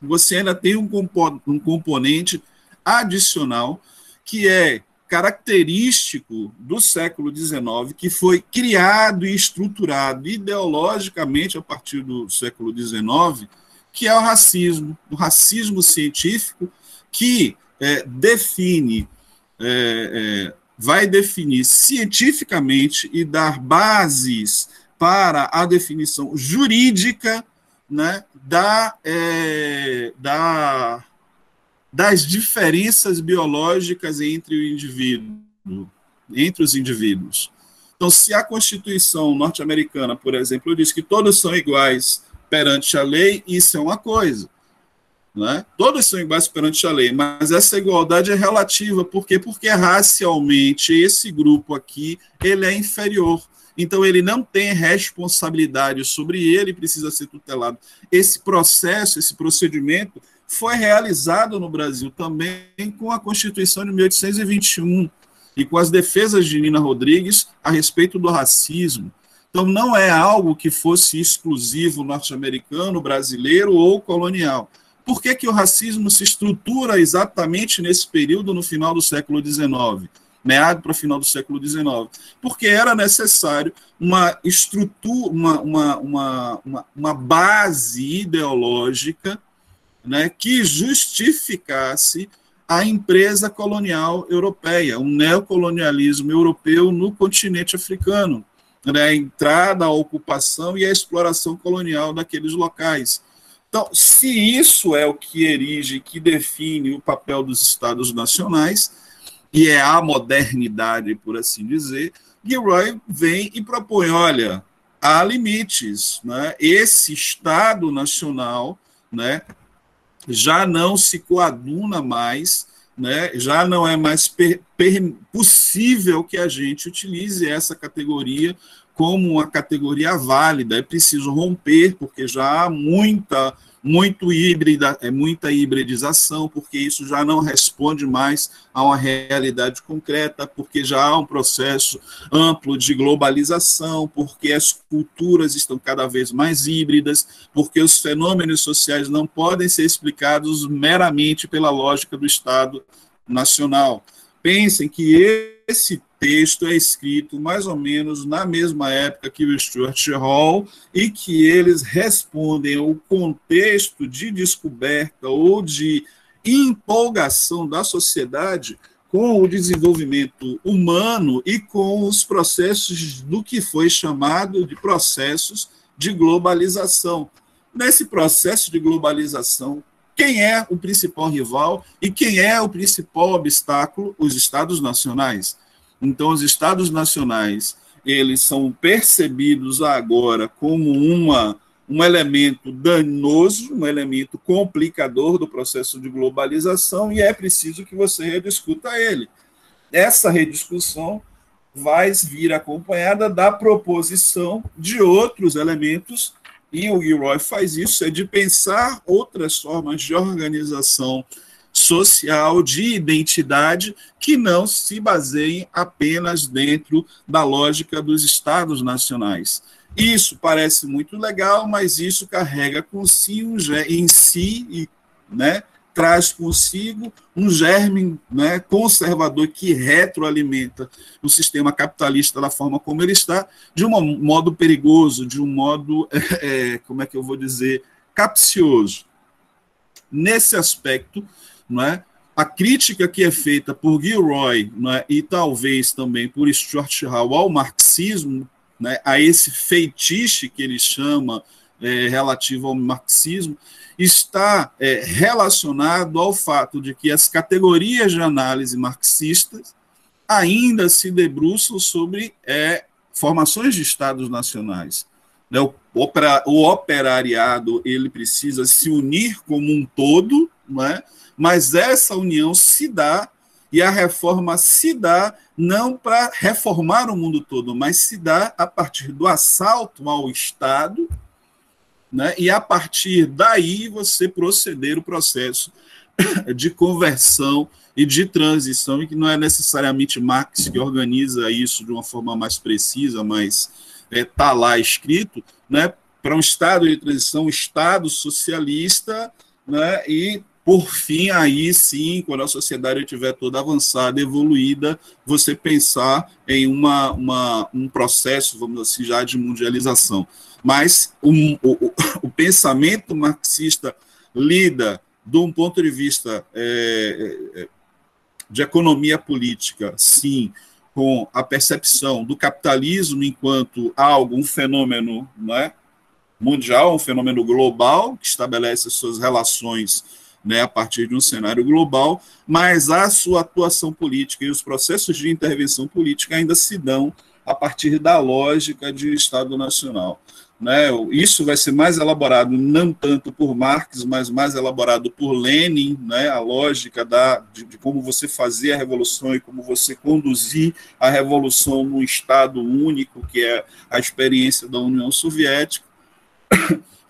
Speaker 3: você ainda tem um, compo um componente adicional que é característico do século XIX, que foi criado e estruturado ideologicamente a partir do século XIX, que é o racismo, o racismo científico, que é, define, é, é, vai definir cientificamente e dar bases para a definição jurídica né, da, é, da das diferenças biológicas entre o indivíduo, entre os indivíduos. Então, se a Constituição norte-americana, por exemplo, diz que todos são iguais perante a lei, isso é uma coisa. Né? Todos são iguais perante a lei, mas essa igualdade é relativa. Por quê? Porque racialmente esse grupo aqui ele é inferior. Então ele não tem responsabilidade sobre ele, precisa ser tutelado. Esse processo, esse procedimento foi realizado no Brasil também com a Constituição de 1821 e com as defesas de Nina Rodrigues a respeito do racismo. Então, não é algo que fosse exclusivo norte-americano, brasileiro ou colonial. Por que, que o racismo se estrutura exatamente nesse período, no final do século XIX? meado para o final do século XIX, porque era necessário uma estrutura, uma, uma, uma, uma, base ideológica né, que justificasse a empresa colonial europeia, um neocolonialismo europeu no continente africano, né, a entrada, a ocupação e a exploração colonial daqueles locais. Então, se isso é o que erige, que define o papel dos Estados nacionais, e é a modernidade, por assim dizer, Gilroy vem e propõe: olha, há limites. Né? Esse Estado nacional né, já não se coaduna mais, né, já não é mais per, per, possível que a gente utilize essa categoria como uma categoria válida. É preciso romper, porque já há muita muito híbrida, é muita hibridização, porque isso já não responde mais a uma realidade concreta, porque já há um processo amplo de globalização, porque as culturas estão cada vez mais híbridas, porque os fenômenos sociais não podem ser explicados meramente pela lógica do Estado nacional. Pensem que esse texto é escrito mais ou menos na mesma época que o Stuart Hall e que eles respondem ao contexto de descoberta ou de empolgação da sociedade com o desenvolvimento humano e com os processos do que foi chamado de processos de globalização. Nesse processo de globalização, quem é o principal rival e quem é o principal obstáculo? Os estados nacionais. Então, os estados nacionais eles são percebidos agora como uma, um elemento danoso, um elemento complicador do processo de globalização, e é preciso que você rediscuta ele. Essa rediscussão vai vir acompanhada da proposição de outros elementos, e o Gilroy faz isso, é de pensar outras formas de organização social, de identidade, que não se baseiem apenas dentro da lógica dos estados nacionais. Isso parece muito legal, mas isso carrega consigo em si, né, traz consigo um germe né, conservador que retroalimenta o sistema capitalista da forma como ele está, de um modo perigoso, de um modo, é, como é que eu vou dizer, capcioso. Nesse aspecto, não é? A crítica que é feita por Gilroy é? e talvez também por Stuart Hall ao marxismo, né, a esse feitiço que ele chama é, relativo ao marxismo, está é, relacionado ao fato de que as categorias de análise marxistas ainda se debruçam sobre é, formações de estados nacionais. Né, o, opera, o operariado ele precisa se unir como um todo, não é? Mas essa união se dá e a reforma se dá não para reformar o mundo todo, mas se dá a partir do assalto ao Estado, né? e a partir daí você proceder o processo de conversão e de transição, e que não é necessariamente Marx que organiza isso de uma forma mais precisa, mas está é, tá lá escrito, né? para um Estado de transição, um Estado socialista, né? e por fim, aí sim, quando a sociedade estiver toda avançada, evoluída, você pensar em uma, uma, um processo, vamos assim, já de mundialização. Mas o, o, o pensamento marxista lida, de um ponto de vista é, é, de economia política, sim, com a percepção do capitalismo enquanto algo, um fenômeno não é, mundial, um fenômeno global, que estabelece as suas relações né, a partir de um cenário global, mas a sua atuação política e os processos de intervenção política ainda se dão a partir da lógica de Estado Nacional. Né? Isso vai ser mais elaborado não tanto por Marx, mas mais elaborado por Lenin, né? a lógica da, de, de como você fazer a revolução e como você conduzir a revolução num Estado único, que é a experiência da União Soviética.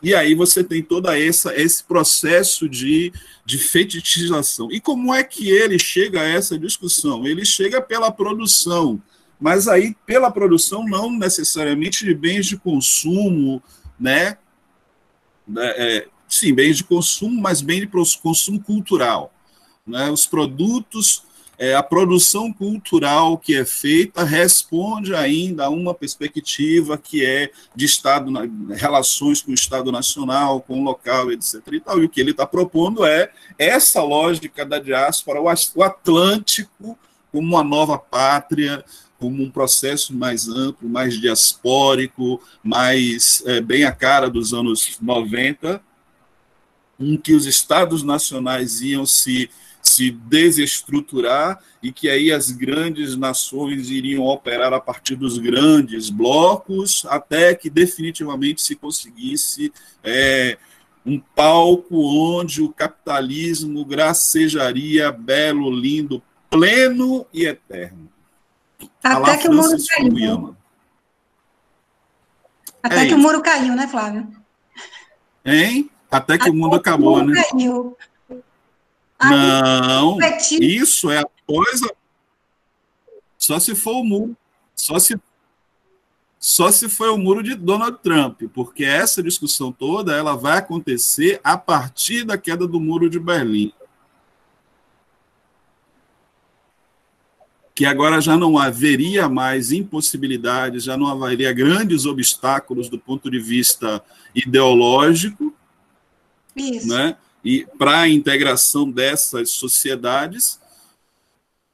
Speaker 3: E aí você tem todo essa, esse processo de, de fetichização. E como é que ele chega a essa discussão? Ele chega pela produção, mas aí pela produção não necessariamente de bens de consumo, né? É, é sim, bens de consumo, mas bem de consumo cultural. Né? Os produtos é, a produção cultural que é feita responde ainda a uma perspectiva que é de Estado, relações com o Estado Nacional, com o local, etc. E, tal. e o que ele está propondo é essa lógica da diáspora, o Atlântico como uma nova pátria, como um processo mais amplo, mais diaspórico, mais é, bem a cara dos anos 90, em que os estados nacionais iam se se desestruturar e que aí as grandes nações iriam operar a partir dos grandes blocos, até que definitivamente se conseguisse é, um palco onde o capitalismo gracejaria belo, lindo, pleno e eterno.
Speaker 5: Até que o mundo caiu. Até é que isso. o muro caiu, né, Flávio?
Speaker 3: Hein? Até que Até o mundo acabou, o né? Caiu. Não, isso é após a... Só se for o muro. Só se só se foi o muro de Donald Trump, porque essa discussão toda ela vai acontecer a partir da queda do muro de Berlim. Que agora já não haveria mais impossibilidades, já não haveria grandes obstáculos do ponto de vista ideológico, Isso. né? E para a integração dessas sociedades,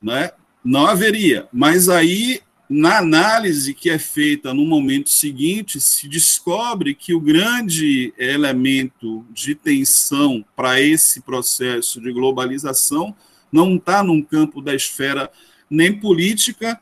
Speaker 3: né? Não haveria. Mas aí na análise que é feita no momento seguinte, se descobre que o grande elemento de tensão para esse processo de globalização não está num campo da esfera nem política,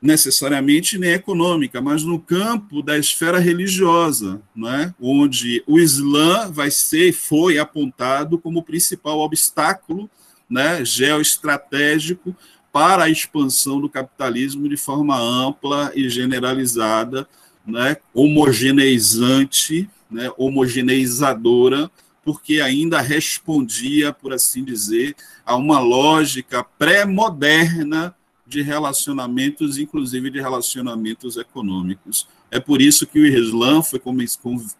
Speaker 3: necessariamente, nem econômica, mas no campo da esfera religiosa, né? onde o Islã vai ser, foi apontado como o principal obstáculo né, geoestratégico para a expansão do capitalismo de forma ampla e generalizada, né, homogeneizante, né, homogeneizadora, porque ainda respondia, por assim dizer, a uma lógica pré-moderna de relacionamentos, inclusive de relacionamentos econômicos. É por isso que o Islã foi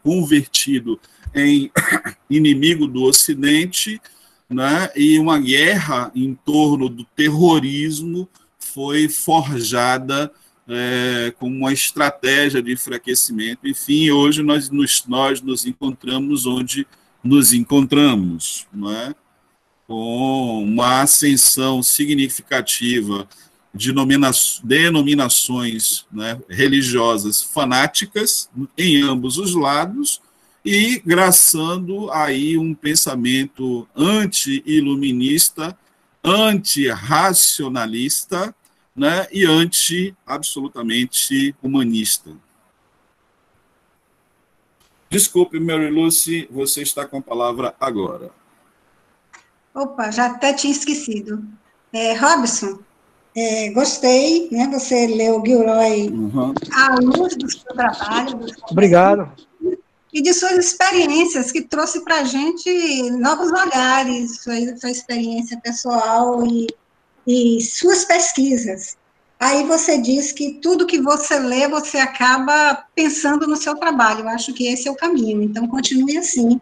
Speaker 3: convertido em inimigo do Ocidente né, e uma guerra em torno do terrorismo foi forjada é, como uma estratégia de enfraquecimento. Enfim, hoje nós nos, nós nos encontramos onde nos encontramos, não é? com uma ascensão significativa denominações né, religiosas fanáticas em ambos os lados, e graçando aí um pensamento anti-iluminista, anti-racionalista né, e anti-absolutamente humanista. Desculpe, Mary Lucy, você está com a palavra agora.
Speaker 5: Opa, já até tinha esquecido. É, Robson, é, gostei, né? Você leu Gilroy uhum. à luz do seu trabalho. Do seu
Speaker 2: Obrigado
Speaker 5: e de suas experiências, que trouxe para a gente novos olhares, sua, sua experiência pessoal e, e suas pesquisas. Aí você diz que tudo que você lê, você acaba pensando no seu trabalho. Eu acho que esse é o caminho. Então, continue assim.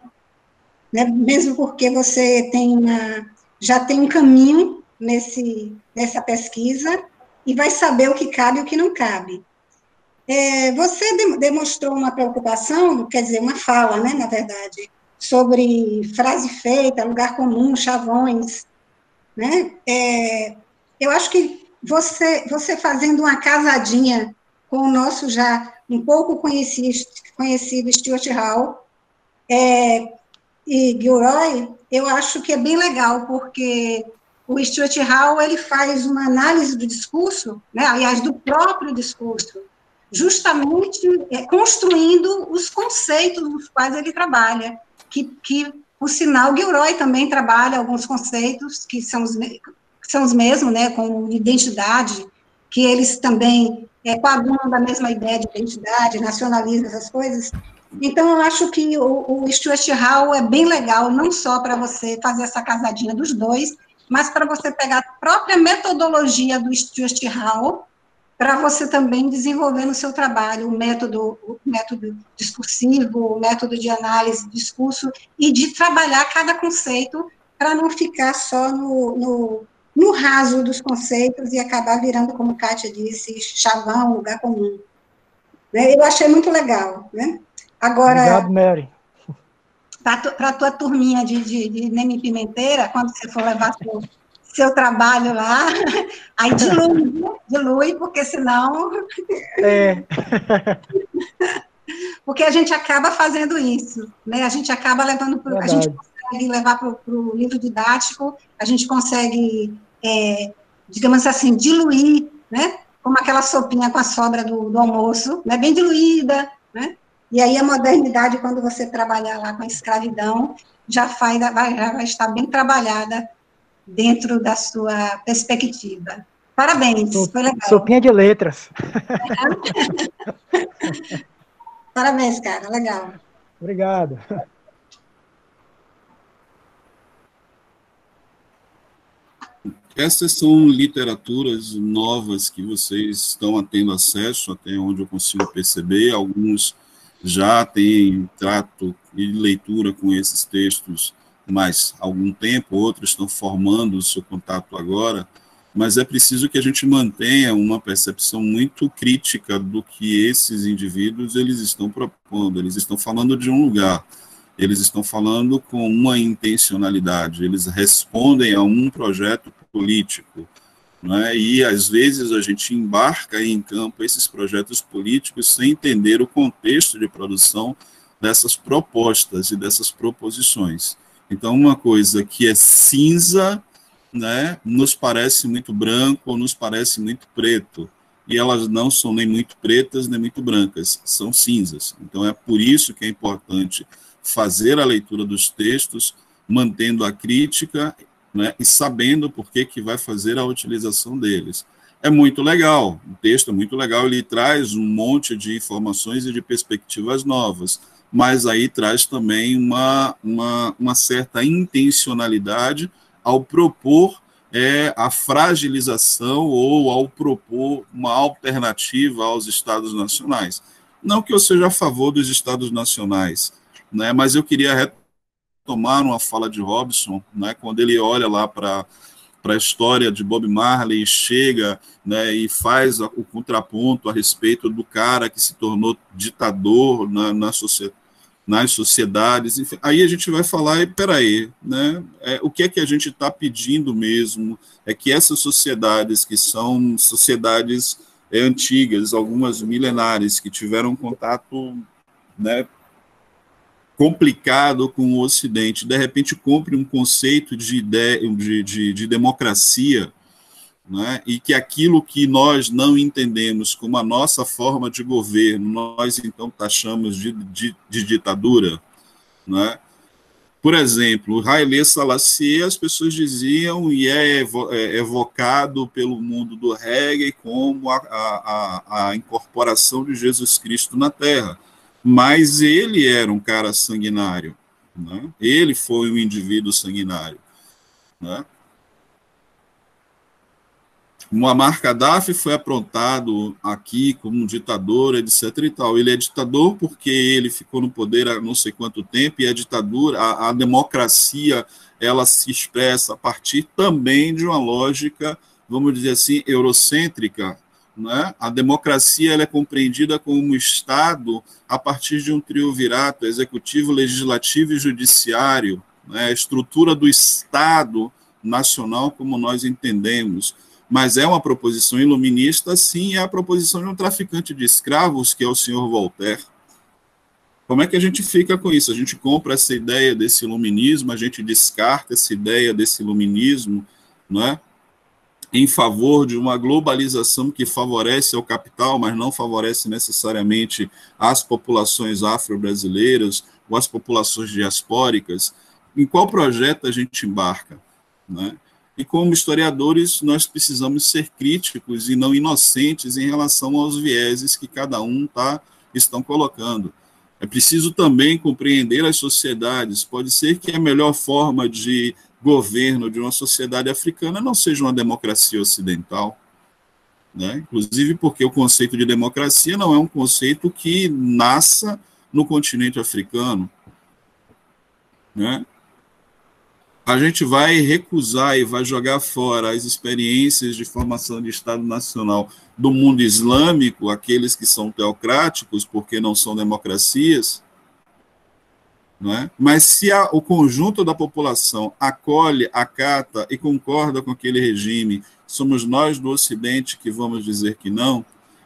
Speaker 5: Né? Mesmo porque você tem uma, já tem um caminho nesse, nessa pesquisa e vai saber o que cabe e o que não cabe. É, você de, demonstrou uma preocupação, quer dizer, uma fala, né, na verdade, sobre frase feita, lugar comum, chavões, né? É, eu acho que você, você fazendo uma casadinha com o nosso já um pouco conhecido, conhecido Stuart Hall é, e Gilroy, eu acho que é bem legal, porque o Stuart Hall ele faz uma análise do discurso, né, aliás, do próprio discurso, justamente é, construindo os conceitos nos quais ele trabalha, que, que o sinal Gilroy também trabalha alguns conceitos que são os, que são os mesmos, né, como identidade, que eles também é, coagulam da mesma ideia de identidade, nacionalismo, essas coisas. Então, eu acho que o, o Stuart Hall é bem legal, não só para você fazer essa casadinha dos dois, mas para você pegar a própria metodologia do Stuart Hall para você também desenvolver no seu trabalho o método, o método discursivo, o método de análise do discurso, e de trabalhar cada conceito para não ficar só no, no, no, raso dos conceitos e acabar virando, como Kátia disse, chavão, lugar comum. Né? Eu achei muito legal. Né? Agora,
Speaker 2: Obrigado, Mary.
Speaker 5: Para a tua turminha de, de, de Neme Pimenteira, quando você for levar seu, seu trabalho lá, aí dilui, dilui, porque senão. É. porque a gente acaba fazendo isso, né? A gente acaba levando para. A gente consegue levar para o livro didático a gente consegue, é, digamos assim, diluir, né? Como aquela sopinha com a sobra do, do almoço, né? Bem diluída, né? E aí a modernidade, quando você trabalhar lá com a escravidão, já, faz, vai, já vai estar bem trabalhada dentro da sua perspectiva. Parabéns, foi legal.
Speaker 2: Sopinha de letras.
Speaker 5: Parabéns, cara, legal.
Speaker 2: Obrigado.
Speaker 3: Essas são literaturas novas que vocês estão tendo acesso, até onde eu consigo perceber. Alguns já têm trato e leitura com esses textos mais algum tempo, outros estão formando o seu contato agora, mas é preciso que a gente mantenha uma percepção muito crítica do que esses indivíduos eles estão propondo. Eles estão falando de um lugar, eles estão falando com uma intencionalidade, eles respondem a um projeto político. Né? E às vezes a gente embarca em campo esses projetos políticos sem entender o contexto de produção dessas propostas e dessas proposições. Então, uma coisa que é cinza, né, nos parece muito branco ou nos parece muito preto, e elas não são nem muito pretas nem muito brancas, são cinzas. Então, é por isso que é importante fazer a leitura dos textos, mantendo a crítica né, e sabendo por que, que vai fazer a utilização deles. É muito legal, o texto é muito legal, ele traz um monte de informações e de perspectivas novas, mas aí traz também uma, uma, uma certa intencionalidade ao propor é, a fragilização ou ao propor uma alternativa aos Estados nacionais. Não que eu seja a favor dos Estados nacionais, né, mas eu queria tomar uma fala de Robson, né, quando ele olha lá para para a história de Bob Marley chega né, e faz o contraponto a respeito do cara que se tornou ditador na, na sociedade nas sociedades, enfim, aí a gente vai falar, e peraí, né, é, o que é que a gente está pedindo mesmo é que essas sociedades, que são sociedades é, antigas, algumas milenares, que tiveram contato né, complicado com o Ocidente, de repente compre um conceito de, ideia, de, de, de democracia, né, e que aquilo que nós não entendemos como a nossa forma de governo, nós então taxamos de, de, de ditadura. Né? Por exemplo, Haile Selassie, as pessoas diziam, e é, é evocado pelo mundo do reggae como a, a, a incorporação de Jesus Cristo na Terra mas ele era um cara sanguinário, né? ele foi um indivíduo sanguinário. Né? Muammar Gaddafi foi aprontado aqui como um ditador, etc. e tal. Ele é ditador porque ele ficou no poder há não sei quanto tempo, e a ditadura, a, a democracia, ela se expressa a partir também de uma lógica, vamos dizer assim, eurocêntrica, né? A democracia é compreendida como um Estado a partir de um triunvirato, executivo, legislativo e judiciário, né? a estrutura do Estado nacional como nós entendemos. Mas é uma proposição iluminista, sim, é a proposição de um traficante de escravos, que é o senhor Voltaire. Como é que a gente fica com isso? A gente compra essa ideia desse iluminismo, a gente descarta essa ideia desse iluminismo, não é? Em favor de uma globalização que favorece ao capital, mas não favorece necessariamente as populações afro-brasileiras ou as populações diaspóricas, em qual projeto a gente embarca? Né? E como historiadores, nós precisamos ser críticos e não inocentes em relação aos vieses que cada um tá, estão colocando. É preciso também compreender as sociedades. Pode ser que a melhor forma de governo de uma sociedade africana não seja uma democracia ocidental. Né? Inclusive porque o conceito de democracia não é um conceito que nasça no continente africano. Né? A gente vai recusar e vai jogar fora as experiências de formação de Estado Nacional do mundo islâmico, aqueles que são teocráticos, porque não são democracias, não é? Mas se a, o conjunto da população acolhe, acata e concorda com aquele regime, somos nós do Ocidente que vamos dizer que não.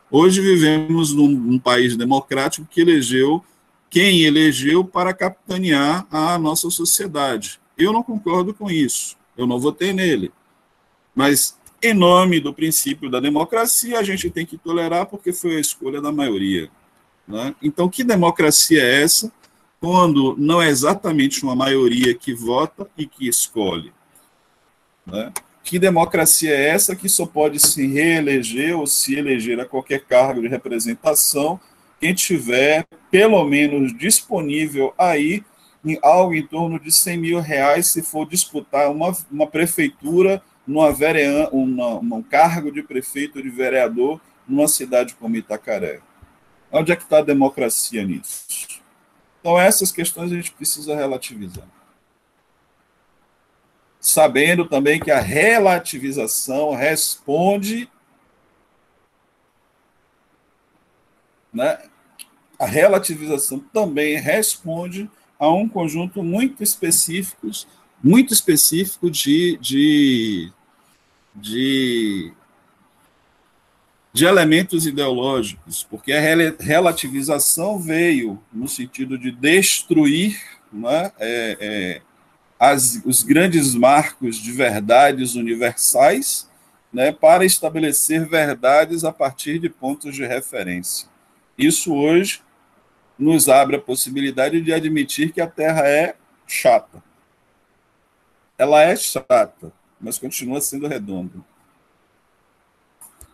Speaker 3: Hoje vivemos num, num país democrático que elegeu quem elegeu para capitanear a nossa sociedade. Eu não concordo com isso. eu não votei nele. Mas, em nome do princípio da democracia, a gente tem que tolerar porque foi a escolha da maioria. Né? Então, que democracia é essa quando não é exatamente uma maioria que vota e que escolhe? Né? Que democracia é essa que só pode se reeleger ou se eleger a qualquer cargo de representação quem tiver pelo menos disponível aí em algo em torno de 100 mil reais se for disputar uma, uma prefeitura, numa uma, um cargo de prefeito ou de vereador numa cidade como Itacaré. Onde é que está a democracia nisso? Então, essas questões a gente precisa relativizar. Sabendo também que a relativização responde né, a relativização também responde a um conjunto muito específicos, muito específico de, de, de, de elementos ideológicos, porque a relativização veio no sentido de destruir né, é, é, as, os grandes marcos de verdades universais né, para estabelecer verdades a partir de pontos de referência. Isso hoje nos abre a possibilidade de admitir que a Terra é chata. Ela é chata, mas continua sendo redonda.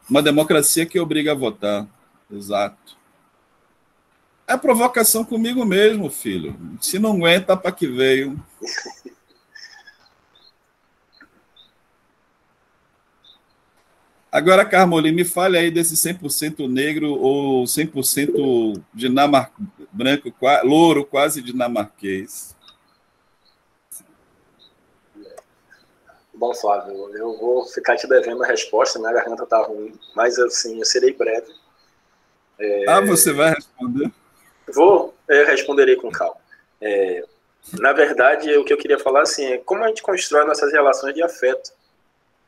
Speaker 3: Uma democracia que obriga a votar. Exato. É provocação comigo mesmo, filho. Se não aguenta, para que veio. Agora, Carmoli, me fale aí desse 100% negro ou 100% dinamar... branco, louro, quase dinamarquês.
Speaker 7: Bom, Flávio, eu vou ficar te devendo a resposta, minha garganta tá ruim, mas assim, eu serei breve.
Speaker 3: É... Ah, você vai responder?
Speaker 7: Vou, eu responderei com calma. É... Na verdade, o que eu queria falar assim, é como a gente constrói nossas relações de afeto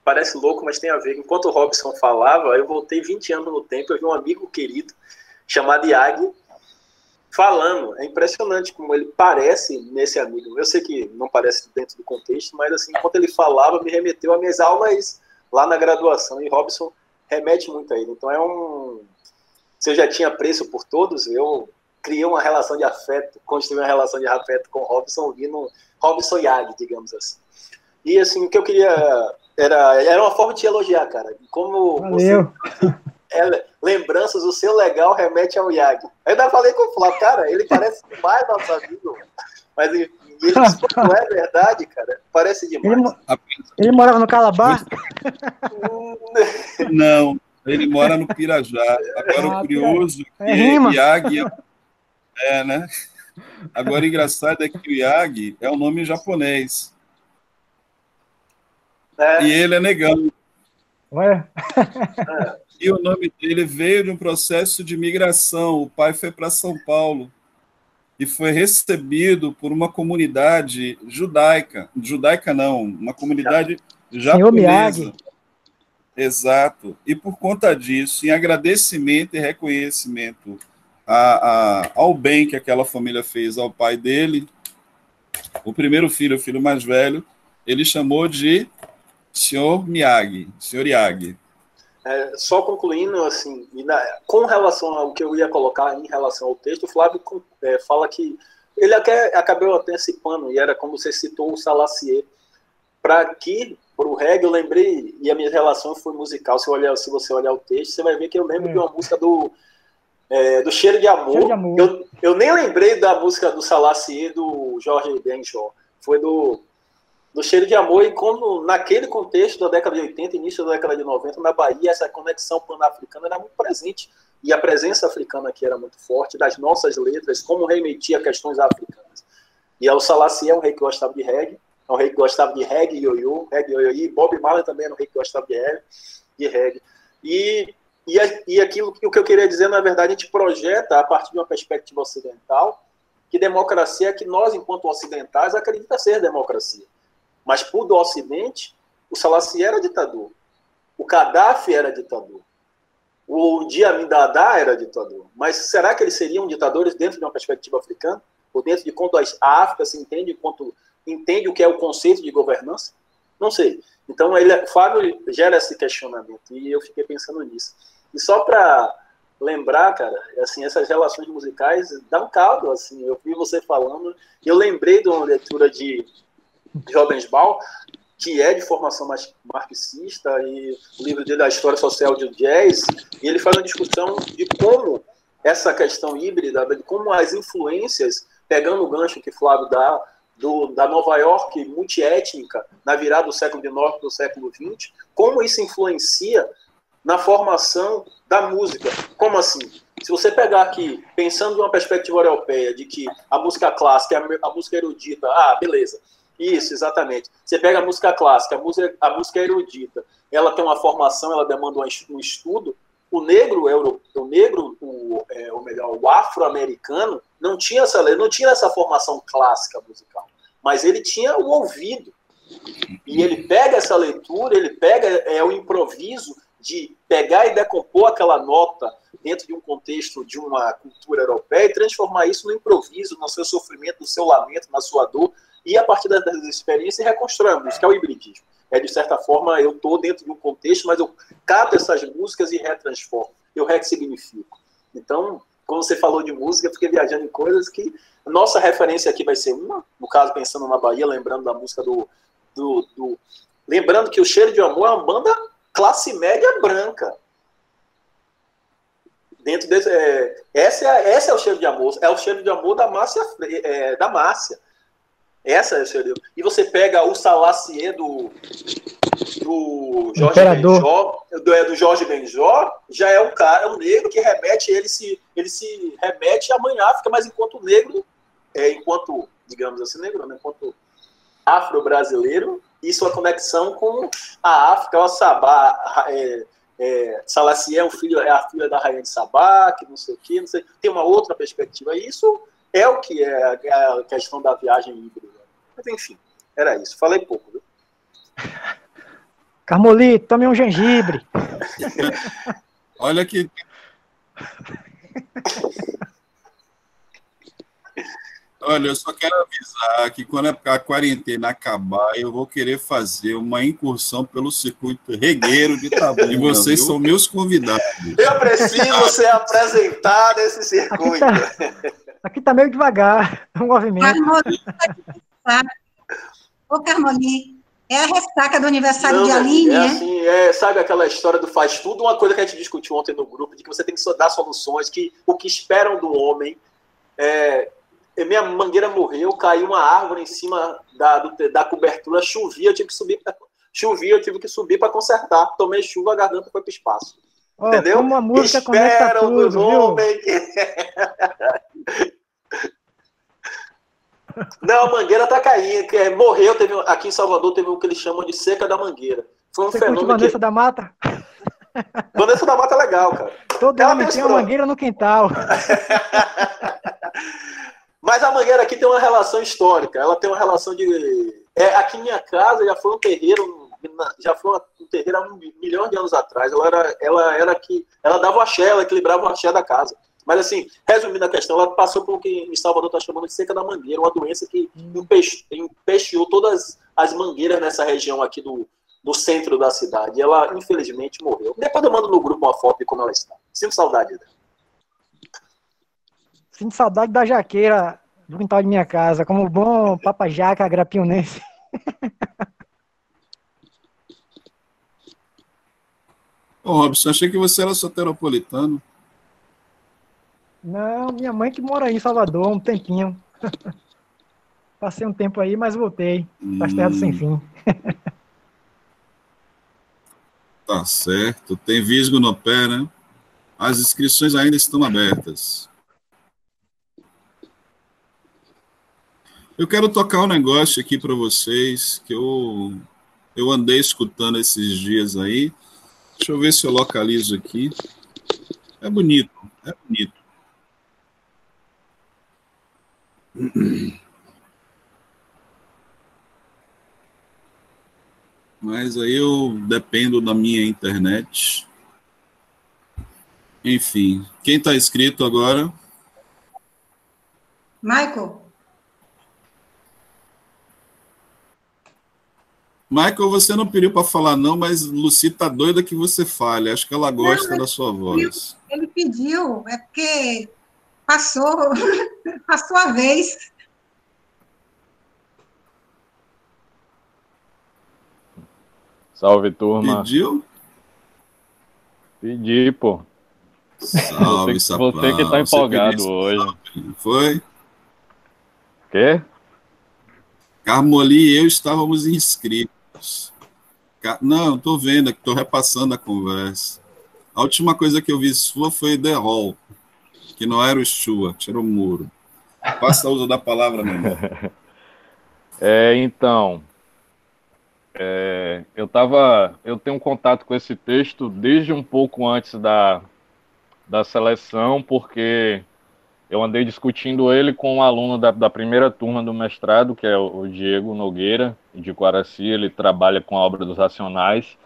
Speaker 7: parece louco, mas tem a ver. Enquanto o Robson falava, eu voltei 20 anos no tempo, eu vi um amigo querido chamado Iag falando. É impressionante como ele parece nesse amigo. Eu sei que não parece dentro do contexto, mas assim, enquanto ele falava, me remeteu a minhas aulas lá na graduação. E Robson remete muito a ele. Então é um. Se eu já tinha preço por todos, eu criei uma relação de afeto, construí uma relação de afeto com Robson, vindo Robson Yag, digamos assim. E assim, o que eu queria era, era uma forma de te elogiar, cara. Como
Speaker 2: Valeu.
Speaker 7: você. É, lembranças, o seu legal remete ao Yag. Eu ainda falei com o Flávio, cara, ele parece demais nosso amigo. Mas ele, não é verdade, cara. Parece demais.
Speaker 2: Ele, ele morava no Calabar?
Speaker 3: Não, ele mora no Pirajá. Agora ah, o curioso é, que é Yag é, é, né? Agora o engraçado é que o Yag é o um nome japonês. É. E ele é negão.
Speaker 2: Ué?
Speaker 3: E o nome dele veio de um processo de migração. O pai foi para São Paulo e foi recebido por uma comunidade judaica. Judaica não, uma comunidade japonesa. Exato. E por conta disso, em agradecimento e reconhecimento a, a, ao bem que aquela família fez ao pai dele, o primeiro filho, o filho mais velho, ele chamou de Senhor Miyagi, senhor Yagi.
Speaker 7: É, só concluindo, assim, na, com relação ao que eu ia colocar em relação ao texto, o Flávio é, fala que ele até, acabou antecipando, e era como você citou o Salacier, para que, para o reggae, eu lembrei, e a minha relação foi musical, se, olhar, se você olhar o texto, você vai ver que eu lembro é. de uma música do, é, do Cheiro de Amor. Cheiro de Amor. Eu, eu nem lembrei da música do Salacier do Jorge Benjol, foi do do cheiro de amor e como naquele contexto da década de 80, início da década de 90, na Bahia, essa conexão pan-africana era muito presente e a presença africana aqui era muito forte, das nossas letras, como remetia a questões africanas. E o Salassi é um rei que gostava de reggae, é um rei que gostava de reggae e ioiô, reggae e Bob Marley também era um rei que gostava de reggae. De reggae. E, e, e aquilo o que eu queria dizer, na verdade, a gente projeta a partir de uma perspectiva ocidental que democracia é que nós, enquanto ocidentais, acreditamos ser democracia. Mas para o Ocidente, o Salassi era ditador. O Gaddafi era ditador. O Idi Amin Dada era ditador. Mas será que eles seriam ditadores dentro de uma perspectiva africana? Ou dentro de quanto a África se entende, quanto entende o que é o conceito de governança? Não sei. Então, ele, o Fábio gera esse questionamento, e eu fiquei pensando nisso. E só para lembrar, cara, assim, essas relações musicais dão caldo, assim, eu vi você falando, eu lembrei de uma leitura de Jovensbal, que é de formação mais marxista, e o livro dele, A História Social de Jazz, e ele faz uma discussão de como essa questão híbrida, de como as influências, pegando o gancho que Flávio dá, do, da Nova York multiétnica na virada do século XIX para o século XX, como isso influencia na formação da música. Como assim? Se você pegar aqui, pensando de uma perspectiva europeia, de que a música clássica, a música erudita, ah, beleza, isso, exatamente. Você pega a música clássica, a música, a música erudita, ela tem uma formação, ela demanda um estudo. O negro, o negro, o, é, ou melhor, o afro-americano, não tinha essa, não tinha essa formação clássica musical, mas ele tinha o ouvido. E ele pega essa leitura, ele pega é, o improviso de pegar e decompor aquela nota dentro de um contexto de uma cultura europeia e transformar isso no improviso, no seu sofrimento, no seu lamento, na sua dor, e a partir das experiências reconstrói a música, é o hibridismo. É, de certa forma, eu estou dentro de um contexto, mas eu capto essas músicas e retransformo, eu ressignifico. Então, quando você falou de música, fiquei viajando em coisas que nossa referência aqui vai ser uma, no caso, pensando na Bahia, lembrando da música do, do, do lembrando que o Cheiro de Amor é uma banda classe média branca. Dentro desse, é, essa, é, essa é o cheiro de amor, é o cheiro de amor da Márcia, é, da Márcia. Essa é cheiro de E você pega o Salacier do, do Jorge Benjó, do, é, do Jorge Benjó, já é um cara, é um negro que remete, ele se, ele se remete à mãe África, mas enquanto negro, é, enquanto, digamos assim, negro, né, enquanto afro-brasileiro, e sua conexão com a África, o Sabá, é, é, Salacier é, o filho, é a filha da rainha de Sabá, que não sei o que, não sei, tem uma outra perspectiva. Isso é o que é, é a questão da viagem híbrida. Mas enfim, era isso. Falei pouco, viu?
Speaker 2: Carmolito, tome um gengibre.
Speaker 3: Olha que. Olha, eu só quero avisar que quando a quarentena acabar, eu vou querer fazer uma incursão pelo circuito regueiro de Itabuna. e vocês são meus convidados.
Speaker 7: Eu preciso ser apresentado nesse circuito.
Speaker 2: Aqui está tá meio devagar o movimento. Carmoli,
Speaker 5: Ô, Carmoli, é a ressaca do aniversário Não, de Aline,
Speaker 7: é? É assim, é, sabe aquela história do faz tudo? Uma coisa que a gente discutiu ontem no grupo, de que você tem que dar soluções, que o que esperam do homem é, minha mangueira morreu, caiu uma árvore em cima da, do, da cobertura, chovia, eu tive que subir, chovia, eu tive que subir para consertar. Tomei chuva, a garganta foi para o espaço. Oh, Entendeu?
Speaker 2: Uma música conecta tudo, viu? Homem
Speaker 7: Não, a mangueira tá caindo. Que é, morreu, teve, aqui em Salvador teve o que eles chamam de seca da mangueira. Foi um
Speaker 2: Você
Speaker 7: fenômeno.
Speaker 2: Vanessa
Speaker 7: que...
Speaker 2: da Mata?
Speaker 7: Vanessa da Mata é legal, cara.
Speaker 2: Todo Ela homem tem uma mangueira no quintal.
Speaker 7: Mas a mangueira aqui tem uma relação histórica, ela tem uma relação de. É, aqui em minha casa já foi um terreiro, já foi um terreiro há um milhão de anos atrás. Ela era, ela era que. Ela dava o axé, ela equilibrava o axé da casa. Mas assim, resumindo a questão, ela passou por o que em Salvador está chamando de seca da mangueira, uma doença que empesteou todas as mangueiras nessa região aqui do, do centro da cidade. E ela, infelizmente, morreu. Depois eu mando no grupo uma foto de como ela está. Sinto saudade dela.
Speaker 2: Sinto saudade da jaqueira do quintal de minha casa, como bom papajaca agrapionense.
Speaker 3: Ô, Robson, achei que você era soteropolitano.
Speaker 2: Não, minha mãe que mora aí em Salvador há um tempinho. Passei um tempo aí, mas voltei. Faz terra sem fim.
Speaker 3: tá certo. Tem visgo no pé, né? As inscrições ainda estão abertas. Eu quero tocar um negócio aqui para vocês que eu, eu andei escutando esses dias aí. Deixa eu ver se eu localizo aqui. É bonito, é bonito. Mas aí eu dependo da minha internet. Enfim, quem está inscrito agora?
Speaker 5: Michael.
Speaker 3: Michael, você não pediu para falar não, mas Luci tá doida que você fale. Acho que ela gosta não, da sua voz.
Speaker 5: Ele pediu, é porque passou, passou a vez.
Speaker 8: Salve, turma.
Speaker 3: Pediu?
Speaker 8: Pedi, pô.
Speaker 3: Salve,
Speaker 8: você, você que tá empolgado hoje.
Speaker 3: Foi?
Speaker 8: Quê?
Speaker 3: Carmoli e eu estávamos inscritos. Não, estou vendo, estou repassando a conversa. A última coisa que eu vi sua foi The Hall, que não era o Stuart, era o muro. Passa a uso da palavra, meu irmão.
Speaker 8: É, então, é, eu tava, eu tenho um contato com esse texto desde um pouco antes da, da seleção, porque eu andei discutindo ele com um aluno da, da primeira turma do mestrado, que é o Diego Nogueira, de Quaraci, ele trabalha com a obra dos Racionais,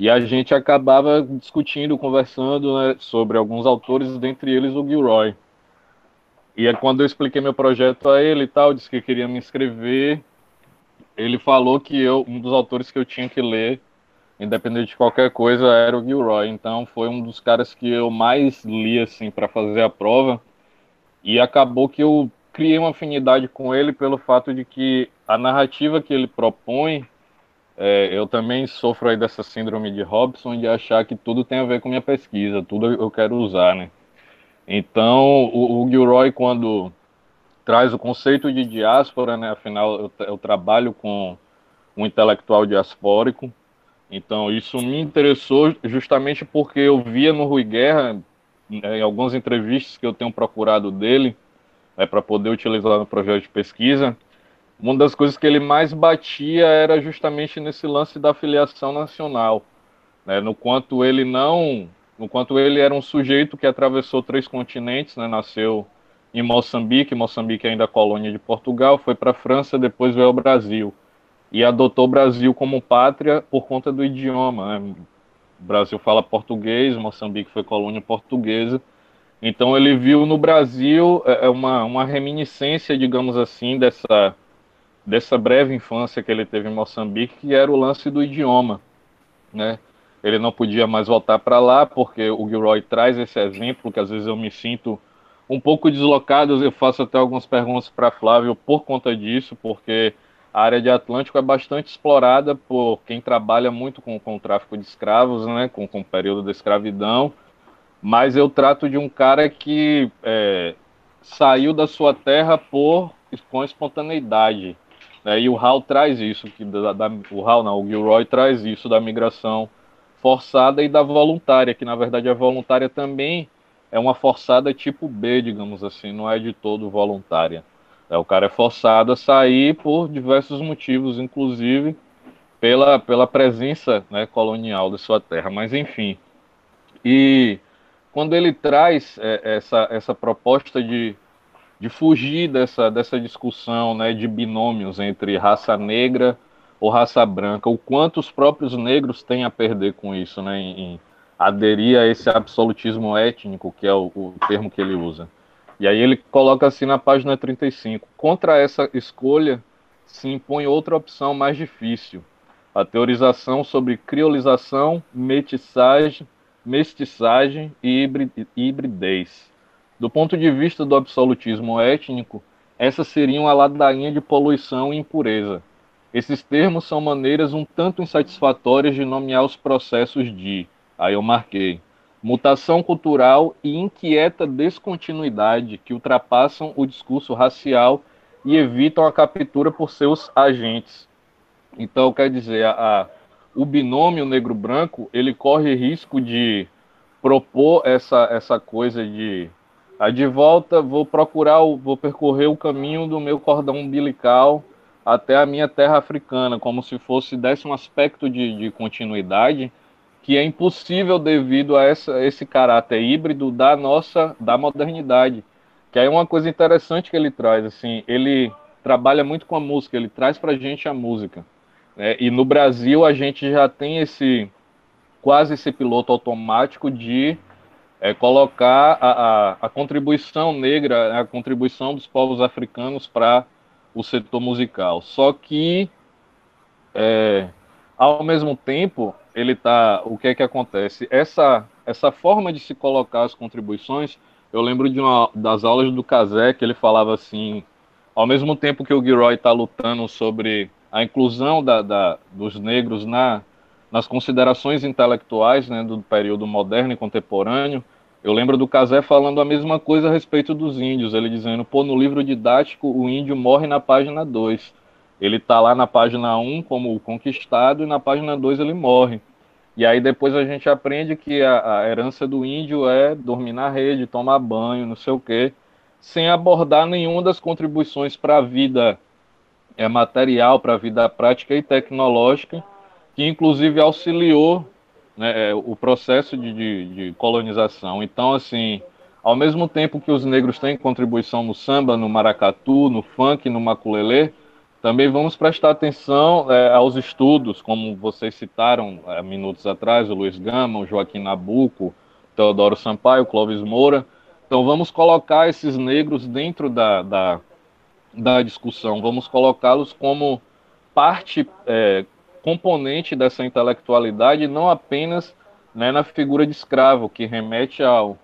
Speaker 8: e a gente acabava discutindo, conversando né, sobre alguns autores, dentre eles o Gilroy. E é quando eu expliquei meu projeto a ele e tal, disse que queria me inscrever, ele falou que eu, um dos autores que eu tinha que ler, independente de qualquer coisa, era o Gilroy. Então foi um dos caras que eu mais li assim para fazer a prova. E acabou que eu criei uma afinidade com ele pelo fato de que a narrativa que ele propõe, é, eu também sofro aí dessa síndrome de Robson de achar que tudo tem a ver com minha pesquisa, tudo eu quero usar, né? Então, o, o Gilroy, quando traz o conceito de diáspora, né? Afinal, eu, eu trabalho com um intelectual diaspórico, então isso me interessou justamente porque eu via no Rui Guerra, né, em algumas entrevistas que eu tenho procurado dele, é, para poder utilizar no projeto de pesquisa, uma das coisas que ele mais batia era justamente nesse lance da filiação nacional, né, no quanto ele não, no quanto ele era um sujeito que atravessou três continentes, né, nasceu em Moçambique, Moçambique ainda é colônia de Portugal, foi para a França, depois veio ao Brasil e adotou o Brasil como pátria por conta do idioma. Né? O Brasil fala português, Moçambique foi colônia portuguesa, então ele viu no Brasil é, é uma, uma reminiscência, digamos assim, dessa, dessa breve infância que ele teve em Moçambique, que era o lance do idioma, né? Ele não podia mais voltar para lá porque o Gilroy traz esse exemplo que às vezes eu me sinto um pouco deslocados. Eu faço até algumas perguntas para Flávio por conta disso, porque a área de Atlântico é bastante explorada por quem trabalha muito com, com o tráfico de escravos, né, com, com o período da escravidão. Mas eu trato de um cara que é, saiu da sua terra por com espontaneidade. Né, e o Hal traz isso, que da, da, o Hal não, o Gilroy traz isso da migração forçada e da voluntária, que na verdade a voluntária também é uma forçada tipo B, digamos assim, não é de todo voluntária. É, o cara é forçado a sair por diversos motivos, inclusive pela, pela presença né, colonial de sua terra. Mas, enfim. E quando ele traz é, essa, essa proposta de, de fugir dessa, dessa discussão né, de binômios entre raça negra ou raça branca, o quanto os próprios negros têm a perder com isso, né, em, aderir a esse absolutismo étnico, que é o, o termo que ele usa. E aí ele coloca assim na página 35: contra essa escolha se impõe outra opção mais difícil, a teorização sobre criolização, mestiçagem, mestiçagem e hibridez. Do ponto de vista do absolutismo étnico, essa seria uma ladainha de poluição e impureza. Esses termos são maneiras um tanto insatisfatórias de nomear os processos de Aí eu marquei. Mutação cultural e inquieta descontinuidade que ultrapassam o discurso racial e evitam a captura por seus agentes. Então, quer dizer, a, a, o binômio negro-branco ele corre risco de propor essa, essa coisa de a ah, de volta vou procurar, vou percorrer o caminho do meu cordão umbilical até a minha terra africana, como se fosse desse um aspecto de, de continuidade que é impossível devido a essa, esse caráter híbrido da nossa da modernidade. Que aí é uma coisa interessante que ele traz, assim, ele trabalha muito com a música, ele traz para a gente a música. Né? E no Brasil a gente já tem esse quase esse piloto automático de é, colocar a, a, a, contribuição negra, a contribuição dos povos africanos para o setor musical. Só que é, ao mesmo tempo, ele tá. O que é que acontece? Essa, essa forma de se colocar as contribuições, eu lembro de uma das aulas do Kazé que ele falava assim: ao mesmo tempo que o Gilroy está lutando sobre a inclusão da, da, dos negros na, nas considerações intelectuais né, do período moderno e contemporâneo, eu lembro do Casé falando a mesma coisa a respeito dos índios, ele dizendo, pô, no livro didático o índio morre na página 2. Ele está lá na página 1 como conquistado e na página 2 ele morre. E aí depois a gente aprende que a, a herança do índio é dormir na rede, tomar banho, não sei o quê, sem abordar nenhuma das contribuições para a vida é, material, para a vida prática e tecnológica, que inclusive auxiliou né, é, o processo de, de, de colonização. Então, assim, ao mesmo tempo que os negros têm contribuição no samba, no maracatu, no funk, no maculelê, também vamos prestar atenção é, aos estudos, como vocês citaram é, minutos atrás, o Luiz Gama, o Joaquim Nabuco, Teodoro Sampaio, Clóvis Moura. Então vamos colocar esses negros dentro da, da, da discussão, vamos colocá-los como parte, é, componente dessa intelectualidade, não apenas né, na figura de escravo, que remete ao,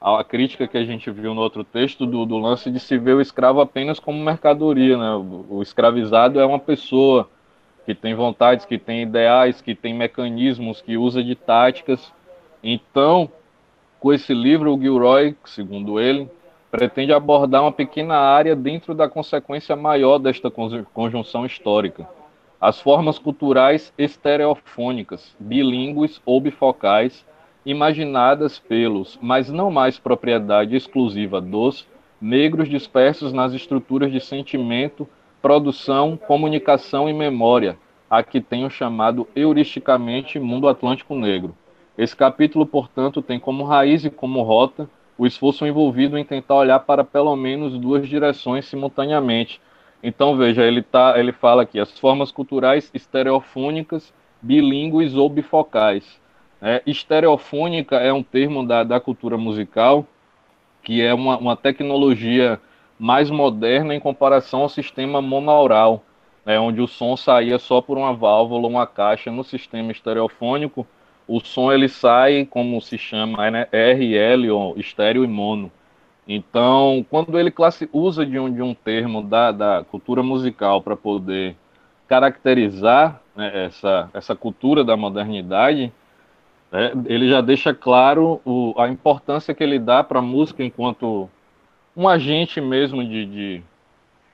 Speaker 8: a crítica que a gente viu no outro texto do, do lance de se ver o escravo apenas como mercadoria. Né? O, o, escravizado é uma pessoa que tem vontades, que tem ideais, que tem mecanismos, que usa de táticas. Então, com esse livro, o Gilroy, segundo ele, pretende abordar uma pequena área dentro da consequência maior desta conjunção histórica. As formas culturais estereofônicas, bilíngues ou bifocais, imaginadas pelos, mas não mais propriedade exclusiva dos, negros dispersos nas estruturas de sentimento, produção, comunicação e memória, a que tenho chamado heuristicamente mundo atlântico negro. Esse capítulo, portanto, tem como raiz e como rota o esforço envolvido em tentar olhar para pelo menos duas direções simultaneamente. Então, veja, ele, tá, ele fala aqui as formas culturais estereofônicas, bilíngues ou bifocais é, estereofônica é um termo da, da cultura musical que é uma, uma tecnologia mais moderna em comparação ao sistema monaural, né, onde o som saía só por uma válvula, uma caixa. No sistema estereofônico, o som ele sai, como se chama, né, RL, ou estéreo e mono. Então, quando ele usa de um, de um termo da, da cultura musical para poder caracterizar né, essa, essa cultura da modernidade, né, ele já deixa claro o, a importância que ele dá para a música enquanto um agente mesmo de, de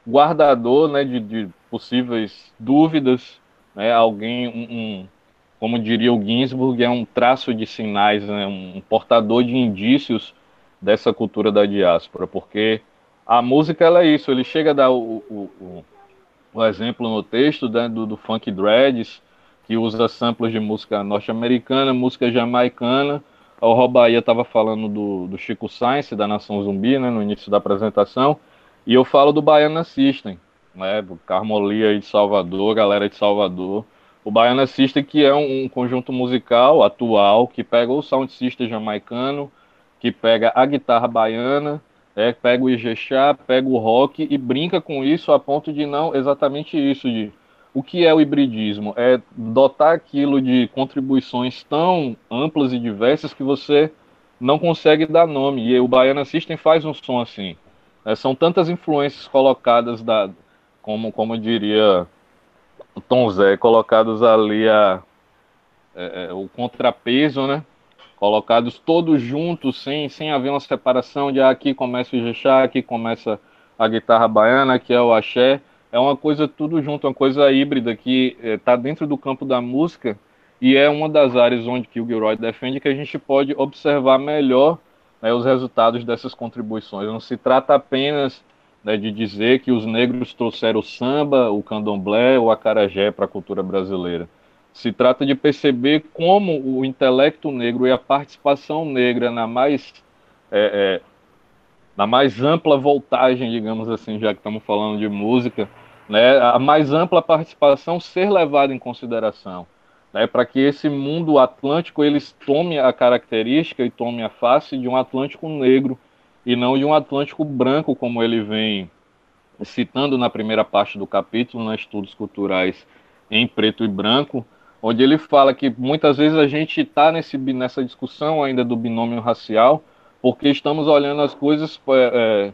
Speaker 8: guardador né, de, de, possíveis dúvidas, né, alguém, um, um, como diria o Ginsburg, é um traço de sinais, né, um portador de indícios dessa cultura da diáspora, porque a música ela é isso, ele chega a dar o, o, o, o exemplo no texto né, do, do funk dreads, que usa samples de música norte-americana, música jamaicana. O Robaia estava falando do, do Chico Sainz, da Nação Zumbi, né, no início da apresentação. E eu falo do Baiana System, né, Carmolia de Salvador, galera de Salvador. O Baiana System que é um, um conjunto musical atual que pega o sound system jamaicano, que pega a guitarra baiana, é, pega o Ijexá, pega o rock e brinca com isso a ponto de não exatamente isso, de o que é o hibridismo? É dotar aquilo de contribuições tão amplas e diversas que você não consegue dar nome. E o Baiana System faz um som assim. É, são tantas influências colocadas, da, como, como diria Tom Zé, colocados ali a, é, é, o contrapeso, né? Colocados todos juntos, sem, sem haver uma separação de ah, aqui começa o Ijexá, aqui começa a guitarra baiana, que é o axé é uma coisa tudo junto, uma coisa híbrida que está é, dentro do campo da música e é uma das áreas onde que o Gilroy defende que a gente pode observar melhor né, os resultados dessas contribuições. Não se trata apenas né, de dizer que os negros trouxeram o samba, o candomblé, o acarajé para a cultura brasileira. Se trata de perceber como o intelecto negro e a participação negra na mais é, é, na mais ampla voltagem, digamos assim, já que estamos falando de música, né, a mais ampla participação ser levada em consideração, né, para que esse mundo atlântico ele tome a característica e tome a face de um Atlântico negro e não de um Atlântico branco, como ele vem citando na primeira parte do capítulo, nos né, estudos culturais em preto e branco, onde ele fala que muitas vezes a gente está nessa discussão ainda do binômio racial, porque estamos olhando as coisas é,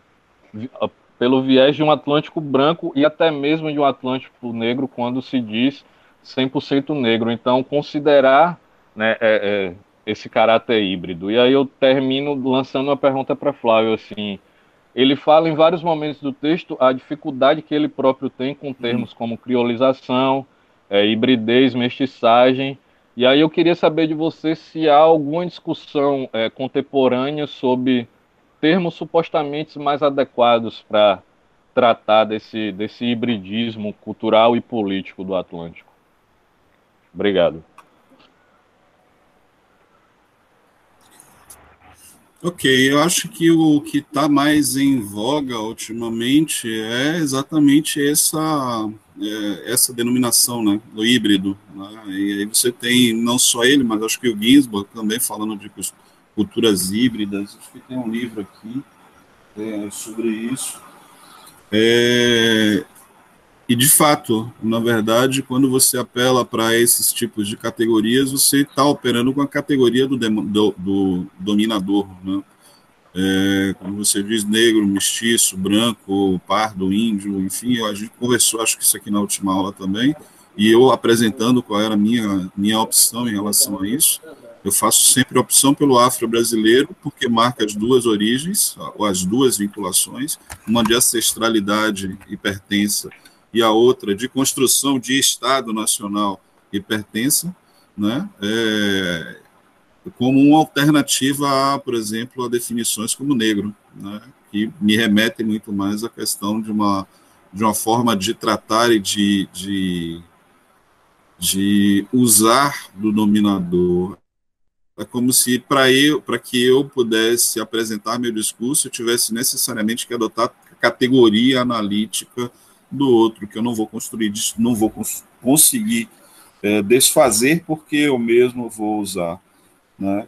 Speaker 8: é, pelo viés de um Atlântico branco e até mesmo de um Atlântico negro, quando se diz 100% negro. Então, considerar né, é, é, esse caráter híbrido. E aí eu termino lançando uma pergunta para Flávio, assim, ele fala em vários momentos do texto a dificuldade que ele próprio tem com termos como criolização, é, hibridez, mestiçagem. E aí eu queria saber de você se há alguma discussão é, contemporânea sobre termos supostamente mais adequados para tratar desse, desse hibridismo cultural e político do Atlântico. Obrigado.
Speaker 3: Ok, eu acho que o que está mais em voga ultimamente é exatamente essa, é, essa denominação, né, do híbrido. Né? E aí você tem não só ele, mas acho que o Ginsburg também falando de culturas híbridas. Acho que tem um livro aqui é, sobre isso. É, e de fato, na verdade, quando você apela para esses tipos de categorias, você está operando com a categoria do, do, do dominador. Né? É, quando você diz negro, mestiço, branco, pardo, índio, enfim, a gente conversou, acho que isso aqui na última aula também, e eu apresentando qual era a minha, minha opção em relação a isso. Eu faço sempre opção pelo afro-brasileiro, porque marca as duas origens, ou as duas vinculações, uma de ancestralidade e pertença, e a outra de construção de Estado nacional e pertença, né? É, como uma alternativa, a, por exemplo, a definições como negro, né? que me remetem muito mais à questão de uma, de uma forma de tratar e de, de, de usar do dominador é como se para eu, para que eu pudesse apresentar meu discurso, eu tivesse necessariamente que adotar categoria analítica do outro, que eu não vou construir, não vou cons conseguir é, desfazer, porque eu mesmo vou usar, né?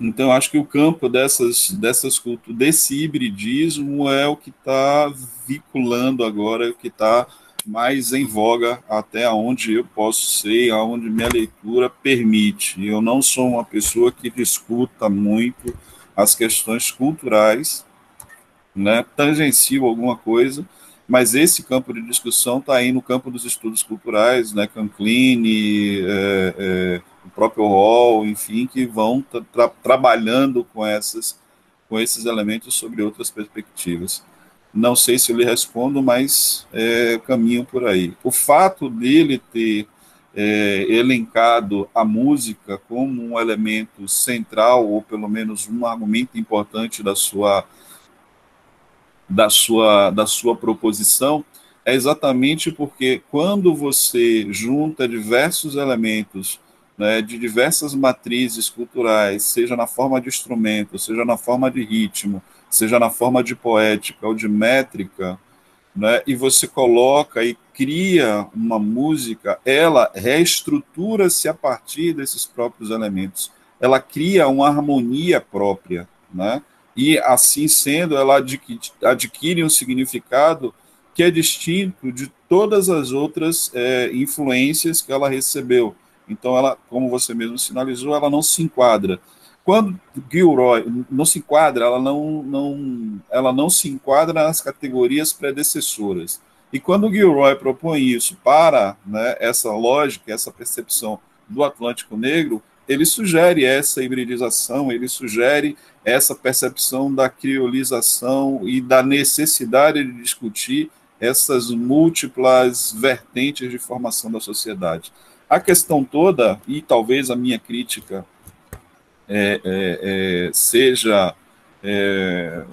Speaker 3: Então, acho que o campo dessas, dessas desse hibridismo é o que está vinculando agora, é o que está mais em voga até onde eu posso ser, aonde minha leitura permite. Eu não sou uma pessoa que discuta muito as questões culturais, né, tangencio alguma coisa, mas esse campo de discussão está aí no campo dos estudos culturais, né, Canclini, é, é, o próprio Hall, enfim, que vão tra trabalhando com essas com esses elementos sobre outras perspectivas. Não sei se eu lhe respondo, mas é, caminho por aí. O fato dele ter é, elencado a música como um elemento central, ou pelo menos um argumento importante da sua, da sua, da sua proposição, é exatamente porque quando você junta diversos elementos né, de diversas matrizes culturais, seja na forma de instrumento, seja na forma de ritmo, seja na forma de poética ou de métrica, né, e você coloca e cria uma música, ela reestrutura-se a partir desses próprios elementos. Ela cria uma harmonia própria, né? E assim sendo, ela adquire, adquire um significado que é distinto de todas as outras é, influências que ela recebeu. Então, ela, como você mesmo sinalizou, ela não se enquadra quando Gilroy não se enquadra, ela não, não, ela não se enquadra nas categorias predecessoras. E quando Gilroy propõe isso para né, essa lógica, essa percepção do Atlântico Negro, ele sugere essa hibridização, ele sugere essa percepção da criolização e da necessidade de discutir essas múltiplas vertentes de formação da sociedade. A questão toda, e talvez a minha crítica é, é, é, seja é,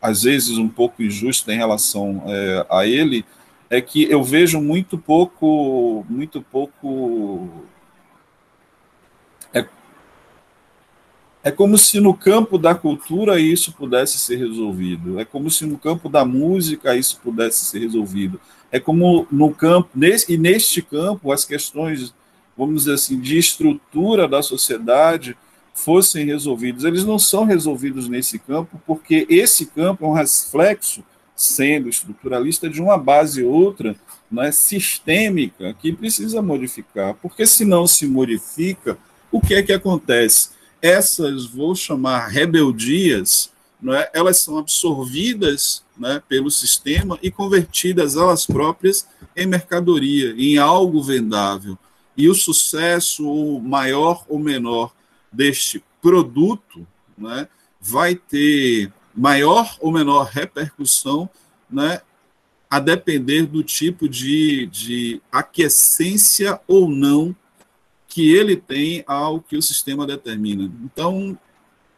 Speaker 3: às vezes um pouco injusta em relação é, a ele, é que eu vejo muito pouco, muito pouco. É como se no campo da cultura isso pudesse ser resolvido. É como se no campo da música isso pudesse ser resolvido. É como no campo, nesse, e neste campo, as questões vamos dizer assim, de estrutura da sociedade fossem resolvidos. Eles não são resolvidos nesse campo, porque esse campo é um reflexo sendo estruturalista de uma base outra né, sistêmica que precisa modificar, porque se não se modifica, o que é que acontece? Essas, vou chamar rebeldias, é, elas são absorvidas né, pelo sistema e convertidas elas próprias em mercadoria, em algo vendável. E o sucesso maior ou menor deste produto né, vai ter maior ou menor repercussão né, a depender do tipo de, de aquiescência ou não que ele tem ao que o sistema determina. Então,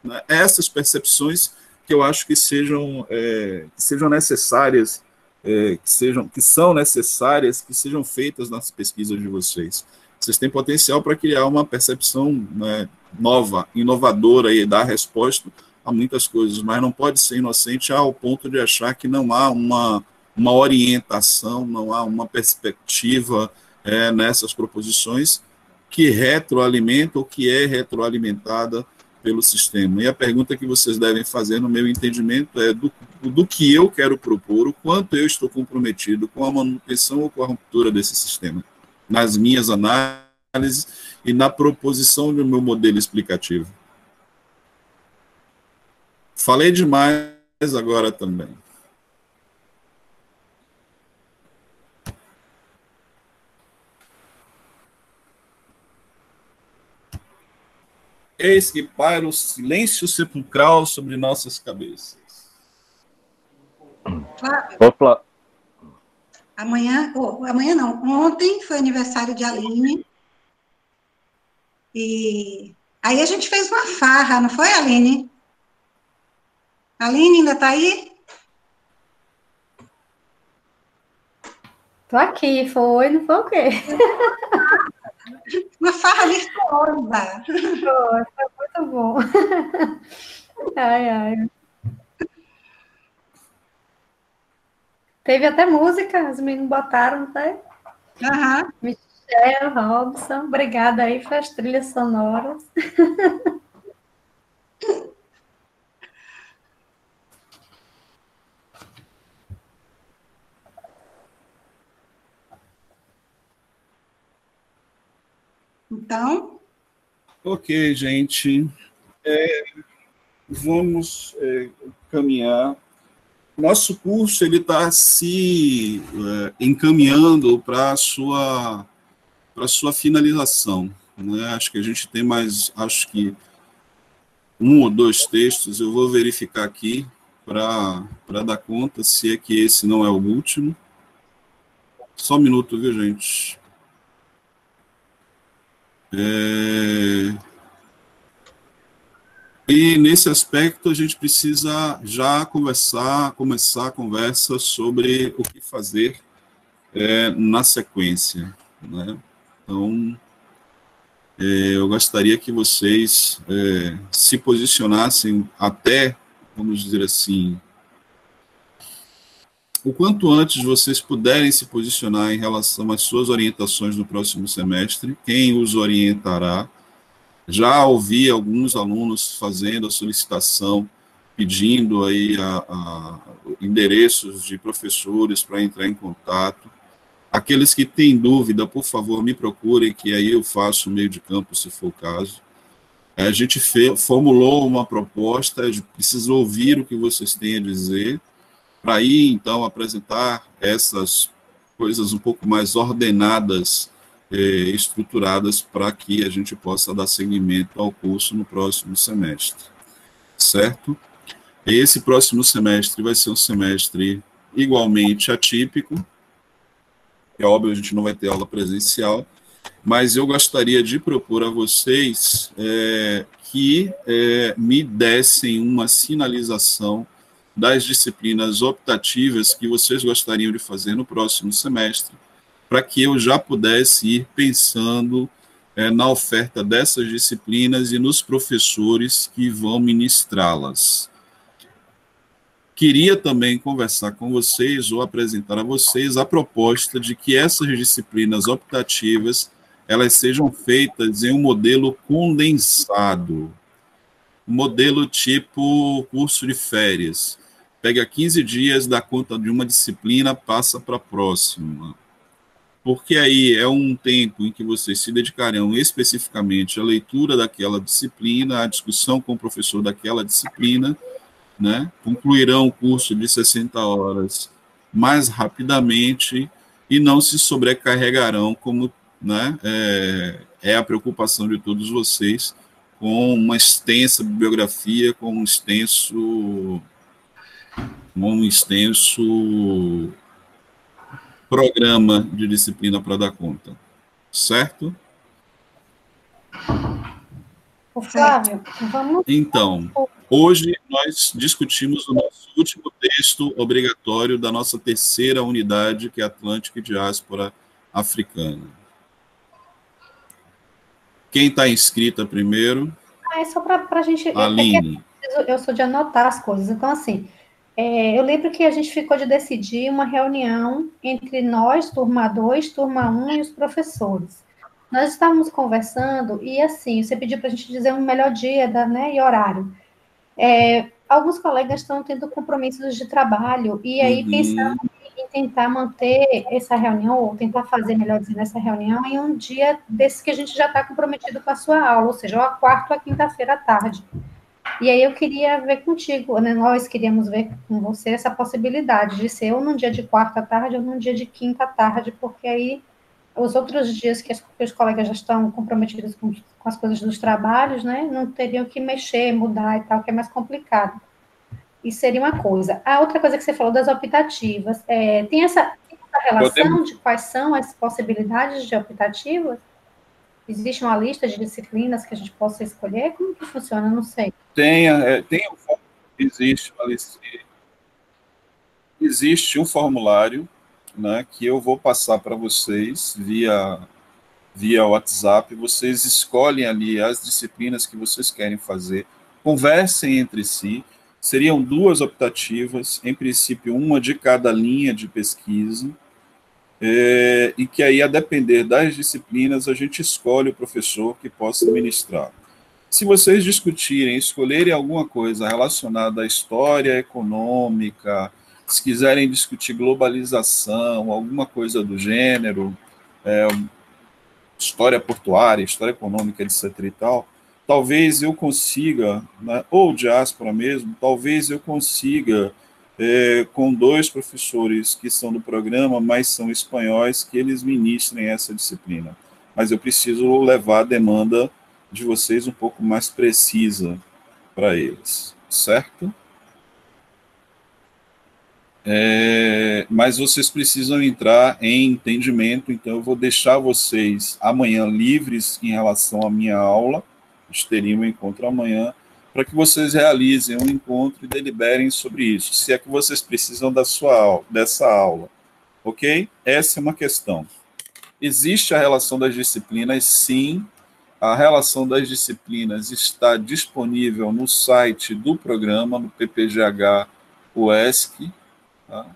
Speaker 3: né, essas percepções que eu acho que sejam, é, que sejam necessárias, é, que, sejam, que são necessárias, que sejam feitas nas pesquisas de vocês. Vocês têm potencial para criar uma percepção né, nova, inovadora e dar resposta a muitas coisas, mas não pode ser inocente ao ponto de achar que não há uma, uma orientação, não há uma perspectiva é, nessas proposições que retroalimenta ou que é retroalimentada pelo sistema. E a pergunta que vocês devem fazer, no meu entendimento, é do, do que eu quero propor, o quanto eu estou comprometido com a manutenção ou com a ruptura desse sistema, nas minhas análises e na proposição do meu modelo explicativo. Falei demais agora também. Eis que paira o silêncio sepulcral sobre nossas cabeças.
Speaker 5: Opa. Amanhã, oh, amanhã não, ontem foi aniversário de Aline. E aí a gente fez uma farra, não foi, Aline? Aline ainda está aí?
Speaker 4: Tô aqui, foi, não foi o quê?
Speaker 5: Uma farra virtuosa.
Speaker 4: Foi muito bom. Ai, ai. Teve até música, os meninos botaram, tá?
Speaker 5: Uhum.
Speaker 4: Michelle Robson, obrigada aí pelas trilhas sonoras.
Speaker 5: Então.
Speaker 3: Ok, gente. É, vamos é, caminhar. Nosso curso ele está se é, encaminhando para a sua para sua finalização. Né? Acho que a gente tem mais, acho que um ou dois textos. Eu vou verificar aqui para dar conta se é que esse não é o último. Só um minuto, viu, gente? É... E nesse aspecto a gente precisa já conversar, começar a conversa sobre o que fazer é, na sequência. Né? Então, é, eu gostaria que vocês é, se posicionassem até, vamos dizer assim, o quanto antes vocês puderem se posicionar em relação às suas orientações no próximo semestre, quem os orientará. Já ouvi alguns alunos fazendo a solicitação, pedindo aí a, a endereços de professores para entrar em contato. Aqueles que têm dúvida, por favor, me procurem, que aí eu faço o meio de campo, se for o caso. A gente formulou uma proposta, precisa ouvir o que vocês têm a dizer, para aí, então, apresentar essas coisas um pouco mais ordenadas, eh, estruturadas, para que a gente possa dar seguimento ao curso no próximo semestre. Certo? Esse próximo semestre vai ser um semestre igualmente atípico. É óbvio, a gente não vai ter aula presencial, mas eu gostaria de propor a vocês é, que é, me dessem uma sinalização das disciplinas optativas que vocês gostariam de fazer no próximo semestre, para que eu já pudesse ir pensando é, na oferta dessas disciplinas e nos professores que vão ministrá-las. Queria também conversar com vocês ou apresentar a vocês a proposta de que essas disciplinas optativas elas sejam feitas em um modelo condensado, modelo tipo curso de férias Pega 15 dias, dá conta de uma disciplina, passa para a próxima. Porque aí é um tempo em que vocês se dedicarão especificamente à leitura daquela disciplina, à discussão com o professor daquela disciplina, né? concluirão o curso de 60 horas mais rapidamente e não se sobrecarregarão, como né, é, é a preocupação de todos vocês, com uma extensa bibliografia, com um extenso, um extenso programa de disciplina para dar conta. Certo?
Speaker 4: Flávio, vamos.
Speaker 3: Então, hoje nós discutimos o nosso último texto obrigatório da nossa terceira unidade, que é Atlântico e Diáspora Africana. Quem está inscrita primeiro?
Speaker 4: Ah, é só para a gente.
Speaker 3: Aline.
Speaker 4: Eu, eu sou de anotar as coisas. Então, assim, é, eu lembro que a gente ficou de decidir uma reunião entre nós, turma 2, turma 1 um, e os professores. Nós estávamos conversando e, assim, você pediu para a gente dizer um melhor dia da, né, e horário. É, alguns colegas estão tendo compromissos de trabalho e aí uhum. pensando em tentar manter essa reunião, ou tentar fazer, melhor dizendo, essa reunião em um dia desse que a gente já está comprometido com a sua aula, ou seja, ou a quarta ou a quinta-feira à tarde. E aí eu queria ver contigo, né? Nós queríamos ver com você essa possibilidade de ser ou num dia de quarta tarde ou num dia de quinta à tarde, porque aí os outros dias que, as, que os colegas já estão comprometidos com, com, as coisas dos trabalhos, né? Não teriam que mexer, mudar e tal, que é mais complicado. Isso seria uma coisa. A outra coisa que você falou das optativas, é, tem, essa, tem essa relação de quais são as possibilidades de optativas? Existe uma lista de disciplinas que a gente possa escolher? Como que funciona? Não sei.
Speaker 3: Tem, é, tem existe uma lista, existe um formulário né, que eu vou passar para vocês via via WhatsApp. Vocês escolhem ali as disciplinas que vocês querem fazer, conversem entre si. Seriam duas optativas, em princípio uma de cada linha de pesquisa é, e que aí, a depender das disciplinas, a gente escolhe o professor que possa ministrar. Se vocês discutirem, escolherem alguma coisa relacionada à história econômica, se quiserem discutir globalização, alguma coisa do gênero, é, história portuária, história econômica, etc. e tal, talvez eu consiga, né, ou diáspora mesmo, talvez eu consiga é, com dois professores que são do programa, mas são espanhóis, que eles ministrem essa disciplina. Mas eu preciso levar a demanda de vocês um pouco mais precisa para eles, certo? É, mas vocês precisam entrar em entendimento, então eu vou deixar vocês amanhã livres em relação à minha aula, gente teria um encontro amanhã, para que vocês realizem um encontro e deliberem sobre isso, se é que vocês precisam da sua dessa aula, ok? Essa é uma questão. Existe a relação das disciplinas? Sim, a relação das disciplinas está disponível no site do programa, no PPGH tá?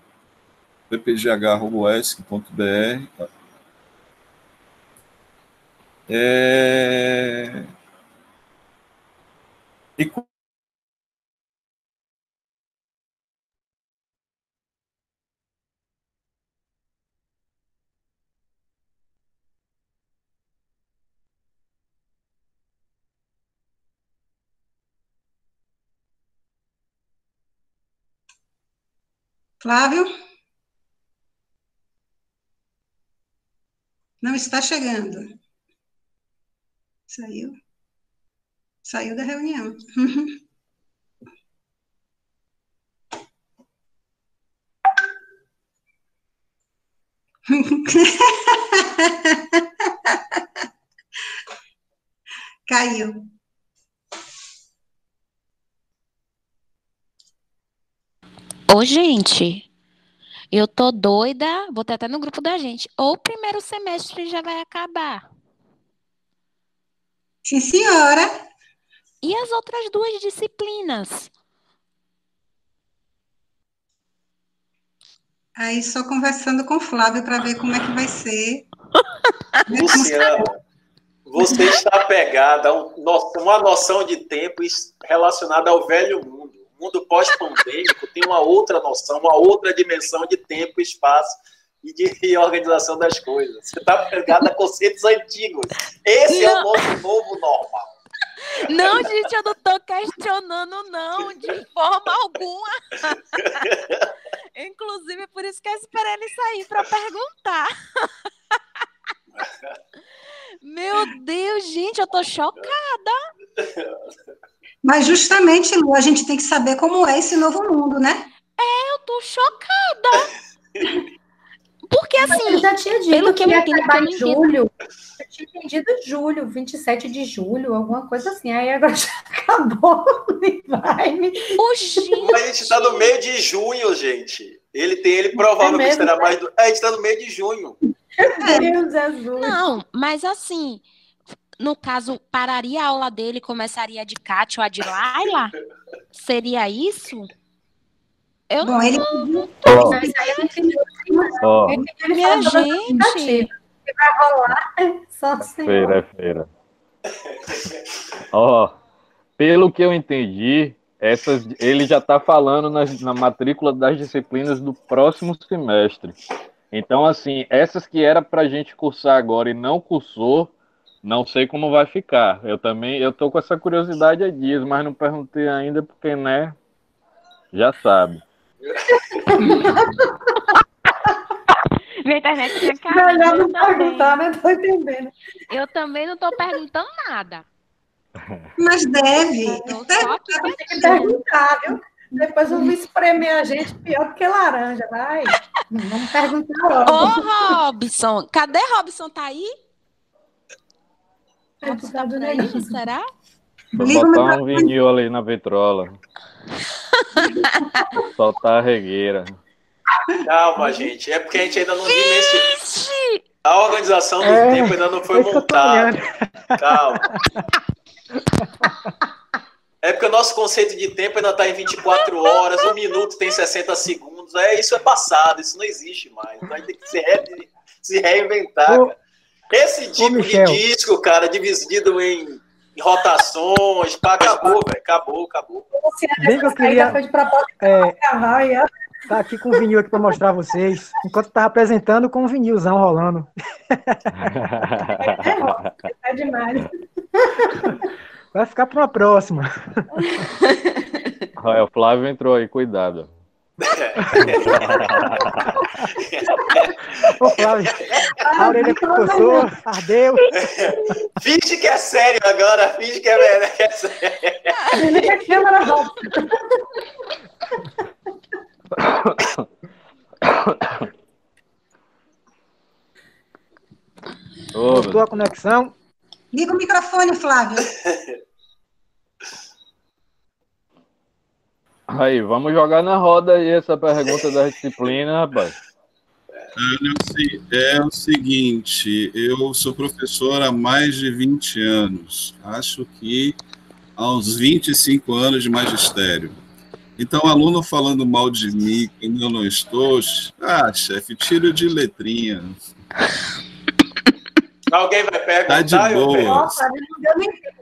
Speaker 3: ppgh.uesc.br. Tá? É... E
Speaker 5: Flávio? Não está chegando. Saiu. Saiu da reunião. Caiu.
Speaker 6: Ô, gente, eu tô doida, vou até no grupo da gente. Ou o primeiro semestre já vai acabar.
Speaker 5: Sim, senhora.
Speaker 6: E as outras duas disciplinas?
Speaker 5: Aí só conversando com o Flávio para ver como é que vai ser.
Speaker 7: Luciana, você está pegada a uma noção de tempo relacionada ao velho mundo. mundo pós-pandêmico tem uma outra noção, uma outra dimensão de tempo, espaço e de organização das coisas. Você está pegado a conceitos antigos. Esse não. é o nosso novo normal.
Speaker 6: Não, gente, eu não estou questionando, não, de forma alguma. Inclusive, por isso que eu esperei ele sair para perguntar. Meu Deus, gente, eu tô chocada.
Speaker 5: Mas justamente, Lu, a gente tem que saber como é esse novo mundo, né?
Speaker 6: É, eu tô chocada. Porque assim, eu
Speaker 4: já tinha dito pelo que, que eu entendo, não julho. Eu tinha entendido julho, 27 de julho, alguma coisa assim. Aí agora já acabou, vai me.
Speaker 7: A gente tá no meio de junho, gente. Ele tem, ele provavelmente é será mais do. É, a gente tá no meio de junho.
Speaker 6: Deus Jesus. Não, mas assim, no caso, pararia a aula dele, começaria de Kátia ou a de Laila? Seria isso? Eu Bom, não, ele... não tô oh. Oh. Minha gente.
Speaker 4: Vai rolar só
Speaker 8: Feira, é feira. Ó, oh, pelo que eu entendi, essas, ele já está falando nas, na matrícula das disciplinas do próximo semestre. Então, assim, essas que era para a gente cursar agora e não cursou, não sei como vai ficar. Eu também, eu tô com essa curiosidade há dias, mas não perguntei ainda porque, né, já sabe.
Speaker 6: Minha internet tinha caído.
Speaker 4: Melhor não perguntar, né? Tô entendendo.
Speaker 6: Eu também não tô perguntando nada.
Speaker 5: Mas deve.
Speaker 4: Eu tem que perguntar, viu? Depois vão espremer a gente pior do que laranja, vai. Vamos perguntar logo.
Speaker 6: Ô, Robson, cadê Robson? Tá aí?
Speaker 4: Robson tá por aí,
Speaker 6: será?
Speaker 8: Vou botar um vinil ali na vitrola. Vou soltar a regueira.
Speaker 7: Calma, gente. É porque a gente ainda não dimensiona. A organização do é, tempo ainda não foi montada. Calma. É porque o nosso conceito de tempo ainda está em 24 horas, um minuto tem 60 segundos. É, isso é passado, isso não existe mais. Então a gente tem que se, re, se reinventar. Ô, Esse tipo de disco, cara, dividido em, em rotações, pá, acabou, velho. Acabou, acabou.
Speaker 2: Bem que eu queria. É, tá aqui com o vinil aqui para mostrar a vocês. Enquanto estava apresentando, com o vinilzão rolando.
Speaker 4: É, é demais.
Speaker 2: Vai ficar para uma próxima.
Speaker 8: Olha, o Flávio entrou aí, cuidado.
Speaker 2: Ô, Flávio, a orelha que coçou, ardeu.
Speaker 7: Finge que é sério agora, finge que é, que é sério. Ele é câmera
Speaker 2: Voltou a conexão?
Speaker 5: Liga o microfone, Flávio.
Speaker 8: Aí, vamos jogar na roda aí essa pergunta da disciplina, rapaz.
Speaker 3: É o seguinte, eu sou professor há mais de 20 anos. Acho que há uns 25 anos de magistério. Então, aluno falando mal de mim, quando eu não estou, ah, chefe, tiro de letrinha.
Speaker 7: Alguém vai perguntar?
Speaker 3: Tá de boa. Nossa.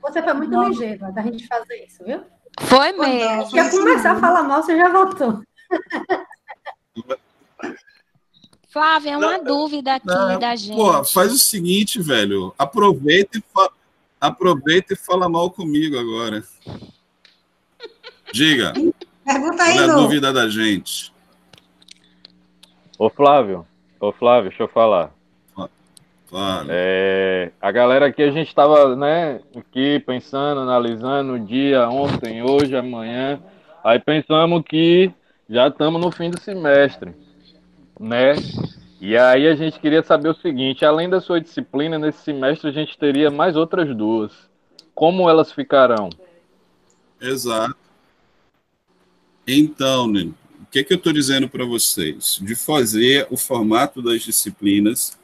Speaker 4: Você foi muito ligeiro da gente fazer isso, viu?
Speaker 6: Foi mesmo.
Speaker 4: Quer começar a falar mal, você já voltou.
Speaker 6: Flávia, é uma não, dúvida aqui não, da gente. Pô,
Speaker 3: faz o seguinte, velho. Aproveita e, fa... Aproveita e fala mal comigo agora. Diga.
Speaker 5: Pergunta aí,
Speaker 3: Qual é a dúvida da gente?
Speaker 8: Ô, Flávio. Ô, Flávio, deixa eu falar.
Speaker 3: Claro.
Speaker 8: É, a galera aqui, a gente estava né, aqui pensando, analisando o dia, ontem, hoje, amanhã. Aí pensamos que já estamos no fim do semestre, né? E aí a gente queria saber o seguinte: além da sua disciplina, nesse semestre a gente teria mais outras duas. Como elas ficarão?
Speaker 3: Exato. Então, né, o que, que eu estou dizendo para vocês? De fazer o formato das disciplinas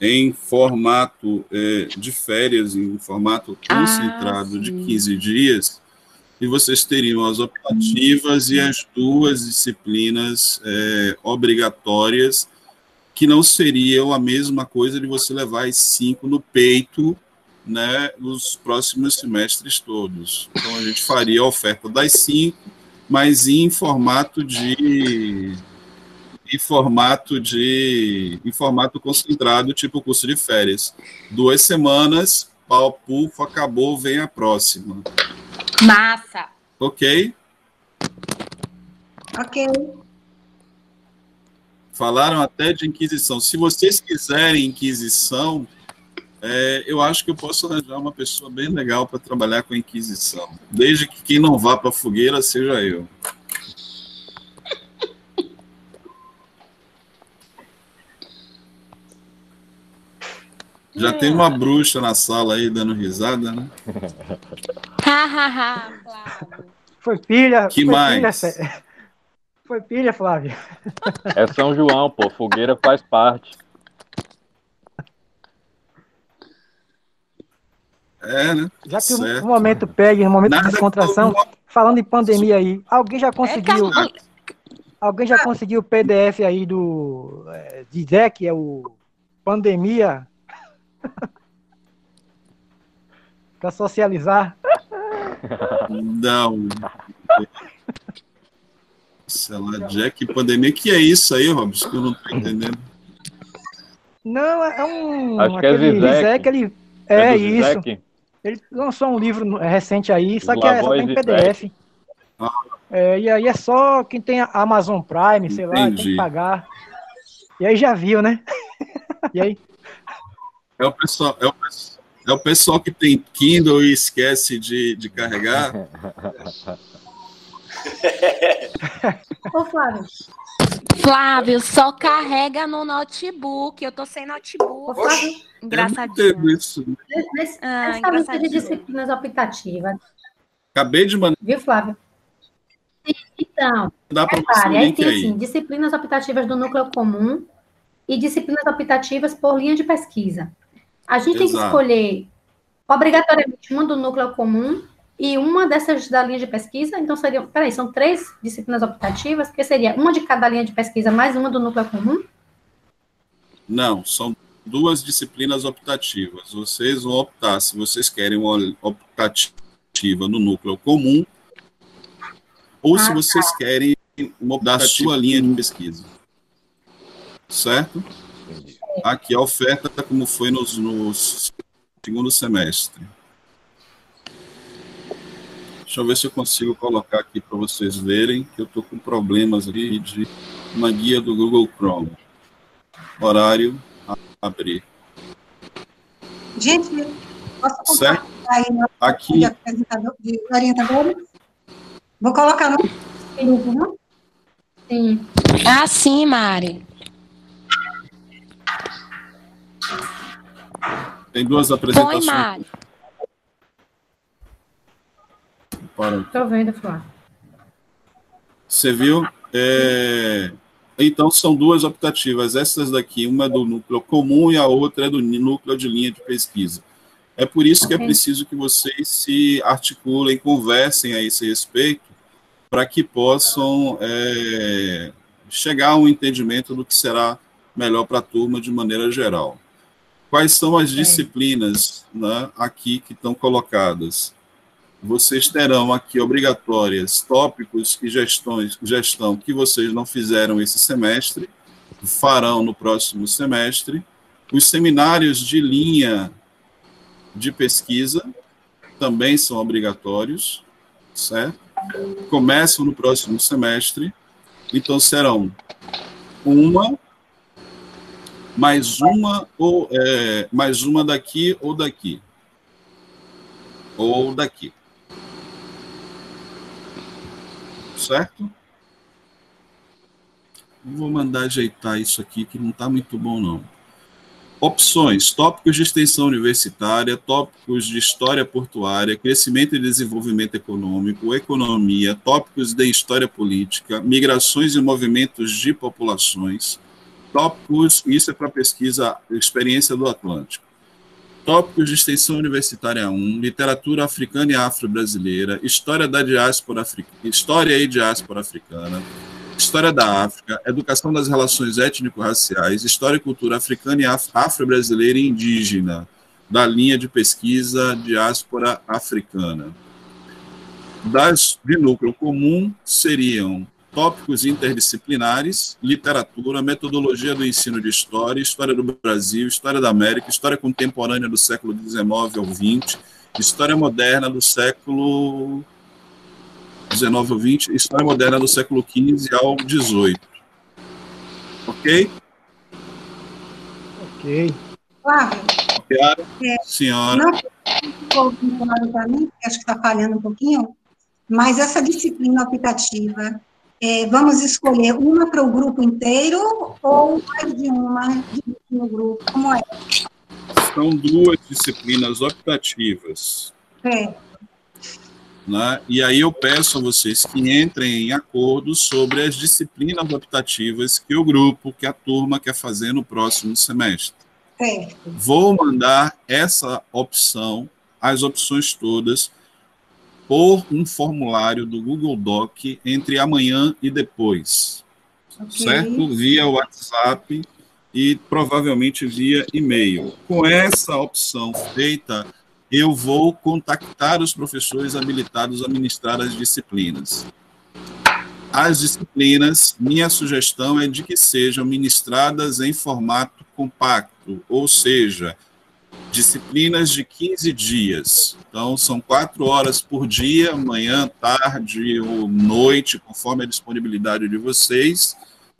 Speaker 3: em formato é, de férias, em formato ah, concentrado ah, de 15 dias, e vocês teriam as optativas e as duas disciplinas é, obrigatórias, que não seriam a mesma coisa de você levar as cinco no peito né, nos próximos semestres todos. Então, a gente faria a oferta das cinco mas em formato de em formato de em formato concentrado, tipo curso de férias. Duas semanas, pau, pufo, acabou, vem a próxima.
Speaker 6: Massa.
Speaker 3: Ok?
Speaker 5: Ok.
Speaker 3: Falaram até de Inquisição. Se vocês quiserem Inquisição, é, eu acho que eu posso arranjar uma pessoa bem legal para trabalhar com a Inquisição. Desde que quem não vá para a fogueira seja eu. Já tem uma bruxa na sala aí dando risada, né?
Speaker 2: Foi pilha.
Speaker 3: Que
Speaker 2: foi
Speaker 3: mais?
Speaker 2: Pilha, foi pilha, Flávio.
Speaker 8: É São João, pô. Fogueira faz parte.
Speaker 3: É, né?
Speaker 2: Já que o-
Speaker 3: Certo.
Speaker 2: o momento pegue, o momento
Speaker 3: Nada
Speaker 2: de descontração,
Speaker 3: como-
Speaker 2: falando em pandemia aí, alguém já conseguiu,
Speaker 6: calma.
Speaker 2: alguém já conseguiu o PDF aí do é, de que é o pandemia para socializar?
Speaker 3: Não. Sei lá, Jack Pandemia. Que é isso aí, Robson? Que eu não tô entendendo.
Speaker 2: Não, é um
Speaker 8: Acho que é
Speaker 2: aquele
Speaker 8: Zizek.
Speaker 2: Zizek, ele é,
Speaker 8: do
Speaker 2: isso.
Speaker 8: Zizek?
Speaker 2: Ele lançou um livro recente aí, só que é só tem PDF. É, e aí é só quem tem a Amazon Prime, sei lá, tem
Speaker 3: Entendi.
Speaker 2: que pagar. E aí já viu, né? E aí,
Speaker 3: É o pessoal, é o, é o pessoal que tem Kindle e esquece de, de carregar.
Speaker 4: Ô, Flávio,
Speaker 6: Flávio, só carrega no notebook. Eu tô sem
Speaker 4: ô,
Speaker 6: notebook.
Speaker 4: Flávio,
Speaker 3: Eu não
Speaker 6: Engraçadinho.
Speaker 3: isso.
Speaker 4: nesse,
Speaker 6: Ah,
Speaker 4: nessa lista de disciplinas optativas,
Speaker 3: Acabei de mandar
Speaker 4: viu, Flávio? Então,
Speaker 3: o
Speaker 4: repare, aí tem
Speaker 3: aí.
Speaker 4: assim, disciplinas optativas do núcleo comum e disciplinas optativas por linha de pesquisa. A gente tem que
Speaker 3: Exato.
Speaker 4: escolher obrigatoriamente uma do núcleo comum e uma dessas da linha de pesquisa. Então, seriam, peraí, são três disciplinas optativas, que seria uma de cada linha de pesquisa mais uma do núcleo comum?
Speaker 3: Não, são duas disciplinas optativas. Vocês vão optar se vocês querem uma optativa no núcleo comum ou se
Speaker 4: Ah,
Speaker 3: vocês querem uma da sua linha de pesquisa. Certo? Aqui a oferta como foi nos, nos segundo semestre. Deixa eu ver se eu consigo colocar aqui para vocês verem que eu estou com problemas aqui de uma guia do Google Chrome. Horário a abrir.
Speaker 5: Gente, posso
Speaker 3: Certo?
Speaker 5: compartilhar aí na
Speaker 3: Aqui,
Speaker 5: de apresentador, de orientadores? Vou colocar no grupo, não?
Speaker 4: Sim.
Speaker 6: Ah, sim, Mari.
Speaker 3: tem duas
Speaker 6: Põe,
Speaker 3: apresentações.
Speaker 6: Mari.
Speaker 3: Para.
Speaker 4: Estou vendo, Flávio.
Speaker 3: Você viu? É, Então, são duas optativas. Essas daqui, uma é do núcleo comum e a outra é do núcleo de linha de pesquisa. É por isso que é preciso que vocês se articulem, conversem a esse respeito, para que possam é, chegar a um entendimento do que será melhor para a turma de maneira geral. Quais são as disciplinas né, aqui que estão colocadas? Vocês terão aqui obrigatórias tópicos e gestões, gestão que vocês não fizeram esse semestre, farão no próximo semestre. Os seminários de linha de pesquisa também são obrigatórios, certo? Começam no próximo semestre, então serão uma, mais uma ou é, mais uma daqui ou daqui, ou daqui. Certo? Vou mandar ajeitar isso aqui, que não está muito bom, não. Opções: tópicos de extensão universitária, tópicos de história portuária, crescimento e desenvolvimento econômico, economia, tópicos de história política, migrações e movimentos de populações, tópicos, isso é para pesquisa Experiência do Atlântico. Tópicos de extensão universitária 1, literatura africana e afro-brasileira, história da diáspora africana, história e diáspora africana, história da África, educação das relações étnico-raciais, história e cultura africana e afro-brasileira e indígena, da linha de pesquisa diáspora africana. das de núcleo comum seriam tópicos interdisciplinares, literatura, metodologia do ensino de história, história do Brasil, história da América, história contemporânea do século XIX ao XX, história moderna do século XIX ao XX, história moderna do século XV ao XVIII. Ok?
Speaker 2: Ok.
Speaker 5: Flávio,
Speaker 3: Claro,
Speaker 5: É,
Speaker 3: senhora.
Speaker 5: não ficou claro para mim, acho que está falhando um pouquinho, mas essa disciplina optativa, é, vamos escolher uma para o grupo inteiro ou mais de uma no grupo? Como é?
Speaker 3: São duas disciplinas optativas.
Speaker 5: É,
Speaker 3: Né? E aí eu peço a vocês que entrem em acordo sobre as disciplinas optativas que o grupo, que a turma quer fazer no próximo semestre.
Speaker 5: certo.
Speaker 3: Vou mandar essa opção, as opções todas, por um formulário do Google Doc entre amanhã e depois,
Speaker 5: ok.
Speaker 3: certo? Via WhatsApp e provavelmente via e-mail. Com essa opção feita, eu vou contactar os professores habilitados a ministrar as disciplinas. As disciplinas, minha sugestão é de que sejam ministradas em formato compacto, ou seja, disciplinas de 15 dias. Então, são quatro horas por dia, manhã, tarde ou noite, conforme a disponibilidade de vocês,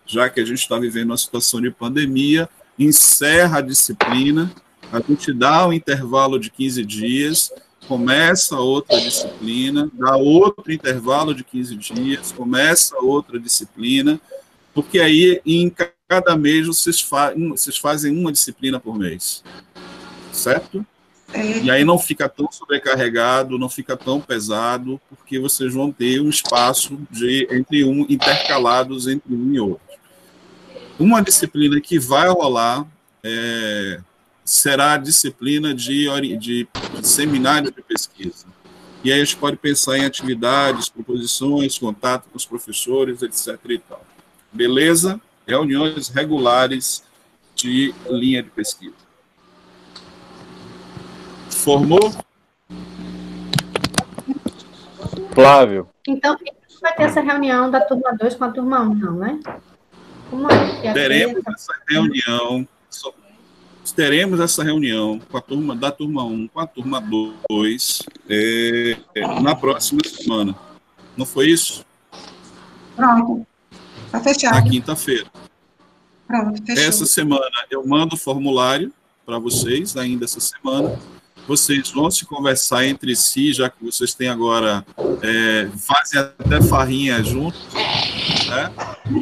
Speaker 3: já que a gente está vivendo uma situação de pandemia, encerra a disciplina, a gente dá um intervalo de 15 dias, começa outra disciplina, dá outro intervalo de 15 dias, começa outra disciplina, porque aí em cada mês vocês, fa vocês fazem uma disciplina por mês, certo?
Speaker 5: É,
Speaker 3: E aí não fica tão sobrecarregado, não fica tão pesado, porque vocês vão ter um espaço de entre um intercalados entre um e outro. Uma disciplina que vai rolar é, será a disciplina de, de, de seminário de pesquisa. E aí a gente pode pensar em atividades, proposições, contato com os professores, etc. E tal. Beleza? Reuniões regulares de linha de pesquisa. Formou?
Speaker 8: Flávio,
Speaker 4: Então, a gente vai ter essa reunião da turma 2 com a turma 1, um, não, né? Como é? Que é
Speaker 3: Teremos
Speaker 4: terça?
Speaker 3: essa reunião. só- Teremos essa reunião com a turma da turma 1 com a turma 2 é, é, na próxima semana. Não foi isso?
Speaker 5: pronto. Está
Speaker 3: Na
Speaker 5: fechado.
Speaker 3: quinta-feira.
Speaker 5: Pronto, fechou.
Speaker 3: Essa semana eu mando o formulário para vocês, ainda essa semana. Vocês vão se conversar entre si, já que vocês têm agora, é, fazem até farrinha juntos, né?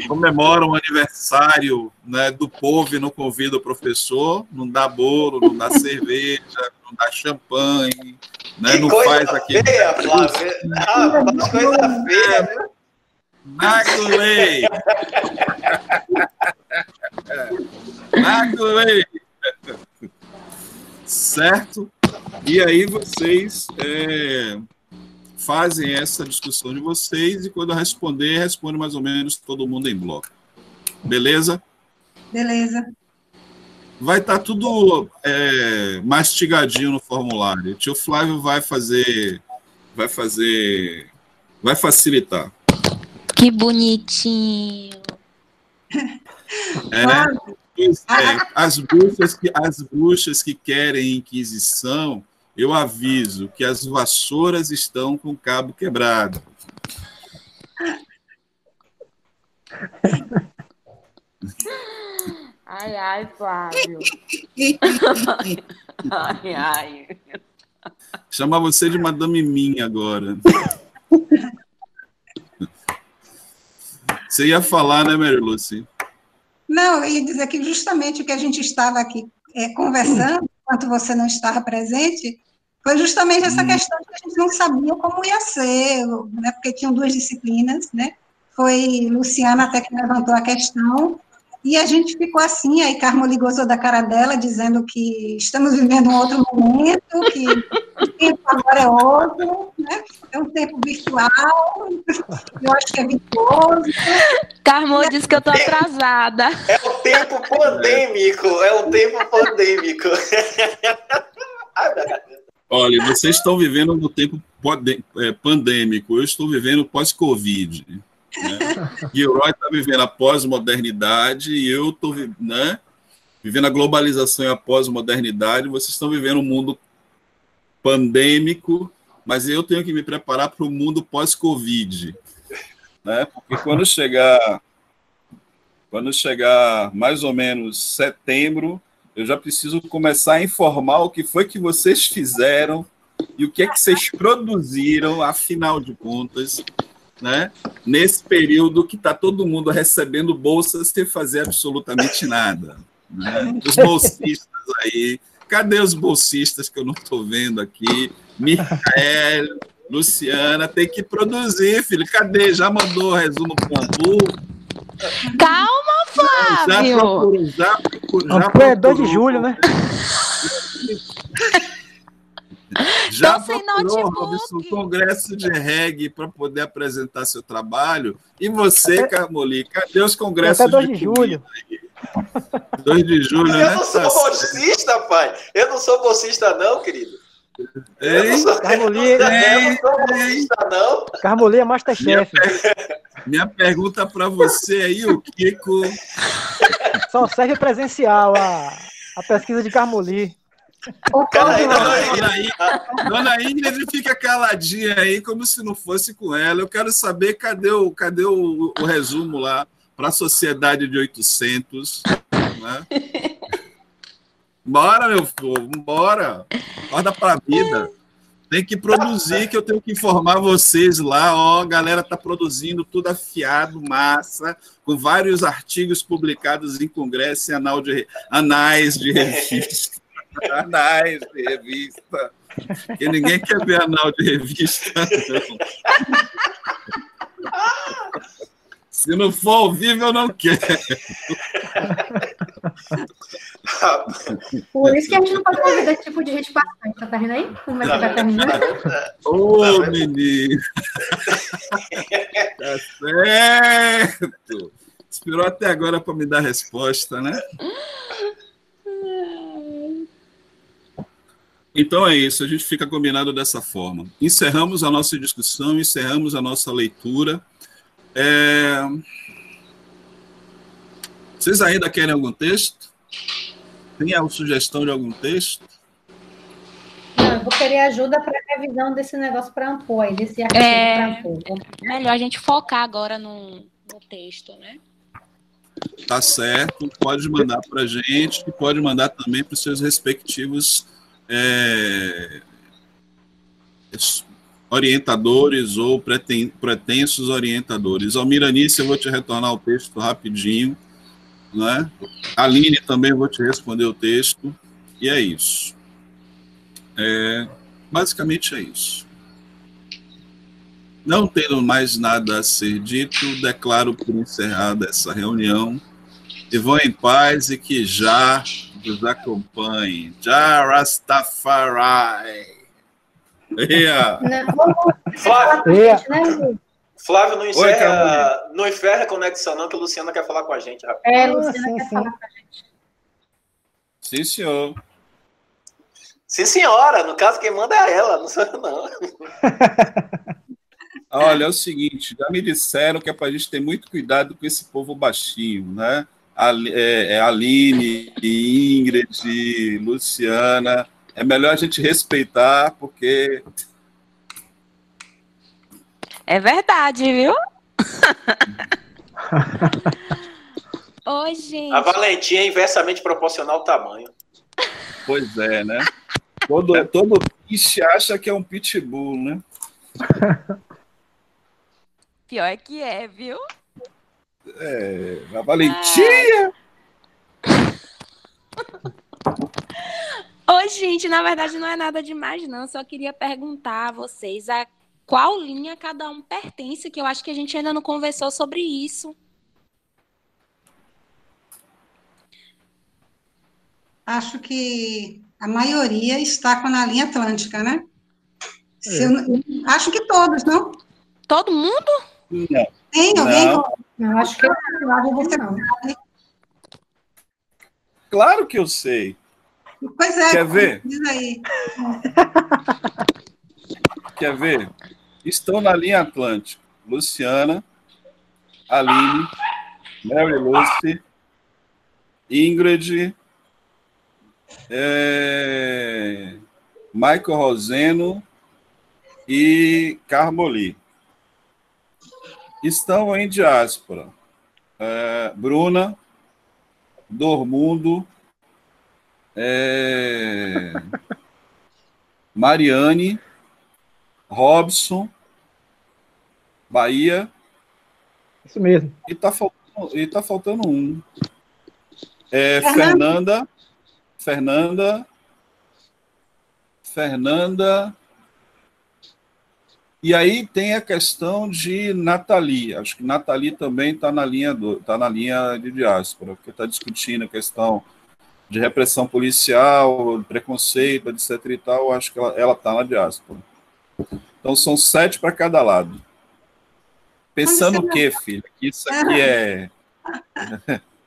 Speaker 3: comemoram o aniversário né, do povo e não convida o professor, não dá bolo, não dá cerveja, não dá champanhe, né? Não faz aquele.
Speaker 7: feia, Flávio. Ah, coisa feia?
Speaker 3: Maculei! Maculei! Certo? E aí vocês é, fazem essa discussão de vocês e quando eu responder, responde mais ou menos todo mundo em bloco. Beleza?
Speaker 5: Beleza.
Speaker 3: Vai estar tudo é, mastigadinho no formulário. O tio Flávio vai fazer, vai fazer, vai facilitar.
Speaker 6: Que bonitinho.
Speaker 3: É,
Speaker 5: Flávio,
Speaker 3: é, as bruxas que as bruxas que querem inquisição, eu aviso que as vassouras estão com o cabo quebrado.
Speaker 6: Ai, ai, Flávio. Ai, ai.
Speaker 3: Chamar você de Madame Minha agora. Você ia falar, né, Mary Lucy?
Speaker 5: Não, ia dizer que justamente o que a gente estava aqui é, conversando, enquanto você não estava presente, foi justamente essa questão de que a gente não sabia como ia ser, né, porque tinham duas disciplinas, né? Foi Luciana até que levantou a questão, e a gente ficou assim, aí Carmo ligou toda a cara dela, dizendo que estamos vivendo um outro momento, que o tempo agora é outro, né? É um tempo virtual, eu acho que é virtuoso,
Speaker 6: Carmo disse que eu tô atrasada.
Speaker 7: É o tempo pandêmico, é o tempo pandêmico.
Speaker 3: Olha, vocês estão vivendo no tempo é, pandêmico, eu estou vivendo pós-Covid. Né? Gilroy está vivendo a pós-modernidade e eu estou né, vivendo a globalização e a pós-modernidade. Vocês estão vivendo um mundo pandêmico, mas eu tenho que me preparar para o mundo pós-Covid. Né? Porque quando chegar, quando chegar mais ou menos setembro, eu já preciso começar a informar o que foi que vocês fizeram e o que é que vocês produziram, afinal de contas, né? Nesse período que está todo mundo recebendo bolsas sem fazer absolutamente nada. Né? Os bolsistas aí, cadê os bolsistas que eu não estou vendo aqui? Micael, Luciana, tem que produzir, filho. Cadê? Já mandou o resumo para o
Speaker 6: Calma, Flávio!
Speaker 2: Já procurou, já procurou, já procurou. É 2 de julho, né?
Speaker 3: Já procurou, Robson, congresso de reggae para poder apresentar seu trabalho? E você, até, Carmoli, cadê os congressos
Speaker 2: até 2 de, de julho?
Speaker 3: 2 de julho,
Speaker 7: Eu
Speaker 3: né?
Speaker 7: não sou bolsista, pai. Eu não sou bolsista, não, querido. Eu não sou, eu não sou bolsista, não.
Speaker 2: Carmoli é Masterchef.
Speaker 3: Minha, minha pergunta para você aí, o Kiko...
Speaker 2: Só serve presencial a, a pesquisa de Carmoli.
Speaker 3: Cara, dona, Ingrid, dona Ingrid fica caladinha aí, como se não fosse com ela. Eu quero saber cadê o, cadê o, o resumo lá para a sociedade de 800. Né? Bora, meu povo, bora. Acorda para a vida. Tem que produzir, que eu tenho que informar vocês lá. Ó, a galera tá produzindo tudo afiado, massa, com vários artigos publicados em congresso e anal de, anais de revista. Anais de revista. Que ninguém quer ver anal de revista, não. Se não for ao vivo, eu não quero.
Speaker 4: Por isso que a gente não pode fazer desse tipo de gente bastante. Tá vendo aí? Como é que vai terminar?
Speaker 3: Ô, oh, menino! tá certo! Esperou até agora para me dar a resposta, né? Então é isso, a gente fica combinado dessa forma. Encerramos a nossa discussão, encerramos a nossa leitura. É... Vocês ainda querem algum texto? Tem alguma sugestão de algum texto?
Speaker 4: Não, eu vou querer ajuda para a revisão desse negócio para Ampô, aí, desse artigo
Speaker 6: é... para Ampô. Melhor a gente focar agora no, no texto, né?
Speaker 3: Tá certo, pode mandar para a gente e pode mandar também para os seus respectivos é, orientadores ou preten, pretensos orientadores. Almiranice, eu vou te retornar o texto rapidinho. Né? Aline, também vou te responder o texto. E é isso. É, basicamente é isso. Não tendo mais nada a ser dito, declaro por encerrada essa reunião. E vão em paz e que já nos acompanhe. Já Rastafari.
Speaker 7: Flávio, yeah. Flávio, não encerra, Oi, não encerra a conexão, não, que a Luciana quer falar com a gente.
Speaker 4: Rapaz. É, Luciana sim, quer sim. falar com a gente.
Speaker 3: Sim, senhor.
Speaker 7: Sim, senhora. No caso, quem manda é ela, não sou eu, não.
Speaker 3: Olha, é o seguinte, já me disseram que é para a gente ter muito cuidado com esse povo baixinho, né? é, é Aline, Ingrid, Luciana. É melhor a gente respeitar, porque.
Speaker 6: É verdade, viu? Oi, gente.
Speaker 7: A valentia é inversamente proporcional ao tamanho.
Speaker 3: Pois é, né? Todo, todo bicho acha que é um pitbull, né?
Speaker 6: Pior é que é, viu?
Speaker 3: É, a valentia!
Speaker 6: Oi, gente, na verdade não é nada demais, não. Só queria perguntar a vocês a qual linha cada um pertence, que eu acho que a gente ainda não conversou sobre isso.
Speaker 5: Acho que a maioria está com a linha atlântica, né? É. Eu, acho que todos, não?
Speaker 6: Todo mundo?
Speaker 3: Não.
Speaker 5: Tem alguém?
Speaker 3: Não.
Speaker 4: Eu acho que eu não.
Speaker 3: Claro que eu sei.
Speaker 5: Pois é.
Speaker 3: Quer ver?
Speaker 5: Diz aí.
Speaker 3: Quer ver? Estão na linha Atlântica. Luciana, Aline, Mary Lucy, Ingrid, é, Michael Roseno e Carmoli. Estão em diáspora. É, Bruna, Dormundo, é, Mariane, Robson, Bahia.
Speaker 2: Isso mesmo.
Speaker 3: E tá faltando, e tá faltando um. É, Fernanda, Fernanda, Fernanda. E aí tem a questão de Nathalie. Acho que Nathalie também está na linha do, tá na linha de diáspora, porque está discutindo a questão de repressão policial, preconceito, etc. e tal. Acho que ela está na diáspora. Então são sete para cada lado. Pensando o quê, filho? Que isso aqui é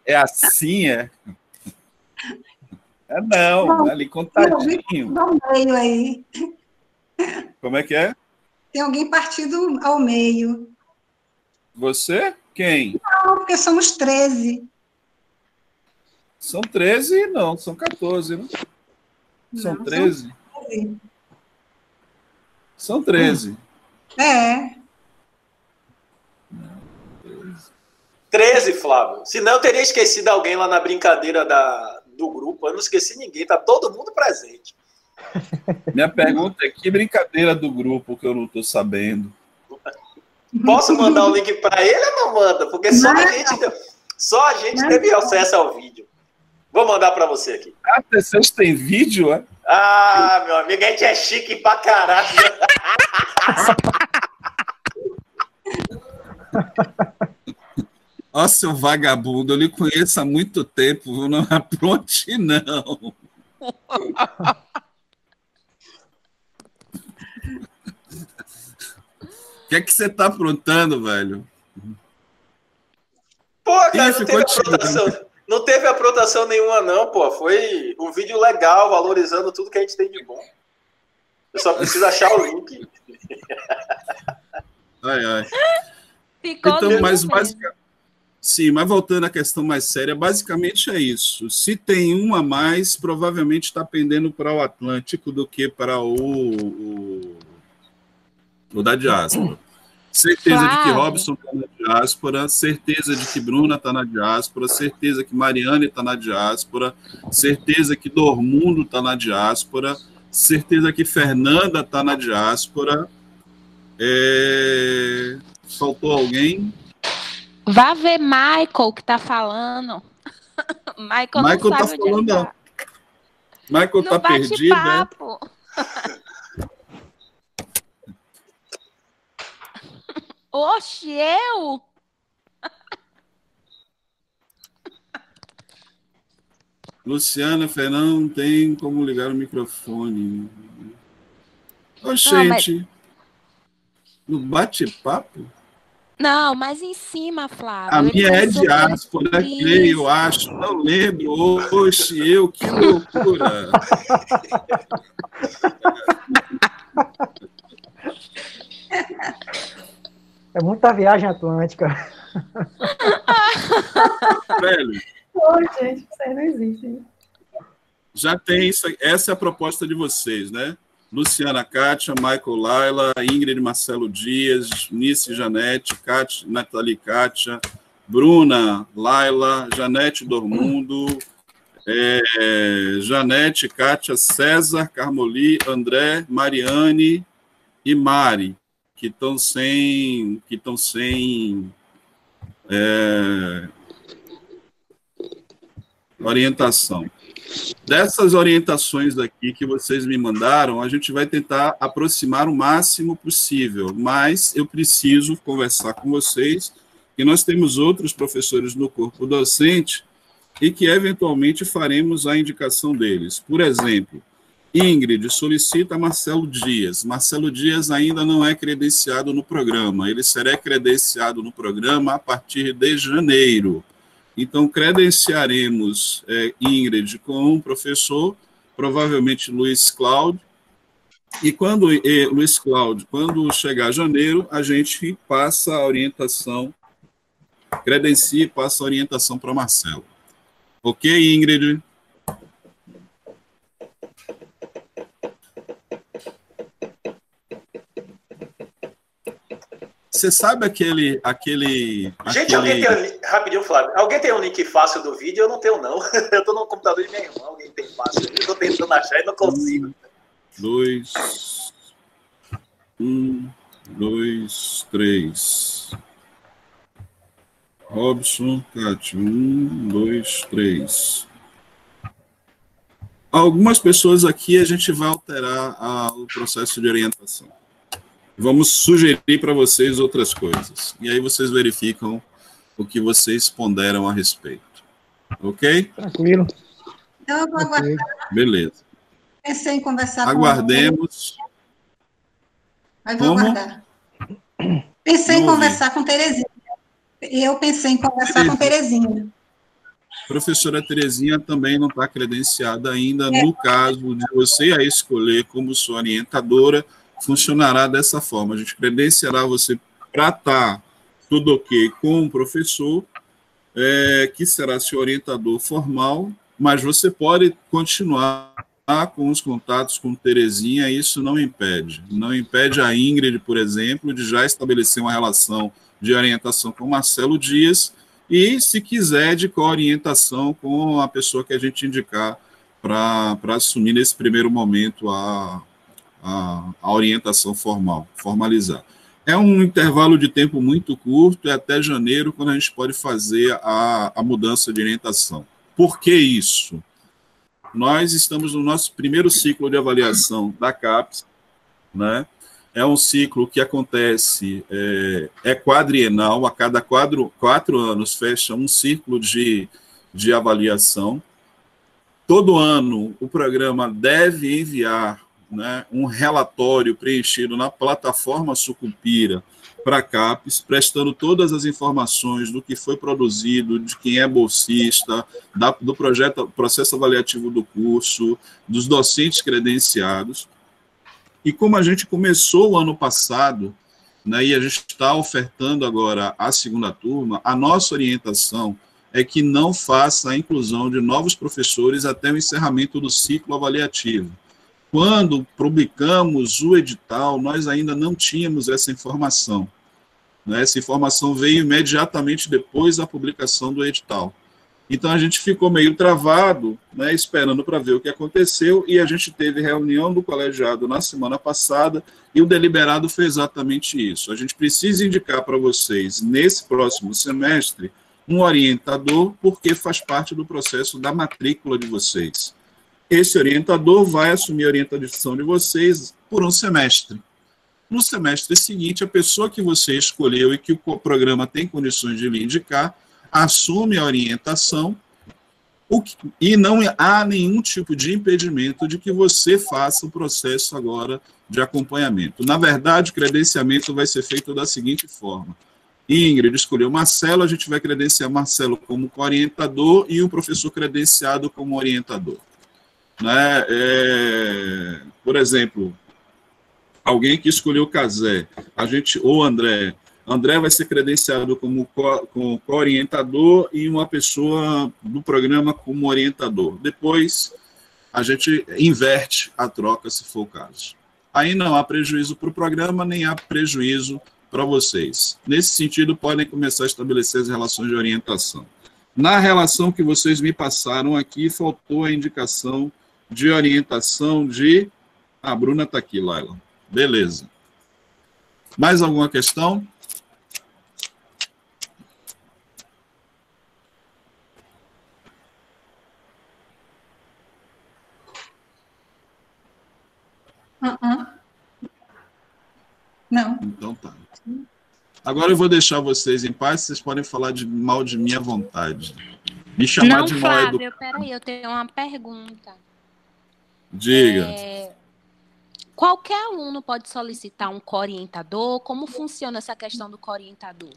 Speaker 3: é assim, é? É não, é ali contadinho.
Speaker 5: meio aí.
Speaker 3: Como é que é?
Speaker 5: Tem alguém partido ao meio.
Speaker 3: Você? Quem?
Speaker 5: Não, porque somos 13.
Speaker 3: São 13? Não, são 14, né? São não, 13? São 13. São 13.
Speaker 5: É.
Speaker 7: 13, Flávio. Senão eu teria esquecido alguém lá na brincadeira da, do grupo. Eu não esqueci ninguém, tá todo mundo presente.
Speaker 3: Minha pergunta é: que brincadeira do grupo que eu não estou sabendo?
Speaker 7: Posso mandar o link para ele ou não manda? Porque só não. a gente, só a gente teve acesso ao vídeo. Vou mandar para você aqui.
Speaker 3: Ah, vocês têm vídeo, é?
Speaker 7: Ah, meu amigo, a gente é chique pra caralho.
Speaker 3: Ó, seu vagabundo, eu lhe conheço há muito tempo, não apronte, não. O que é que você tá aprontando, velho?
Speaker 7: Pô, cara, não teve, aprontação, não teve aprontação nenhuma, não, pô. Foi um vídeo legal, valorizando tudo que a gente tem de bom. Eu só preciso achar o link.
Speaker 3: Ai, ai. Ficou então, mas basicamente, sim, mas voltando à questão mais séria, basicamente é isso. Se tem um a mais, provavelmente está pendendo para o Atlântico do que para o, o o da diáspora. Certeza claro. de que Robson está na diáspora, certeza de que Bruna está na diáspora, certeza que Mariane está na diáspora, certeza que Dormundo está na diáspora, certeza que Fernanda está na diáspora. É... Faltou alguém?
Speaker 6: Vá ver Michael que está falando. Michael,
Speaker 3: Michael não tá falando, não. Michael está perdido, né?
Speaker 6: Oxe, eu?
Speaker 3: Luciana Fernando não tem como ligar o microfone. Ô, gente, mas... no bate-papo?
Speaker 6: Não, mas em cima, Flávio.
Speaker 3: A minha é diáspora, creio, eu acho. Não lembro. Oxe, eu, que loucura.
Speaker 2: É muita viagem atlântica.
Speaker 3: Velho.
Speaker 5: Oi, gente, isso aí não existe.
Speaker 3: Já tem isso. Essa é a proposta de vocês, né? Luciana Kátia, Michael Laila, Ingrid Marcelo Dias, Nice Janete, Kátia, Nathalie Kátia, Bruna Laila, Janete Dormundo, é, Janete, Kátia, César, Carmoli, André, Mariane e Mari que estão sem que estão sem é, orientação. Dessas orientações aqui que vocês me mandaram, a gente vai tentar aproximar o máximo possível, mas eu preciso conversar com vocês, que nós temos outros professores no corpo docente e que eventualmente faremos a indicação deles. Por exemplo, Ingrid solicita Marcelo Dias. Marcelo Dias ainda não é credenciado no programa. Ele será credenciado no programa a partir de janeiro. Então, credenciaremos é, Ingrid com um professor provavelmente Luiz Cláudio. E quando e, Luiz Cláudio, quando chegar janeiro, a gente passa a orientação, credencia e passa a orientação para Marcelo. Ok, Ingrid? Você sabe aquele. aquele
Speaker 7: Gente,
Speaker 3: aquele...
Speaker 7: alguém tem. Rapidinho, Flávio. Alguém tem um link fácil do vídeo? Eu não tenho, não. Eu tô no computador de minha irmã. Alguém tem fácil. Eu tô tentando achar e não consigo.
Speaker 3: Um, dois. Um, dois, três. Robson, Cátia. Um, dois, três. Algumas pessoas aqui a gente vai alterar a, o processo de orientação. Vamos sugerir para vocês outras coisas. E aí vocês verificam o que vocês ponderam a respeito. Ok?
Speaker 2: Tranquilo.
Speaker 5: Então, eu vou aguardar.
Speaker 3: Beleza.
Speaker 5: Pensei em conversar
Speaker 3: Aguardemos.
Speaker 5: com Mas vou
Speaker 3: Como?
Speaker 5: aguardar. Pensei em
Speaker 3: Não ouvi.
Speaker 5: conversar com Terezinha. Eu pensei em conversar com Terezinha.
Speaker 3: Professora Terezinha também não está credenciada ainda. No caso de você a escolher como sua orientadora, funcionará dessa forma. A gente credenciará você para estar tudo ok com o professor, é, que será seu orientador formal, mas você pode continuar com os contatos com Terezinha, isso não impede. Não impede a Ingrid, por exemplo, de já estabelecer uma relação de orientação com Marcelo Dias e, se quiser, de co-orientação com a pessoa que a gente indicar para assumir nesse primeiro momento a, a, a orientação formal, formalizar. É um intervalo de tempo muito curto, é até janeiro, quando a gente pode fazer a, a mudança de orientação. Por que isso? Nós estamos no nosso primeiro ciclo de avaliação da CAPES, né? É um ciclo que acontece, é, é quadrienal, a cada quatro, quatro anos fecha um ciclo de, de avaliação. Todo ano o programa deve enviar né, um relatório preenchido na plataforma Sucupira para a CAPES, prestando todas as informações do que foi produzido, de quem é bolsista, da, do projeto, processo avaliativo do curso, dos docentes credenciados. E como a gente começou o ano passado, né, e a gente está ofertando agora a segunda turma, a nossa orientação é que não faça a inclusão de novos professores até o encerramento do ciclo avaliativo. Quando publicamos o edital, nós ainda não tínhamos essa informação. Né? Essa informação veio imediatamente depois da publicação do edital. Então a gente ficou meio travado, né, esperando para ver o que aconteceu, e a gente teve reunião do colegiado na semana passada, e o deliberado foi exatamente isso. A gente precisa indicar para vocês, nesse próximo semestre, um orientador, porque faz parte do processo da matrícula de vocês. Esse orientador vai assumir a orientação de vocês por um semestre. No semestre seguinte, a pessoa que você escolheu e que o programa tem condições de lhe indicar, assume a orientação que, e não há nenhum tipo de impedimento de que você faça o processo agora de acompanhamento. Na verdade, o credenciamento vai ser feito da seguinte forma. Ingrid escolheu Marcelo, a gente vai credenciar Marcelo como orientador e o professor credenciado como orientador. Né? É, por exemplo, alguém que escolheu Casé, a gente, ou André, André vai ser credenciado como co-orientador e uma pessoa do programa como orientador. Depois, a gente inverte a troca, se for o caso. Aí não há prejuízo para o programa, nem há prejuízo para vocês. Nesse sentido, podem começar a estabelecer as relações de orientação. Na relação que vocês me passaram aqui, faltou a indicação de orientação de. A Bruna está aqui, Laila. Beleza. Mais alguma questão?
Speaker 5: Uh -uh. Não.
Speaker 3: Então tá. Agora eu vou deixar vocês em paz, vocês podem falar de mal de minha vontade. Me chamar
Speaker 6: Não,
Speaker 3: de mal
Speaker 6: Flávio,
Speaker 3: educado.
Speaker 6: peraí, eu tenho uma pergunta.
Speaker 3: Diga.
Speaker 6: É, Qualquer aluno pode solicitar um co-orientador? Como funciona essa questão do co-orientador?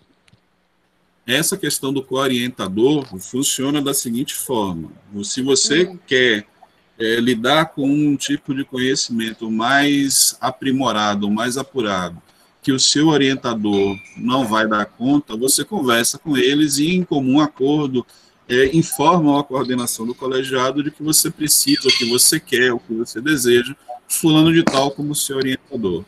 Speaker 3: Essa questão do co-orientador funciona da seguinte forma: se você
Speaker 6: Hum.
Speaker 3: quer é, lidar com um tipo de conhecimento mais aprimorado, mais apurado, que o seu orientador não vai dar conta, você conversa com eles e, em comum acordo, é, informam a coordenação do colegiado de que você precisa, o que você quer, o que você deseja, fulano de tal como seu orientador.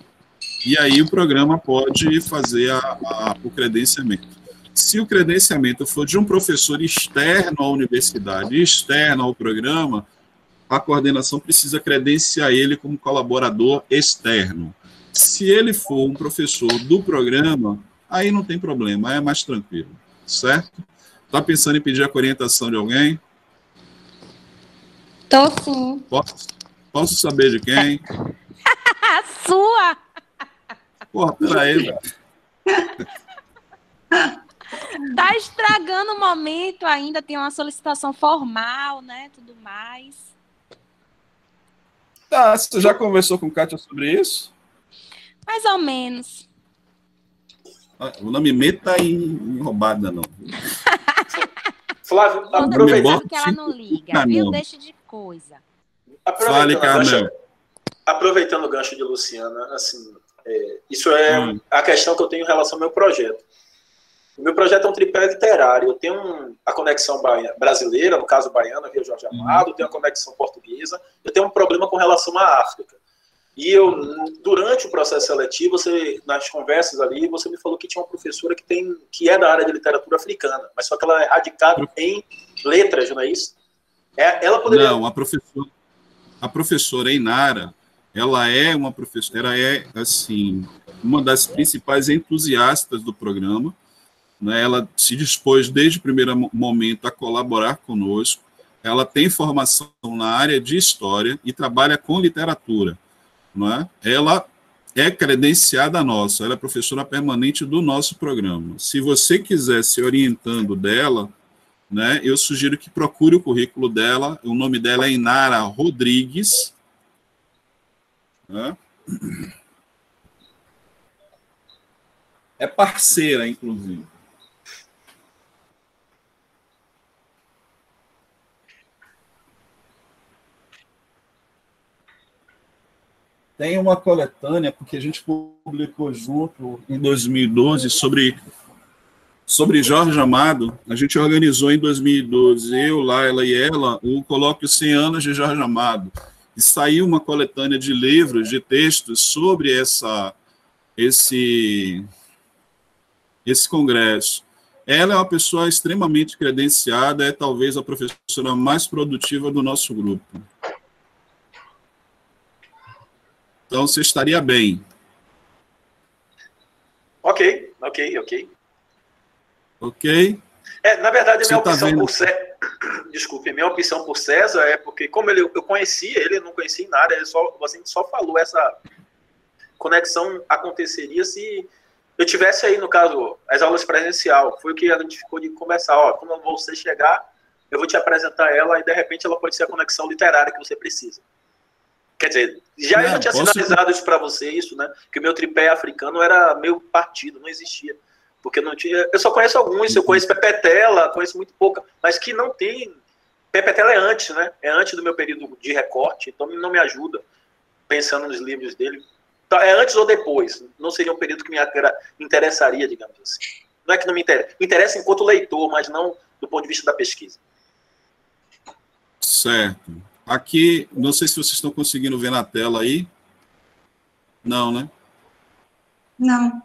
Speaker 3: E aí o programa pode fazer a, a, o credenciamento. Se o credenciamento for de um professor externo à universidade, externo ao programa, a coordenação precisa credenciar ele como colaborador externo. Se ele for um professor do programa, aí não tem problema, é mais tranquilo, certo? Está pensando em pedir a orientação de alguém?
Speaker 6: Tô sim.
Speaker 3: Posso, posso saber de quem?
Speaker 6: A sua!
Speaker 3: Porra, peraí, velho.
Speaker 6: Tá estragando o momento ainda, tem uma solicitação formal, né? Tudo mais.
Speaker 3: Tá, você já conversou com Kátia sobre isso?
Speaker 6: Mais ou menos.
Speaker 3: Ah, não me meta em, roubada, não.
Speaker 7: Flávio, aproveitando
Speaker 6: que ela não liga, viu? Deixa de coisa.
Speaker 3: Fale, Carmel.
Speaker 7: Aproveitando o gancho de Luciana, assim, é, isso é hum. a questão que eu tenho em relação ao meu projeto. O meu projeto é um tripé literário. Eu tenho um, a conexão brasileira, no caso baiana, via Jorge uhum. Amado, uhum. tenho a conexão portuguesa. Eu tenho um problema com relação à África. E eu, durante o processo seletivo, você, nas conversas ali, você me falou que tinha uma professora que, tem, que é da área de literatura africana, mas só que ela é radicada em letras, não é isso? É, ela poderia...
Speaker 3: Não, a professora, a professora Inara, ela é uma professora, ela é, assim, uma das principais entusiastas do programa, né, ela se dispôs desde o primeiro momento a colaborar conosco. Ela tem formação na área de história e trabalha com literatura. Não é? Ela é credenciada nossa, ela é professora permanente do nosso programa. Se você quiser se orientando dela, né, eu sugiro que procure o currículo dela. O nome dela é Inara Rodrigues. Né? É parceira, inclusive. Tem uma coletânea, porque a gente publicou junto em 2012 sobre, sobre Jorge Amado. A gente organizou em 2012, eu, Laila e ela, o colóquio 100 anos de Jorge Amado. E saiu uma coletânea de livros, de textos sobre essa, esse, esse congresso. Ela é uma pessoa extremamente credenciada, é talvez a professora mais produtiva do nosso grupo. Então você estaria bem.
Speaker 7: Ok, ok, ok.
Speaker 3: Ok.
Speaker 7: É, na verdade, minha tá opção por César. Desculpe, minha opção por César é porque, como ele, eu conhecia ele, não conhecia nada, ele só, você só falou essa conexão aconteceria se eu tivesse aí, no caso, as aulas presencial. Foi o que a gente ficou de conversar. Ó, quando você chegar, eu vou te apresentar ela e, de repente, ela pode ser a conexão literária que você precisa. Quer dizer, já não, eu tinha posso... sinalizado isso para você, isso, né? Que o meu tripé africano era meio partido, não existia. Porque não tinha. Eu só conheço alguns, eu conheço Pepetela, conheço muito pouca, mas que não tem. Pepetela é antes, né? É antes do meu período de recorte, então não me ajuda pensando nos livros dele. Então, é antes ou depois. Não seria um período que me interessaria, digamos assim. Não é que não me interessa. Me interessa enquanto leitor, mas não do ponto de vista da pesquisa.
Speaker 3: Certo. Aqui, não sei se vocês estão conseguindo ver na tela aí. Não, né?
Speaker 5: Não.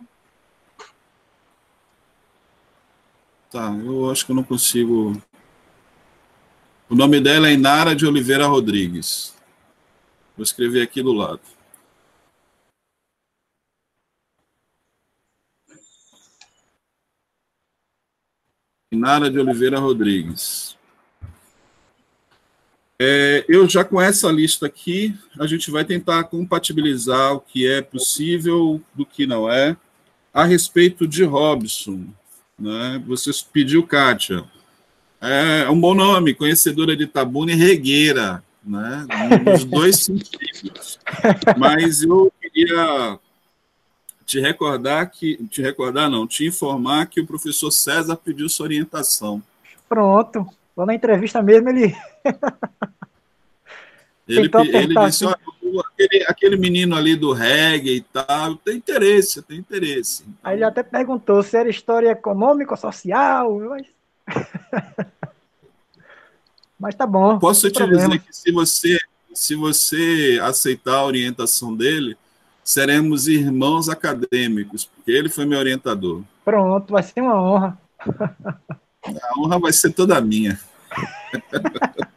Speaker 3: Tá, eu acho que eu não consigo. O nome dela é Inara de Oliveira Rodrigues. Vou escrever aqui do lado. Inara de Oliveira Rodrigues. É, eu já com essa lista aqui, a gente vai tentar compatibilizar o que é possível do que não é. A respeito de Robson, né, você pediu Kátia. É um bom nome, conhecedora de Tabuna e Regueira, né, nos dois sentidos. Mas eu queria te recordar que, te recordar não, te informar que o professor César pediu sua orientação.
Speaker 2: Pronto, lá na entrevista mesmo ele
Speaker 3: Ele, ele disse, olha, aquele, aquele menino ali do reggae e tal, tem interesse, tem interesse.
Speaker 2: Aí ele até perguntou se era história econômica ou social, mas... mas tá bom.
Speaker 3: Posso te problema. dizer que se você, se você aceitar a orientação dele, seremos irmãos acadêmicos, porque ele foi meu orientador.
Speaker 2: Pronto, vai ser uma honra.
Speaker 3: A honra vai ser toda minha.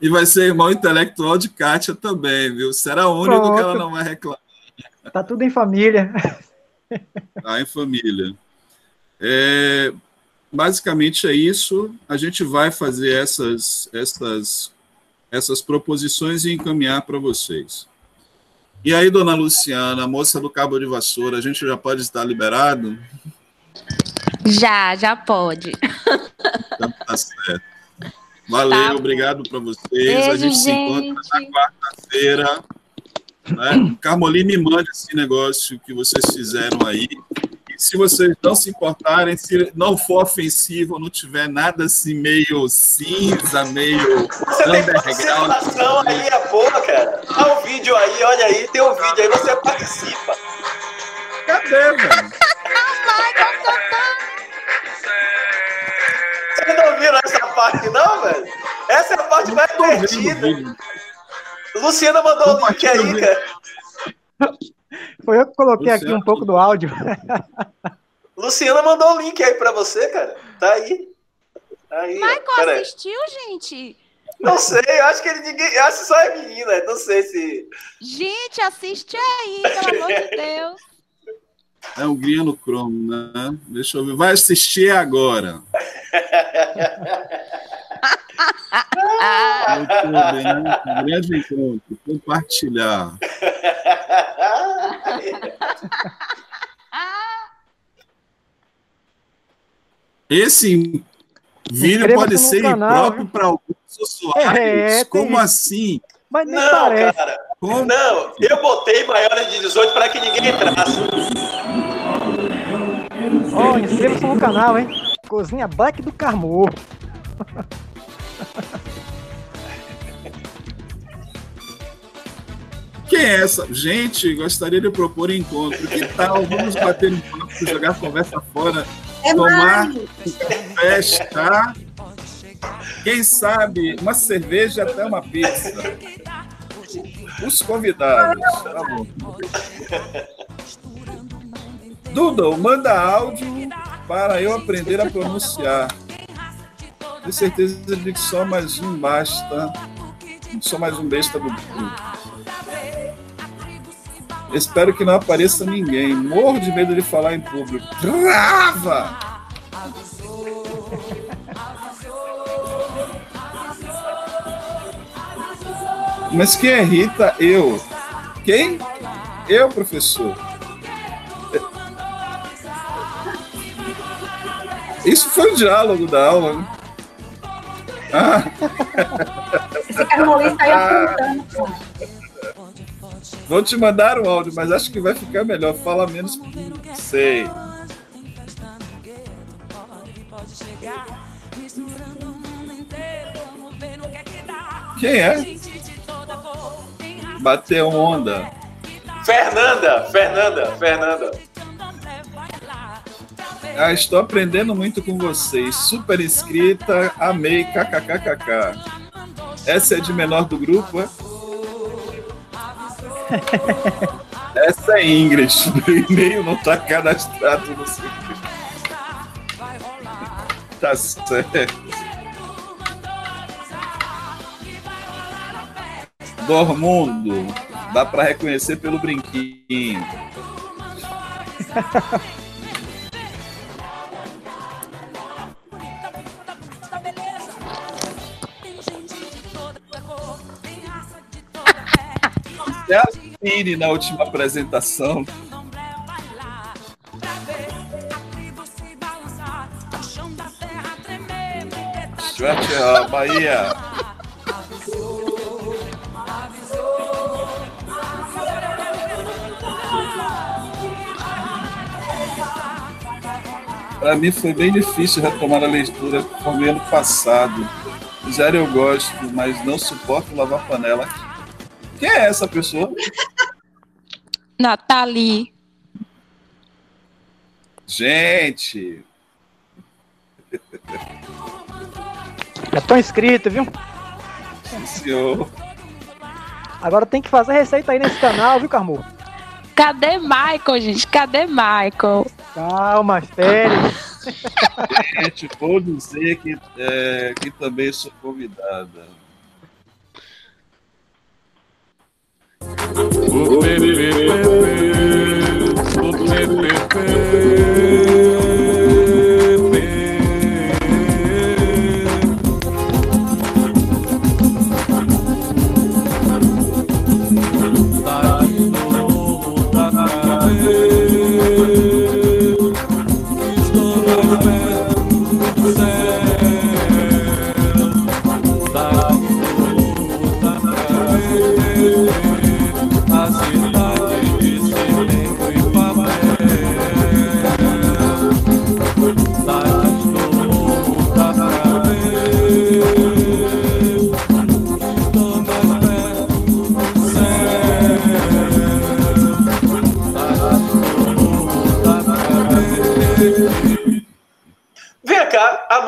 Speaker 3: E vai ser irmão intelectual de Kátia também, viu? Será único Pronto. que ela não vai reclamar.
Speaker 2: Tá tudo em família.
Speaker 3: Tá em família. É, basicamente é isso. A gente vai fazer essas, essas, essas proposições e encaminhar para vocês. E aí, dona Luciana, moça do Cabo de Vassoura, a gente já pode estar liberado?
Speaker 6: Já, já pode.
Speaker 3: Então, tá certo. Valeu, tá. obrigado para vocês. Beijo, a gente, gente, se encontra na quarta-feira. Né? Carmoli, me mande esse negócio que vocês fizeram aí. E se vocês não se importarem, se não for ofensivo, não tiver nada assim meio cinza, meio.
Speaker 7: Você tem participação aí, é boa, cara. Dá o um vídeo aí, olha aí, tem um vídeo aí, você participa.
Speaker 3: Cadê, velho?
Speaker 7: Vocês não viram essa parte, não, velho? Essa é a parte mais divertida. Luciana mandou o link aí, cara.
Speaker 2: Foi eu que coloquei Luciana. aqui um pouco do áudio.
Speaker 7: Luciana mandou o link aí pra você, cara. Tá aí. Tá aí
Speaker 6: Michael assistiu, gente?
Speaker 7: Não sei, acho que ele ninguém. Acho que só é menina, não sei se.
Speaker 6: Gente, assiste aí, pelo amor de Deus.
Speaker 3: É um grinha no Chrome, né? Deixa eu ver. Vai assistir agora. Muito bem. Grande encontro. Compartilhar. Esse vídeo pode ser canal, impróprio para alguns usuários. É, Como assim?
Speaker 7: Mas não, parece. cara. Como? Não, eu botei maiores de 18 para que ninguém entrasse.
Speaker 2: Ó, oh, inscreva-se no canal, hein? Cozinha Black do Carmo.
Speaker 3: Quem é essa? Gente, gostaria de propor encontro. Que tal? Vamos bater um papo, jogar conversa fora, é tomar café, tá? Quem sabe uma cerveja até uma pizza. Os convidados. Doodle, manda áudio para eu aprender a pronunciar. Tenho certeza de que só mais um basta. Só mais um besta do grupo. Espero que não apareça ninguém. Morro de medo de falar em público. Trava! Mas quem é Rita? Eu. Quem? Eu, professor. Isso foi o diálogo da aula, né? Ah. Esse carmolista aí apontando. Vou te mandar o áudio, mas acho que vai ficar melhor. Fala menos. Sei. Quem é? Bateu onda.
Speaker 7: Fernanda, Fernanda, Fernanda.
Speaker 3: Ah, estou aprendendo muito com vocês. Super inscrita, amei, kkkk. Essa é de menor do grupo, é? Essa é Ingrid. Meu e-mail não está cadastrado no seu. Tá certo. Dormundo. Dá para reconhecer pelo brinquinho. até a Cine na última apresentação. Stuart Bahia. Para mim foi bem difícil retomar a leitura como ano passado. Zero eu gosto, mas não suporto lavar panela. Quem é essa pessoa?
Speaker 6: Nathalie.
Speaker 3: Gente.
Speaker 2: Já estão inscritos, viu?
Speaker 3: Sim, senhor.
Speaker 2: Agora tem que fazer receita aí nesse canal, viu, Carmo?
Speaker 6: Cadê Michael, gente? Cadê Michael?
Speaker 2: Calma, espere.
Speaker 3: Gente, vou dizer que, é, que também sou convidada.
Speaker 7: Vem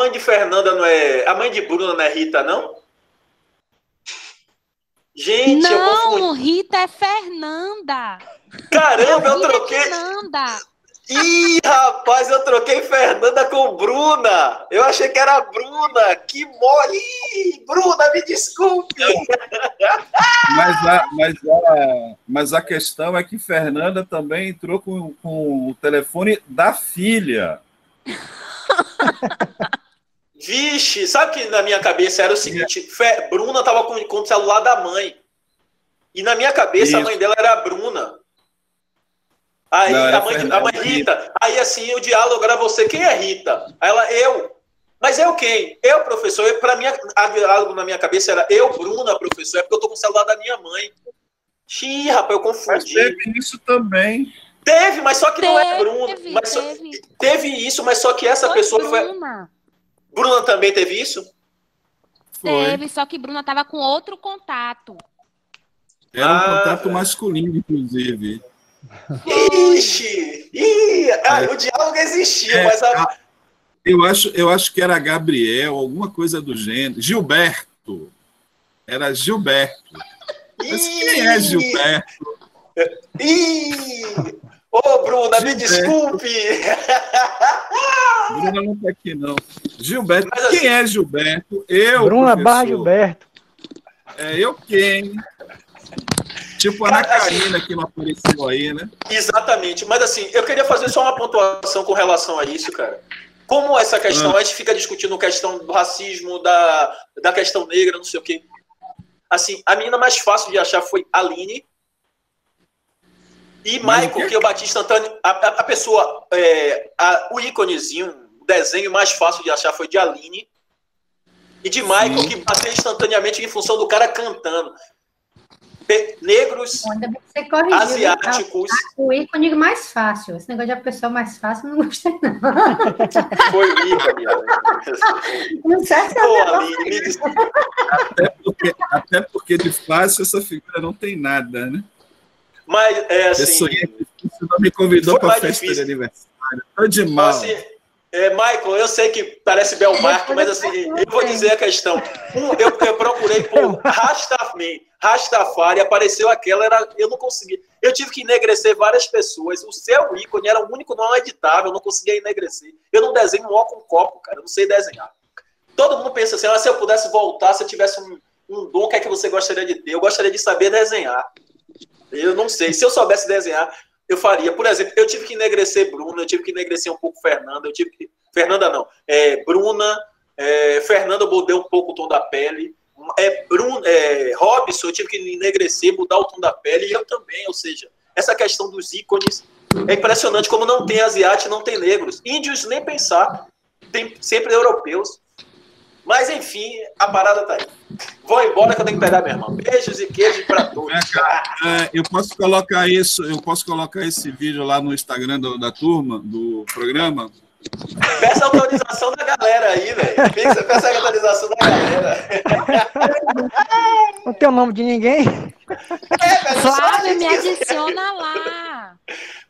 Speaker 7: mãe de Fernanda não é. A mãe de Bruna não é Rita, não? Gente, eu
Speaker 6: Não,
Speaker 7: confundi.
Speaker 6: Rita é Fernanda.
Speaker 7: Caramba, eu
Speaker 6: é
Speaker 7: troquei.
Speaker 6: Fernanda.
Speaker 7: Ih, rapaz, eu troquei Fernanda com Bruna. Eu achei que era Bruna. Que mole. Ih, Bruna, me desculpe.
Speaker 3: Mas a, mas, a, mas a questão é que Fernanda também entrou com, com o telefone da filha.
Speaker 7: Vixe, sabe que na minha cabeça era o seguinte: Fe- Bruna tava com, com o celular da mãe. E na minha cabeça a
Speaker 3: Isso.
Speaker 7: mãe dela era a Bruna. Aí
Speaker 3: Não,
Speaker 7: a, mãe, a mãe Rita. Aí assim, o diálogo era você, quem é Rita? Aí ela, eu. Mas eu quem? Eu, professor. Pra mim, a diálogo na minha cabeça era eu, Bruna, professor. É porque eu tô com o celular da minha mãe. Xiii, rapaz, eu
Speaker 3: Mas
Speaker 7: confundi.
Speaker 3: teve isso também.
Speaker 7: Teve, mas só que não é Bruna.
Speaker 6: Teve,
Speaker 7: Mas só-
Speaker 6: teve.
Speaker 7: teve isso, mas só que essa
Speaker 6: Foi
Speaker 7: pessoa foi.
Speaker 6: Bruna.
Speaker 7: Também teve isso?
Speaker 3: Foi.
Speaker 6: Teve, só que Bruna tava com outro contato.
Speaker 3: Era um
Speaker 7: Ah,
Speaker 3: contato masculino, inclusive.
Speaker 7: Ixi! Ih, ah, o diálogo existia,
Speaker 3: É,
Speaker 7: mas a,
Speaker 3: a- Eu acho, eu acho que era Gabriel, alguma coisa do gênero. Gilberto. Era Gilberto. Mas quem é Gilberto?
Speaker 7: Ih! Ô, Bruna, me desculpe!
Speaker 3: Bruna não tá aqui, não. Gilberto.
Speaker 7: Mas assim-
Speaker 3: Quem é Gilberto? Eu.
Speaker 2: Bruna
Speaker 3: professor.
Speaker 2: Barra Gilberto.
Speaker 3: É eu quem? Tipo a Ana Karina que não apareceu aí, né?
Speaker 7: Exatamente, mas assim, eu queria fazer só uma pontuação com relação a isso, cara. Como essa questão, a gente fica discutindo a questão do racismo, da, da questão negra, não sei o quê. Assim, a menina mais fácil de achar foi a Aline. E
Speaker 3: Mas
Speaker 7: Michael, que é o Batista Antônio, a, a- a pessoa, é, a- o íconezinho, o desenho mais fácil de achar foi de Aline. E de Michael,
Speaker 3: Sim.
Speaker 7: que bateu instantaneamente em função do cara cantando. Pe- negros,
Speaker 4: corrigiu. né?
Speaker 7: asiáticos,
Speaker 4: O ícone mais fácil. Esse negócio de a pessoa mais fácil, eu não gostei, não.
Speaker 7: foi o ícone.
Speaker 4: Não serve
Speaker 7: Pô, Aline, me desculpa.
Speaker 3: Até porque, até porque de fácil essa figura não tem nada, né?
Speaker 7: Mas, é assim,
Speaker 3: você não me convidou para
Speaker 7: mais
Speaker 3: festa
Speaker 7: difícil.
Speaker 3: de aniversário. Tô de mal.
Speaker 7: assim, é, Michael, eu sei que parece Belmarque, mas assim, eu vou dizer a questão. Um, eu, eu procurei por Rastafari, Rastafari, apareceu aquela, era, eu não consegui. Eu tive que enegrecer várias pessoas. O seu ícone era o único não editável, eu não conseguia enegrecer. Eu não desenho um ó com copo, cara, eu não sei desenhar. Todo mundo pensa assim, ah, se eu pudesse voltar, se eu tivesse um, um dom, o que é que você gostaria de ter? Eu gostaria de saber desenhar. Eu não sei. Se eu soubesse desenhar, eu faria. Por exemplo, eu tive que enegrecer Bruna, eu tive que enegrecer um pouco Fernanda, eu tive que. Fernanda não. É, Bruna, é, Fernanda eu mudei um pouco o tom da pele. É, Bruno, é, Robson, eu tive que enegrecer, mudar o tom da pele, e eu também, ou seja, essa questão dos ícones é impressionante como não tem asiáticos, não tem negros. Índios nem pensar, tem sempre europeus. Mas enfim, a parada tá aí. Vou embora que eu tenho que pegar minha irmã. Beijos e queijos para todos.
Speaker 3: É, eu posso colocar isso, eu posso colocar esse vídeo lá no Instagram do- da turma, do programa.
Speaker 7: Peça autorização da galera aí, velho. Peça a autorização da galera.
Speaker 2: Não tem o nome de ninguém?
Speaker 6: É, velho, Flávio, me adiciona lá.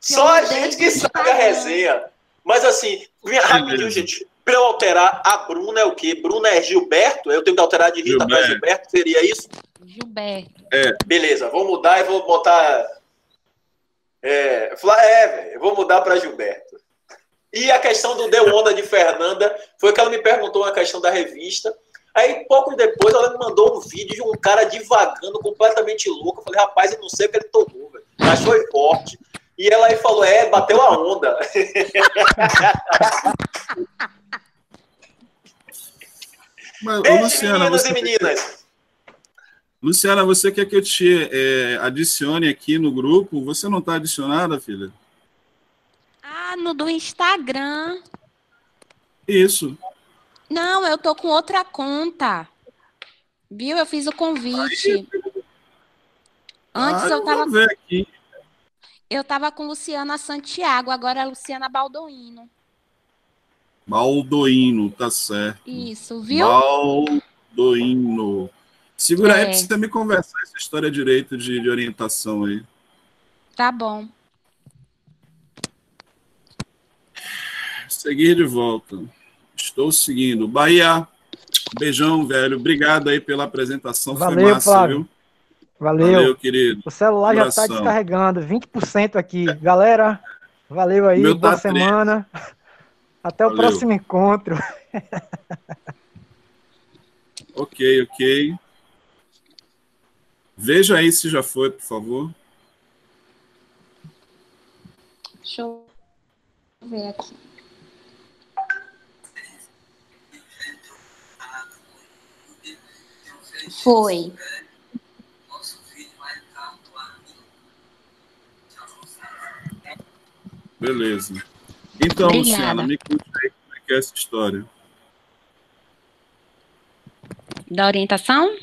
Speaker 7: Só a gente que sabe a resenha. Mas assim, rapidinho, gente. Pra eu alterar, a Bruna é o quê? Bruna é Gilberto? Eu tenho que alterar de Rita para Gilberto? Seria isso?
Speaker 6: Gilberto.
Speaker 7: É. Beleza, vou mudar e vou botar. É, é velho, vou mudar para Gilberto. E a questão do Deu Onda de Fernanda foi que ela me perguntou uma questão da revista. Aí, pouco depois, ela me mandou um vídeo de um cara divagando, completamente louco. Eu falei, rapaz, eu não sei o que ele tomou, velho. Mas foi forte. E ela aí falou, é, bateu a onda.
Speaker 3: Mas, Beijo, Luciana, você... e meninas. Luciana, você quer que eu te é, adicione aqui no grupo? Você não está adicionada, filha?
Speaker 6: Ah, no do Instagram.
Speaker 3: Isso.
Speaker 6: Não, eu tô com outra conta. Viu? Eu fiz o convite. Aí... Antes ah, eu tava.
Speaker 3: Ver aqui.
Speaker 6: Eu tava com Luciana Santiago, agora é Luciana Baldoino.
Speaker 3: Baldoino, tá certo.
Speaker 6: Isso, viu?
Speaker 3: Baldoino. Segura é. aí pra você me conversar essa história direito de, de orientação aí.
Speaker 6: Tá bom.
Speaker 3: Seguir de volta. Estou seguindo. Bahia, beijão, velho. Obrigado aí pela apresentação.
Speaker 2: Valeu, Foi massa, Flávio. viu? Valeu. Valeu,
Speaker 3: querido.
Speaker 2: O celular já está descarregando. 20% aqui. Galera, valeu aí. Meu boa tá semana. Até o Valeu. próximo encontro.
Speaker 3: ok, ok. Veja aí se já foi, por favor.
Speaker 6: Deixa eu ver aqui. Foi.
Speaker 3: Beleza. Então, Obrigada. Luciana, me conte aí como é que é essa história.
Speaker 6: Da orientação?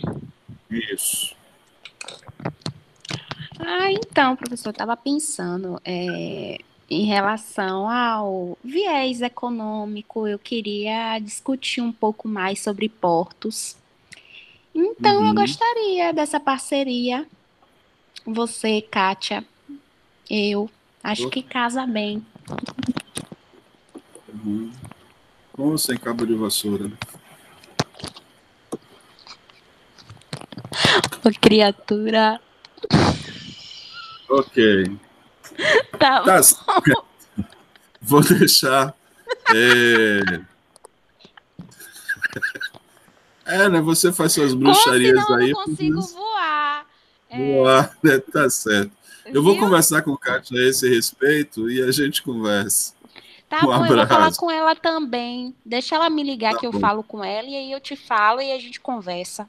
Speaker 3: Isso.
Speaker 6: Ah, então, professor, estava pensando é, em relação ao viés econômico, eu queria discutir um pouco mais sobre portos. Então, uhum. eu gostaria dessa parceria. Você, Kátia, eu, acho que casa bem.
Speaker 3: Uhum. Com sem cabo de vassoura?
Speaker 6: Ô, criatura.
Speaker 3: Ok.
Speaker 6: Tá, tá
Speaker 3: Vou deixar. É... é, né? Você faz suas bruxarias
Speaker 6: Ou
Speaker 3: aí.
Speaker 6: Eu não consigo voar.
Speaker 3: É... Voar, né? Tá certo. Eu vou conversar com o Kátia a esse respeito e a gente conversa.
Speaker 6: Tá um bom, abraço. eu vou falar com ela também. Deixa ela me ligar tá que bom. eu falo com ela e aí eu te falo e a gente conversa.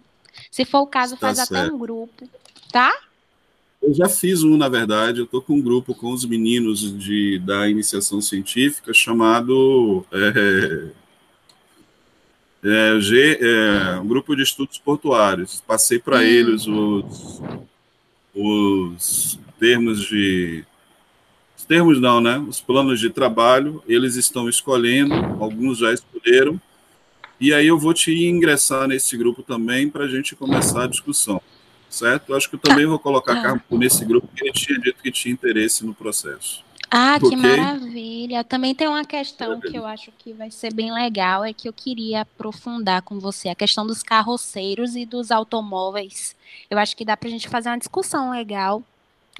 Speaker 6: Se for o caso, tá faz certo. até um grupo, tá?
Speaker 3: Eu já fiz um, na verdade. Eu estou com um grupo com os meninos de, da iniciação científica chamado é, é, G, é, um grupo de estudos portuários. Passei para hum. eles os, os termos de os termos não, né? Os planos de trabalho, eles estão escolhendo, alguns já escolheram, e aí eu vou te ingressar nesse grupo também para a gente começar a discussão, certo? Eu acho que eu também vou colocar ah. Carmo nesse grupo, porque ele tinha dito que tinha interesse no processo.
Speaker 6: Ah, que maravilha! Também tem uma questão que eu acho que vai ser bem legal, é que eu queria aprofundar com você a questão dos carroceiros e dos automóveis. Eu acho que dá para a gente fazer uma discussão legal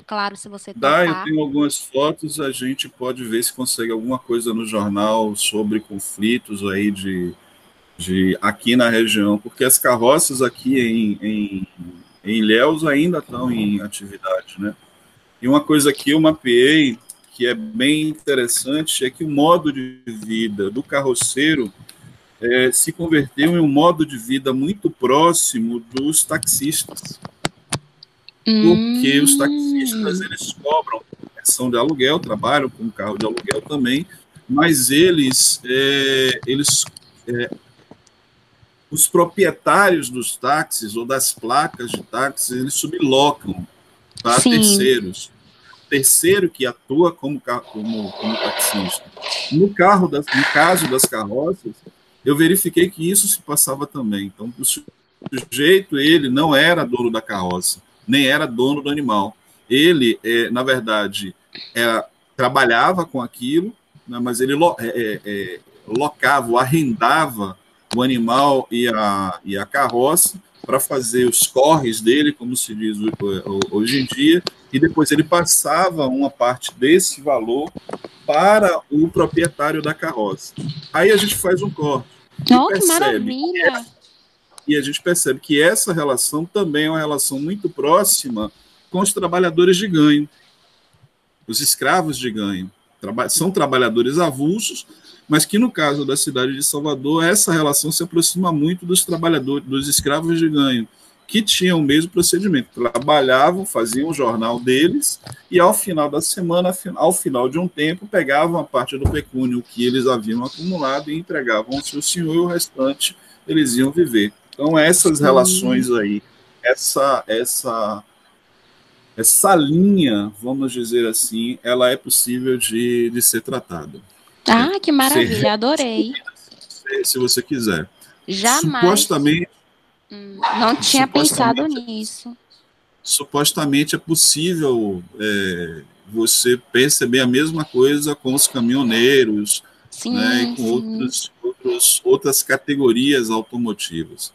Speaker 6: Claro, se você
Speaker 3: Dá, eu tenho algumas fotos, a gente pode ver se consegue alguma coisa no jornal sobre conflitos aí de, de aqui na região, porque as carroças aqui em, em, em Ilhéus ainda estão em atividade, né? E uma coisa que eu mapeei, que é bem interessante, é que o modo de vida do carroceiro é, se converteu em um modo de vida muito próximo dos taxistas porque os taxistas eles cobram ação de aluguel, trabalham com carro de aluguel também, mas eles, é, eles é, os proprietários dos táxis ou das placas de táxis, eles sublocam para terceiros. terceiro que atua como, como, como taxista. No, carro das, no caso das carroças, eu verifiquei que isso se passava também. Então, o sujeito, ele não era dono da carroça, nem era dono do animal. Ele, é, na verdade, era, trabalhava com aquilo, né, mas ele lo, é, é, é locava, arrendava o animal e a, e a carroça para fazer os corres dele, como se diz hoje em dia, e depois ele passava uma parte desse valor para o proprietário da carroça. Aí a gente faz um corte.
Speaker 6: Oh, que maravilha!
Speaker 3: E a gente percebe que essa relação também é uma relação muito próxima com os trabalhadores de ganho, os escravos de ganho. São trabalhadores avulsos, mas que no caso da cidade de Salvador, essa relação se aproxima muito dos trabalhadores, dos escravos de ganho, que tinham o mesmo procedimento, trabalhavam, faziam o jornal deles e ao final da semana, ao final de um tempo, pegavam a parte do pecúnio que eles haviam acumulado e entregavam ao seu senhor e o restante eles iam viver. Então essas relações aí, essa essa essa linha, vamos dizer assim, ela é possível de, de ser tratada.
Speaker 6: Ah, que maravilha, adorei.
Speaker 3: Se você quiser.
Speaker 6: Jamais.
Speaker 3: Supostamente.
Speaker 6: Hum, não tinha pensado nisso.
Speaker 3: Supostamente é possível é, você perceber a mesma coisa com os caminhoneiros sim, né, e com outros, outros, outras categorias automotivas.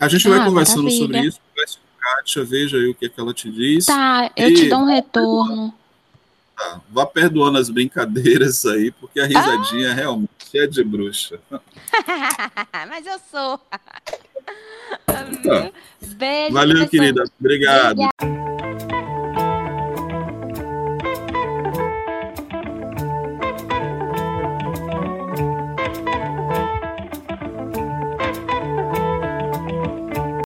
Speaker 3: A gente ah, vai conversando maravilha. sobre isso. Converse com a Kátia, veja aí o que, é que ela te diz.
Speaker 6: Tá, eu e... te dou um retorno.
Speaker 3: Tá, vá perdoando as brincadeiras aí, porque a risadinha ah. realmente é de bruxa.
Speaker 6: Mas eu sou.
Speaker 3: Tá. Beijo. Valeu, professor. querida. Obrigado. Obrigada.